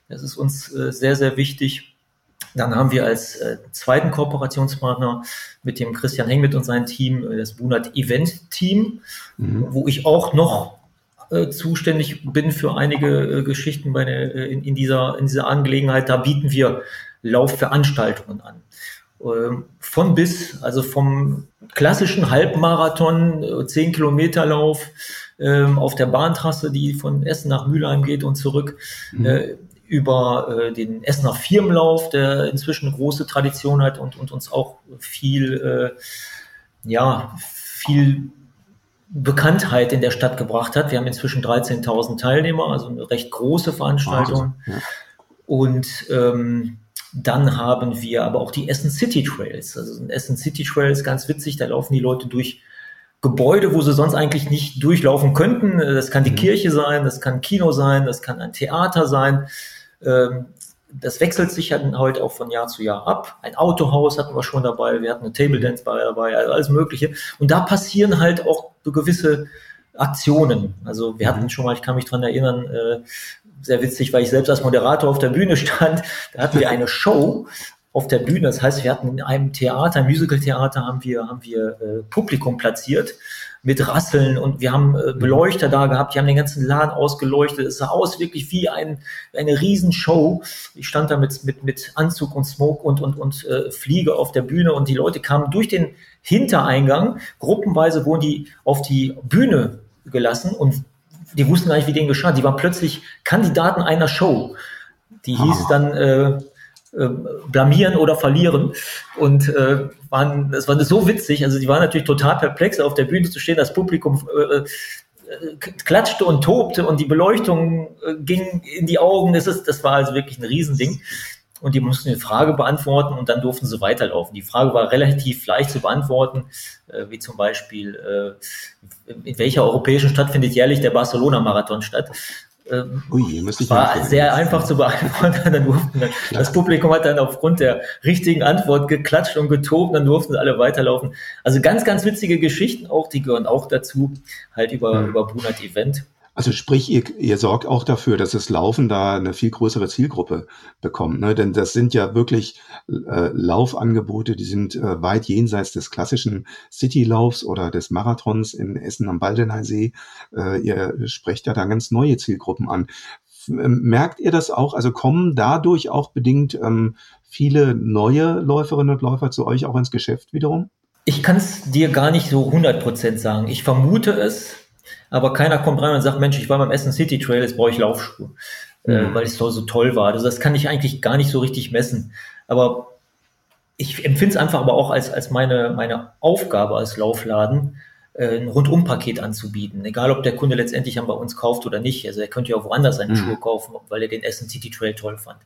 Das ist uns äh, sehr, sehr wichtig. Dann haben wir als äh, zweiten Kooperationspartner mit dem Christian Heng mit und seinem Team äh, das Bunat Event Team, mhm. wo ich auch noch äh, zuständig bin für einige äh, Geschichten bei der, äh, in, in, dieser, in dieser Angelegenheit. Da bieten wir Laufveranstaltungen an. Ähm, von bis, also vom klassischen Halbmarathon, 10 äh, Kilometer Lauf ähm, auf der Bahntrasse, die von Essen nach Mülheim geht und zurück, mhm über äh, den Essener Firmenlauf, der inzwischen eine große Tradition hat und, und uns auch viel, äh, ja, viel Bekanntheit in der Stadt gebracht hat. Wir haben inzwischen 13.000 Teilnehmer, also eine recht große Veranstaltung. Ja. Und ähm, dann haben wir aber auch die Essen City Trails. Also Essen City Trails, ganz witzig, da laufen die Leute durch Gebäude, wo sie sonst eigentlich nicht durchlaufen könnten. Das kann die mhm. Kirche sein, das kann ein Kino sein, das kann ein Theater sein. Ähm, das wechselt sich dann halt auch von Jahr zu Jahr ab. Ein Autohaus hatten wir schon dabei, wir hatten eine Table Dance dabei, also alles Mögliche. Und da passieren halt auch so gewisse Aktionen. Also wir hatten mhm. schon mal, ich kann mich dran erinnern, äh, sehr witzig, weil ich selbst als Moderator auf der Bühne stand. Da hatten wir eine Show auf der Bühne. Das heißt, wir hatten in einem Theater, Musical-Theater, haben wir, haben wir äh, Publikum platziert mit Rasseln und wir haben äh, Beleuchter da gehabt, die haben den ganzen Laden ausgeleuchtet. Es sah aus wirklich wie ein, eine Riesenshow. Ich stand da mit, mit, mit Anzug und Smoke und, und, und äh, Fliege auf der Bühne und die Leute kamen durch den Hintereingang. Gruppenweise wurden die auf die Bühne gelassen und die wussten gar nicht, wie denen geschah. Die waren plötzlich Kandidaten einer Show. Die hieß ah. dann äh, äh, blamieren oder verlieren. Und äh, waren, das war so witzig. Also die waren natürlich total perplex, auf der Bühne zu stehen. Das Publikum äh, äh klatschte und tobte und die Beleuchtung äh, ging in die Augen. Das, ist, das war also wirklich ein Riesending. Und die mussten eine Frage beantworten und dann durften sie weiterlaufen. Die Frage war relativ leicht zu beantworten, äh, wie zum Beispiel, äh, in welcher europäischen Stadt findet jährlich der Barcelona-Marathon statt? Ähm, Ui, war sehr einfach zu beantworten. Dann durften dann, das Publikum hat dann aufgrund der richtigen Antwort geklatscht und getobt, dann durften alle weiterlaufen. Also ganz, ganz witzige Geschichten auch, die gehören auch dazu, halt über, mhm. über Brunat Event. Also sprich, ihr, ihr sorgt auch dafür, dass das Laufen da eine viel größere Zielgruppe bekommt. Ne? Denn das sind ja wirklich äh, Laufangebote, die sind äh, weit jenseits des klassischen Citylaufs oder des Marathons in Essen am Baldeneysee. Äh, ihr sprecht ja da ganz neue Zielgruppen an. Ähm, merkt ihr das auch? Also kommen dadurch auch bedingt ähm, viele neue Läuferinnen und Läufer zu euch auch ins Geschäft wiederum? Ich kann es dir gar nicht so 100 Prozent sagen. Ich vermute es, aber keiner kommt rein und sagt, Mensch, ich war beim Essen City Trail, jetzt brauche ich Laufschuhe, äh, mhm. äh, weil es so, so toll war. Also das kann ich eigentlich gar nicht so richtig messen. Aber ich empfinde es einfach aber auch als, als meine, meine Aufgabe als Laufladen, äh, ein Rundumpaket anzubieten. Egal, ob der Kunde letztendlich dann bei uns kauft oder nicht. Also er könnte ja auch woanders seine mhm. Schuhe kaufen, weil er den Essen City Trail toll fand.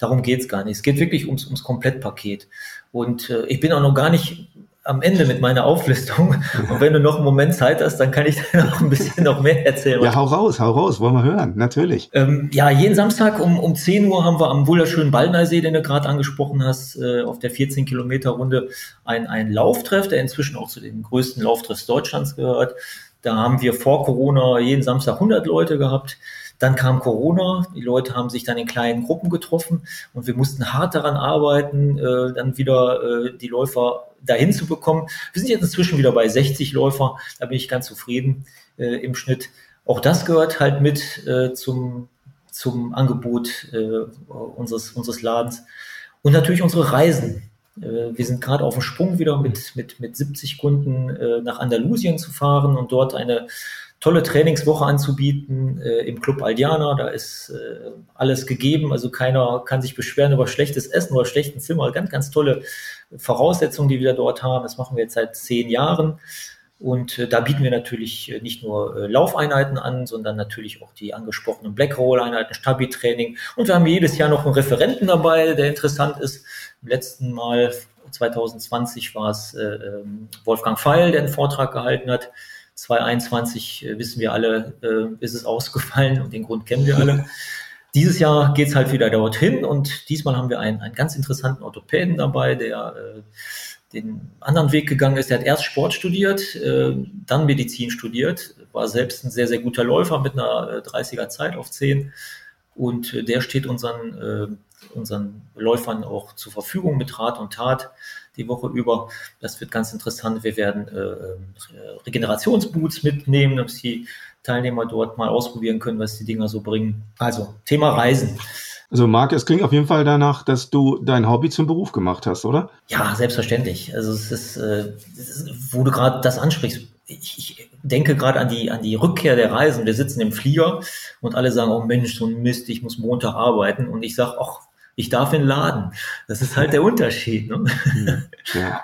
Darum geht's gar nicht. Es geht wirklich ums, ums Komplettpaket. Und äh, ich bin auch noch gar nicht am Ende mit meiner Auflistung. Und wenn du noch einen Moment Zeit hast, dann kann ich da noch ein bisschen noch mehr erzählen. Ja, hau raus, hau raus, wollen wir hören, natürlich. Ähm, ja, jeden Samstag um, um 10 Uhr haben wir am wunderschönen Ballneisee, den du gerade angesprochen hast, äh, auf der 14 Kilometer Runde ein, ein Lauftreff, der inzwischen auch zu den größten Lauftreffs Deutschlands gehört. Da haben wir vor Corona jeden Samstag 100 Leute gehabt. Dann kam Corona, die Leute haben sich dann in kleinen Gruppen getroffen und wir mussten hart daran arbeiten, äh, dann wieder äh, die Läufer dahin zu bekommen. Wir sind jetzt inzwischen wieder bei 60 Läufer, da bin ich ganz zufrieden äh, im Schnitt. Auch das gehört halt mit äh, zum, zum Angebot äh, unseres, unseres Ladens. Und natürlich unsere Reisen. Äh, wir sind gerade auf dem Sprung wieder mit, mit, mit 70 Kunden äh, nach Andalusien zu fahren und dort eine tolle Trainingswoche anzubieten äh, im Club Aldiana. Da ist äh, alles gegeben. Also keiner kann sich beschweren über schlechtes Essen oder schlechten Zimmer. Ganz, ganz tolle Voraussetzungen, die wir dort haben. Das machen wir jetzt seit zehn Jahren. Und äh, da bieten wir natürlich äh, nicht nur äh, Laufeinheiten an, sondern natürlich auch die angesprochenen Blackroll-Einheiten, Stabi-Training. Und wir haben jedes Jahr noch einen Referenten dabei, der interessant ist. Im letzten Mal 2020 war es Wolfgang Feil, der einen Vortrag gehalten hat 2021 äh, wissen wir alle, äh, ist es ausgefallen und den Grund kennen wir alle. Dieses Jahr geht es halt wieder dorthin und diesmal haben wir einen, einen ganz interessanten Orthopäden dabei, der äh, den anderen Weg gegangen ist. Der hat erst Sport studiert, äh, dann Medizin studiert, war selbst ein sehr, sehr guter Läufer mit einer 30er äh, Zeit auf 10 und äh, der steht unseren, unseren Läufern auch zur Verfügung mit Rat und Tat die Woche über. Das wird ganz interessant. Wir werden äh, äh, Regenerationsboots mitnehmen, dass die Teilnehmer dort mal ausprobieren können, was die Dinger so bringen. Also Thema Reisen. Also Marc, es klingt auf jeden Fall danach, dass du dein Hobby zum Beruf gemacht hast, oder? Ja, selbstverständlich. Also es ist, äh, es ist wo du gerade das ansprichst. ich, ich denke gerade an die, an die Rückkehr der Reisen. Wir sitzen im Flieger und alle sagen, oh Mensch, so ein Mist, ich muss Montag arbeiten. Und ich sage, ach, ich darf den Laden. Das ist halt der Unterschied. Ne? Ja.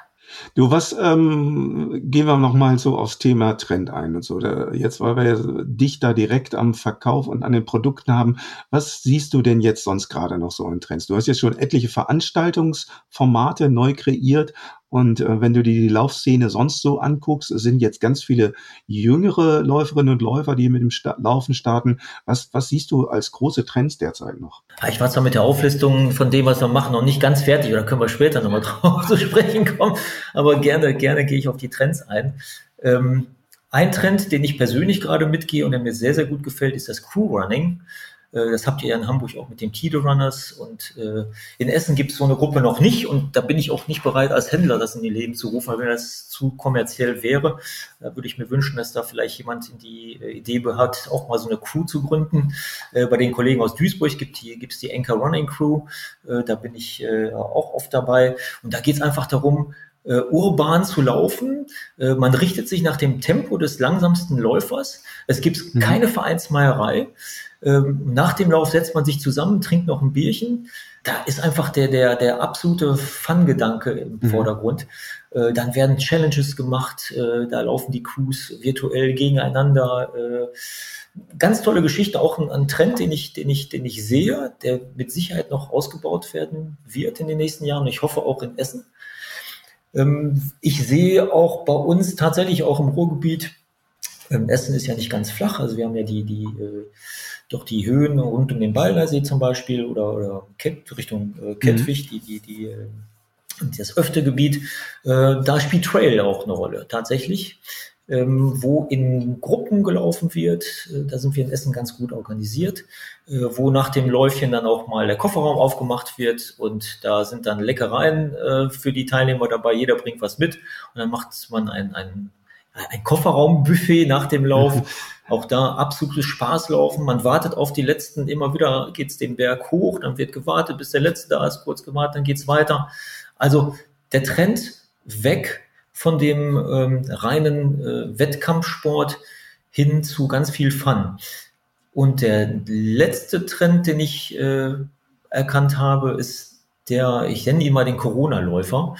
Du, was ähm, gehen wir noch mal so aufs Thema Trend ein und so. Da, jetzt, weil wir dich da direkt am Verkauf und an den Produkten haben, was siehst du denn jetzt sonst gerade noch so in Trends? Du hast jetzt schon etliche Veranstaltungsformate neu kreiert und äh, wenn du dir die Laufszene sonst so anguckst, sind jetzt ganz viele jüngere Läuferinnen und Läufer, die mit dem Sta Laufen starten. Was, was siehst du als große Trends derzeit noch? Ich war zwar mit der Auflistung von dem, was wir machen, noch nicht ganz fertig, oder können wir später nochmal drauf zu sprechen kommen, aber gerne, gerne gehe ich auf die Trends ein. Ähm, ein Trend, den ich persönlich gerade mitgehe und der mir sehr, sehr gut gefällt, ist das Crew Running. Äh, das habt ihr ja in Hamburg auch mit den Tide Runners und äh, in Essen gibt es so eine Gruppe noch nicht und da bin ich auch nicht bereit, als Händler das in die Leben zu rufen, weil wenn das zu kommerziell wäre, da würde ich mir wünschen, dass da vielleicht jemand in die äh, Idee hat, auch mal so eine Crew zu gründen. Äh, bei den Kollegen aus Duisburg gibt es gibt's die Anchor Running Crew, äh, da bin ich auch oft dabei und da geht es einfach darum, urban zu laufen. Man richtet sich nach dem Tempo des langsamsten Läufers. Es gibt mhm. keine Vereinsmeierei. Ähm, nach dem Lauf setzt man sich zusammen, trinkt noch ein Bierchen. Da ist einfach der, der, der absolute Fun-Gedanke im mhm. Vordergrund. Äh, dann werden Challenges gemacht, äh, da laufen die Crews virtuell gegeneinander. Äh, ganz tolle Geschichte, auch ein, ein, Trend, den ich, den, ich, den ich sehe, der mit Sicherheit noch ausgebaut werden wird in den nächsten Jahren. Ich hoffe auch in Essen. Ähm, ich sehe auch bei uns tatsächlich auch im Ruhrgebiet, ähm, Essen ist ja nicht ganz flach, also wir haben ja die, die doch die Höhen rund um den Baldersee zum Beispiel oder, oder Kett, Richtung äh, Kettwig, mhm. die, die, die, äh, das Öftegebiet, äh, da spielt Trail auch eine Rolle, tatsächlich. Ähm, wo in Gruppen gelaufen wird. Äh, da sind wir in Essen ganz gut organisiert, äh, wo nach dem Läufchen dann auch mal der Kofferraum aufgemacht wird und da sind dann Leckereien äh, für die Teilnehmer dabei. Jeder bringt was mit und dann macht man ein, ein ein Kofferraumbuffet nach dem Lauf. Auch da absolutes Spaßlaufen. Man wartet auf die letzten, immer wieder geht's den Berg hoch, dann wird gewartet, bis der letzte da ist, kurz gewartet, dann geht's weiter. Also der Trend weg von dem ähm, reinen äh, Wettkampfsport hin zu ganz viel Fun. Und der letzte Trend, den ich äh, erkannt habe, ist der, ich nenne ihn mal den Corona-Läufer,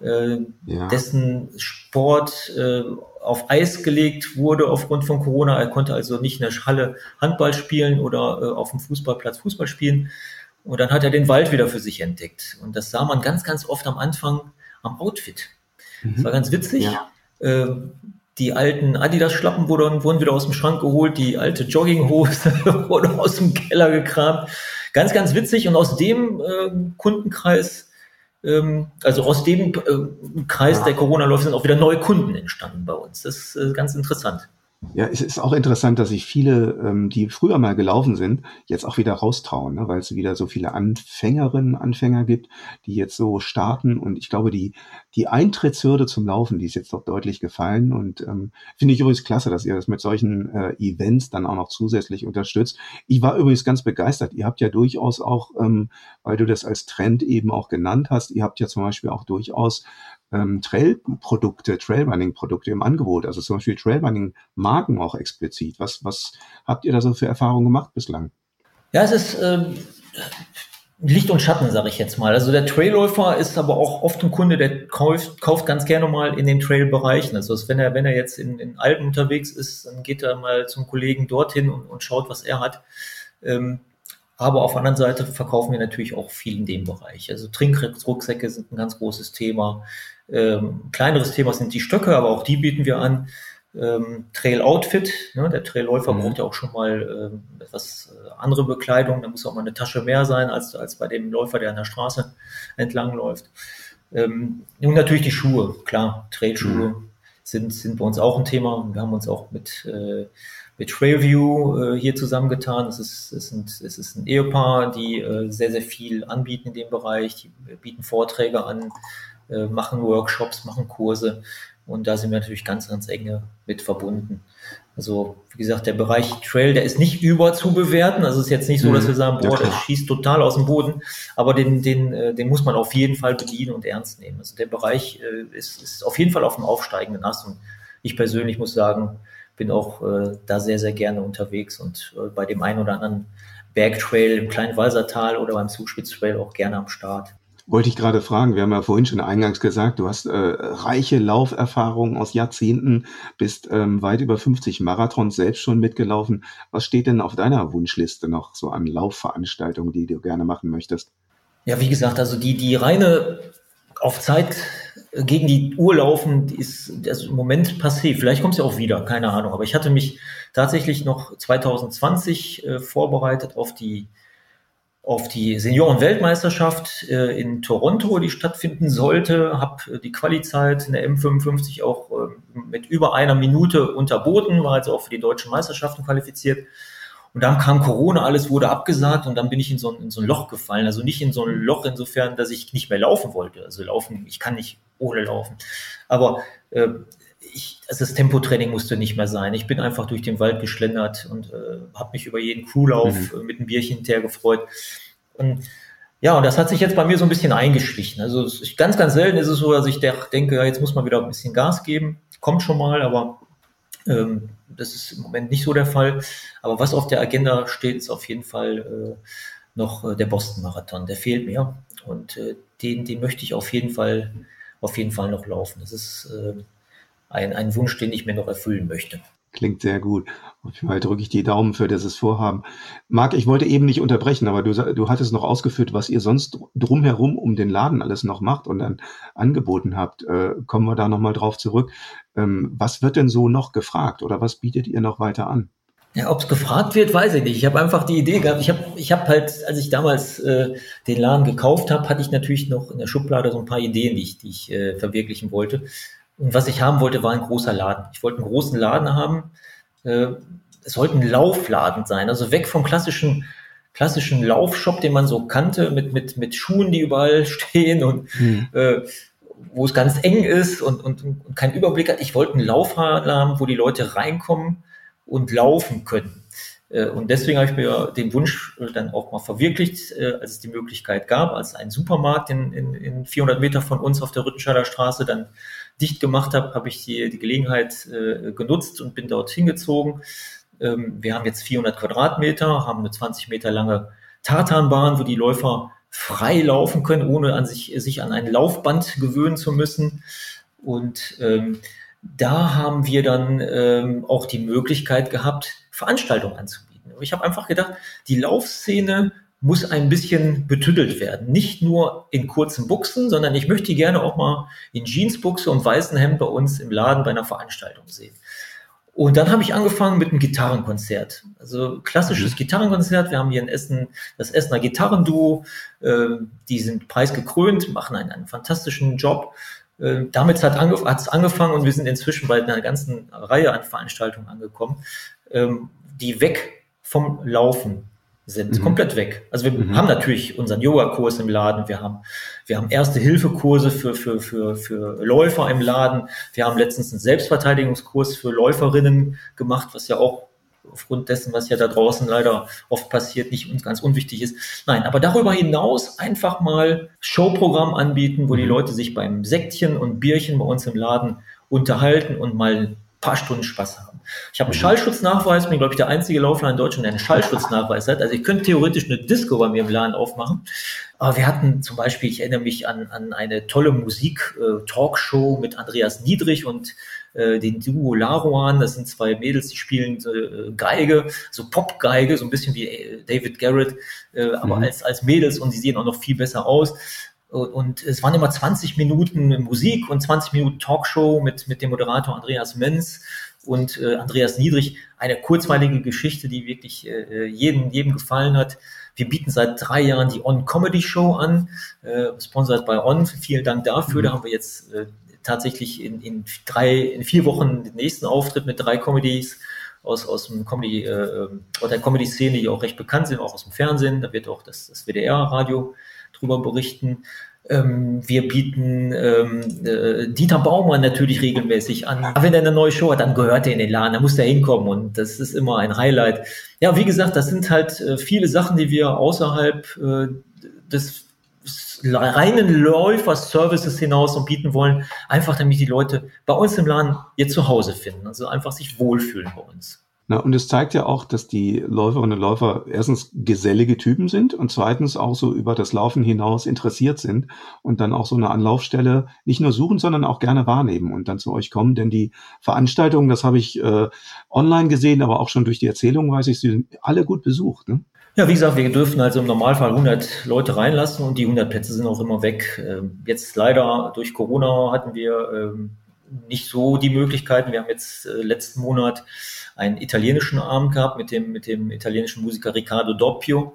äh, ja. dessen Sport äh, auf Eis gelegt wurde aufgrund von Corona. Er konnte also nicht in der Halle Handball spielen oder äh, auf dem Fußballplatz Fußball spielen. Und dann hat er den Wald wieder für sich entdeckt. Und das sah man ganz, ganz oft am Anfang am Outfit. Mhm. Das war ganz witzig. Ja. Äh, die alten Adidas-Schlappen wurden, wurden wieder aus dem Schrank geholt, die alte Jogginghose wurde aus dem Keller gekramt. Ganz, ganz witzig. Und aus dem äh, Kundenkreis ähm, also aus dem äh, Kreis der Corona-Läufe sind auch wieder neue Kunden entstanden bei uns. Das ist äh, ganz interessant. Ja, es ist auch interessant, dass sich viele, ähm, die früher mal gelaufen sind, jetzt auch wieder raustrauen, ne? weil es wieder so viele Anfängerinnen, Anfänger gibt, die jetzt so starten. Und ich glaube, die, die Eintrittshürde zum Laufen, die ist jetzt doch deutlich gefallen. Und ähm, finde ich übrigens klasse, dass ihr das mit solchen äh, Events dann auch noch zusätzlich unterstützt. Ich war übrigens ganz begeistert. Ihr habt ja durchaus auch, ähm, weil du das als Trend eben auch genannt hast, ihr habt ja zum Beispiel auch durchaus ähm, Trail-Produkte, Trailrunning-Produkte im Angebot, also zum Beispiel Trailrunning-Marken auch explizit. Was, was habt ihr da so für Erfahrungen gemacht bislang? Ja, es ist ähm, Licht und Schatten, sage ich jetzt mal. Also der Trailläufer ist aber auch oft ein Kunde, der kauft, kauft ganz gerne mal in den Trail-Bereichen. Also wenn er, wenn er jetzt in, in Alpen unterwegs ist, dann geht er mal zum Kollegen dorthin und, und schaut, was er hat. Ähm, aber auf der anderen Seite verkaufen wir natürlich auch viel in dem Bereich. Also Trinkrucksäcke sind ein ganz großes Thema. Ähm, kleineres Thema sind die Stöcke, aber auch die bieten wir an. Ähm, Trail Outfit, ne? der Trailläufer mhm. braucht ja auch schon mal ähm, etwas äh, andere Bekleidung, da muss auch mal eine Tasche mehr sein als, als bei dem Läufer, der an der Straße entlang läuft. Ähm, und natürlich die Schuhe, klar, Trailschuhe mhm. sind, sind bei uns auch ein Thema. Wir haben uns auch mit, äh, mit Trailview äh, hier zusammengetan. Es ist, es, sind, es ist ein Ehepaar, die äh, sehr, sehr viel anbieten in dem Bereich. Die bieten Vorträge an, machen Workshops, machen Kurse und da sind wir natürlich ganz, ganz enge mit verbunden. Also, wie gesagt, der Bereich Trail, der ist nicht über zu bewerten. Also es ist jetzt nicht so, dass wir mhm. sagen, boah, ja, der schießt total aus dem Boden. Aber den, den, äh, den muss man auf jeden Fall bedienen und ernst nehmen. Also der Bereich äh, ist, ist auf jeden Fall auf dem aufsteigenden Ast und ich persönlich muss sagen, bin auch äh, da sehr, sehr gerne unterwegs und äh, bei dem einen oder anderen Bergtrail im kleinen Walsertal oder beim Zugspitztrail auch gerne am Start. Wollte ich gerade fragen, wir haben ja vorhin schon eingangs gesagt, du hast äh, reiche Lauferfahrungen aus Jahrzehnten, bist ähm, weit über 50 Marathons selbst schon mitgelaufen. Was steht denn auf deiner Wunschliste noch so an Laufveranstaltungen, die du gerne machen möchtest? Ja, wie gesagt, also die, die reine auf Zeit gegen die Uhr laufen, die ist also im Moment passé. Vielleicht kommt es ja auch wieder, keine Ahnung. Aber ich hatte mich tatsächlich noch 2020 äh, vorbereitet auf die auf die Senioren-Weltmeisterschaft äh, in Toronto, die stattfinden sollte, habe äh, die Qualizeit in der M55 auch äh, mit über einer Minute unterboten, war also auch für die deutschen Meisterschaften qualifiziert. Und dann kam Corona, alles wurde abgesagt und dann bin ich in so, ein, in so ein Loch gefallen. Also nicht in so ein Loch insofern, dass ich nicht mehr laufen wollte. Also laufen, ich kann nicht ohne laufen. Aber äh, ich, also das Tempotraining musste nicht mehr sein. Ich bin einfach durch den Wald geschlendert und äh, habe mich über jeden Crewlauf mhm. Äh, mit einem Bierchen hinterher gefreut. Und ja, und das hat sich jetzt bei mir so ein bisschen eingeschlichen. Also ganz, ganz selten ist es so, dass ich denke, ja, jetzt muss man wieder ein bisschen Gas geben. Kommt schon mal, aber ähm, das ist im Moment nicht so der Fall. Aber was auf der Agenda steht, ist auf jeden Fall äh, noch äh, der Boston-Marathon. Der fehlt mir. Und äh, den, den möchte ich auf jeden Fall, auf jeden Fall noch laufen. Das ist ein, ein Wunsch, den ich mir noch erfüllen möchte. Klingt sehr gut. Auf jeden Fall drücke ich die Daumen für dieses Vorhaben. Marc, ich wollte eben nicht unterbrechen, aber du, du hattest noch ausgeführt, was ihr sonst drumherum um den Laden alles noch macht und dann angeboten habt. Äh, kommen wir da nochmal drauf zurück. Ähm, was wird denn so noch gefragt oder was bietet ihr noch weiter an? Ja, ob es gefragt wird, weiß ich nicht. Ich habe einfach die Idee gehabt. Ich habe ich hab halt, als ich damals äh, den Laden gekauft habe, hatte ich natürlich noch in der Schublade so ein paar Ideen, die ich, die ich äh, verwirklichen wollte. Und was ich haben wollte, war ein großer Laden. Ich wollte einen großen Laden haben. Äh, es sollte ein Laufladen sein, also weg vom klassischen klassischen Laufshop, den man so kannte, mit, mit, mit Schuhen, die überall stehen und mhm. äh, wo es ganz eng ist und, und, und keinen Überblick hat. Ich wollte einen Laufladen haben, wo die Leute reinkommen und laufen können. Äh, und deswegen habe ich mir den Wunsch dann auch mal verwirklicht, äh, als es die Möglichkeit gab, als ein Supermarkt in, in, in 400 Meter von uns auf der Rüttenscheider Straße dann dicht gemacht habe, habe ich die, die Gelegenheit äh, genutzt und bin dort hingezogen. Ähm, wir haben jetzt 400 Quadratmeter, haben eine 20 Meter lange Tartanbahn, wo die Läufer frei laufen können, ohne an sich, sich an ein Laufband gewöhnen zu müssen. Und ähm, da haben wir dann ähm, auch die Möglichkeit gehabt, Veranstaltungen anzubieten. Ich habe einfach gedacht, die Laufszene muss ein bisschen betüttelt werden. Nicht nur in kurzen Buchsen, sondern ich möchte die gerne auch mal in Jeansbuchse und weißen Hemd bei uns im Laden bei einer Veranstaltung sehen. Und dann habe ich angefangen mit einem Gitarrenkonzert. Also klassisches mhm. Gitarrenkonzert. Wir haben hier in Essen das Essener Gitarrenduo. Äh, die sind preisgekrönt, machen einen, einen fantastischen Job. Äh, damit hat es angef angefangen und wir sind inzwischen bei einer ganzen Reihe an Veranstaltungen angekommen, ähm, die weg vom Laufen sind mhm. komplett weg. Also wir mhm. haben natürlich unseren Yoga-Kurs im Laden, wir haben, wir haben Erste-Hilfe-Kurse für, für, für, für Läufer im Laden, wir haben letztens einen Selbstverteidigungskurs für Läuferinnen gemacht, was ja auch aufgrund dessen, was ja da draußen leider oft passiert, nicht uns ganz unwichtig ist. Nein, aber darüber hinaus einfach mal Showprogramm anbieten, wo die mhm. Leute sich beim Säckchen und Bierchen bei uns im Laden unterhalten und mal ein paar Stunden Spaß haben. Ich habe einen mhm. Schallschutznachweis, bin, glaube ich, der einzige Laufler in Deutschland, der einen Schallschutznachweis hat. Also ich könnte theoretisch eine Disco bei mir im Laden aufmachen. Aber wir hatten zum Beispiel, ich erinnere mich an, an eine tolle Musik-Talkshow äh, mit Andreas Niedrig und äh, den Duo Laruan. Das sind zwei Mädels, die spielen äh, Geige, so Popgeige, so ein bisschen wie äh, David Garrett, äh, aber mhm. als, als Mädels und sie sehen auch noch viel besser aus. Und es waren immer 20 Minuten Musik und 20 Minuten Talkshow mit, mit dem Moderator Andreas Menz und äh, Andreas Niedrig. Eine kurzweilige Geschichte, die wirklich äh, jedem, jedem gefallen hat. Wir bieten seit drei Jahren die On Comedy Show an, äh, sponsert bei On. Vielen Dank dafür. Mhm. Da haben wir jetzt äh, tatsächlich in, in drei, in vier Wochen den nächsten Auftritt mit drei Comedies aus, aus dem Comedy, äh, aus der Comedy-Szene, die auch recht bekannt sind, auch aus dem Fernsehen. Da wird auch das, das WDR-Radio drüber berichten. Ähm, wir bieten ähm, äh, Dieter Baumann natürlich regelmäßig an. Aber wenn er eine neue Show hat, dann gehört er in den Laden, dann muss er hinkommen und das ist immer ein Highlight. Ja, wie gesagt, das sind halt äh, viele Sachen, die wir außerhalb äh, des reinen Läufer-Services hinaus und bieten wollen, einfach damit die Leute bei uns im Laden ihr Zuhause finden, also einfach sich wohlfühlen bei uns. Na, und es zeigt ja auch, dass die Läuferinnen und Läufer erstens gesellige Typen sind und zweitens auch so über das Laufen hinaus interessiert sind und dann auch so eine Anlaufstelle nicht nur suchen, sondern auch gerne wahrnehmen und dann zu euch kommen. Denn die Veranstaltungen, das habe ich äh, online gesehen, aber auch schon durch die Erzählung weiß ich, sie sind alle gut besucht. Ne? Ja, wie gesagt, wir dürfen also im Normalfall 100 Leute reinlassen und die 100 Plätze sind auch immer weg. Ähm, jetzt leider durch Corona hatten wir ähm, nicht so die Möglichkeiten. Wir haben jetzt äh, letzten Monat einen italienischen Abend gehabt mit dem, mit dem italienischen Musiker Riccardo Doppio.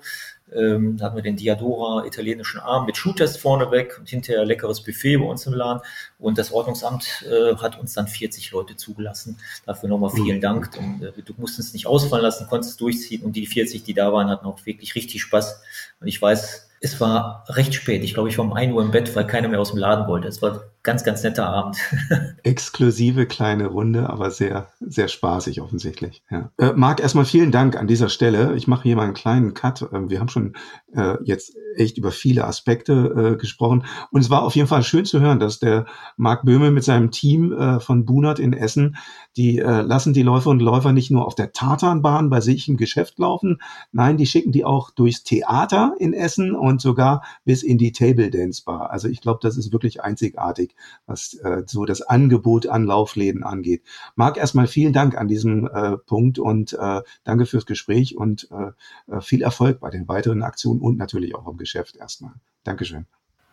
Ähm, da hatten wir den Diadora italienischen Arm mit Schuhtest vorneweg und hinterher leckeres Buffet bei uns im Laden. Und das Ordnungsamt äh, hat uns dann 40 Leute zugelassen. Dafür nochmal vielen Dank. Und, äh, du musst es nicht ausfallen lassen, konntest es durchziehen. Und die 40, die da waren, hatten auch wirklich richtig Spaß. Und ich weiß, es war recht spät. Ich glaube, ich war um 1 Uhr im Bett, weil keiner mehr aus dem Laden wollte. Es war ganz, ganz netter Abend. Exklusive kleine Runde, aber sehr, sehr spaßig offensichtlich. Ja. Äh, Marc, erstmal vielen Dank an dieser Stelle. Ich mache hier mal einen kleinen Cut. Äh, wir haben schon äh, jetzt echt über viele Aspekte äh, gesprochen. Und es war auf jeden Fall schön zu hören, dass der Marc Böhme mit seinem Team äh, von Bunert in Essen, die äh, lassen die Läufer und Läufer nicht nur auf der Tatanbahn bei sich im Geschäft laufen, nein, die schicken die auch durchs Theater in Essen und sogar bis in die Table Dance Bar. Also ich glaube, das ist wirklich einzigartig, was äh, so das Angebot an Laufläden angeht. Marc, erstmal vielen Dank an diesem äh, Punkt und äh, danke fürs Gespräch und äh, äh viel Erfolg bei den weiteren Aktionen und natürlich auch im Geschäft erstmal. Dankeschön.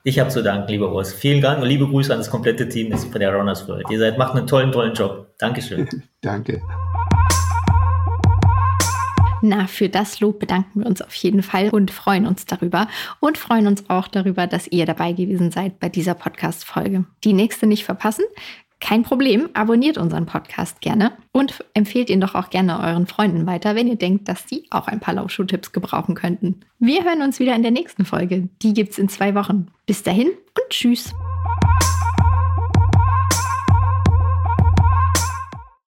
Ich habe zu danken, lieber Urs. Vielen Dank und liebe Grüße an das komplette Team von der Runners World. Ihr seid, macht einen tollen, tollen Job. Dankeschön. Danke. Na, für das Lob bedanken wir uns auf jeden Fall und freuen uns darüber und freuen uns auch darüber, dass ihr dabei gewesen seid bei dieser Podcast-Folge. Die nächste nicht verpassen. Kein Problem, abonniert unseren Podcast gerne und empfehlt ihn doch auch gerne euren Freunden weiter, wenn ihr denkt, dass die auch ein paar Laufschuhtipps gebrauchen könnten. Wir hören uns wieder in der nächsten Folge. Die gibt's in zwei Wochen. Bis dahin und tschüss.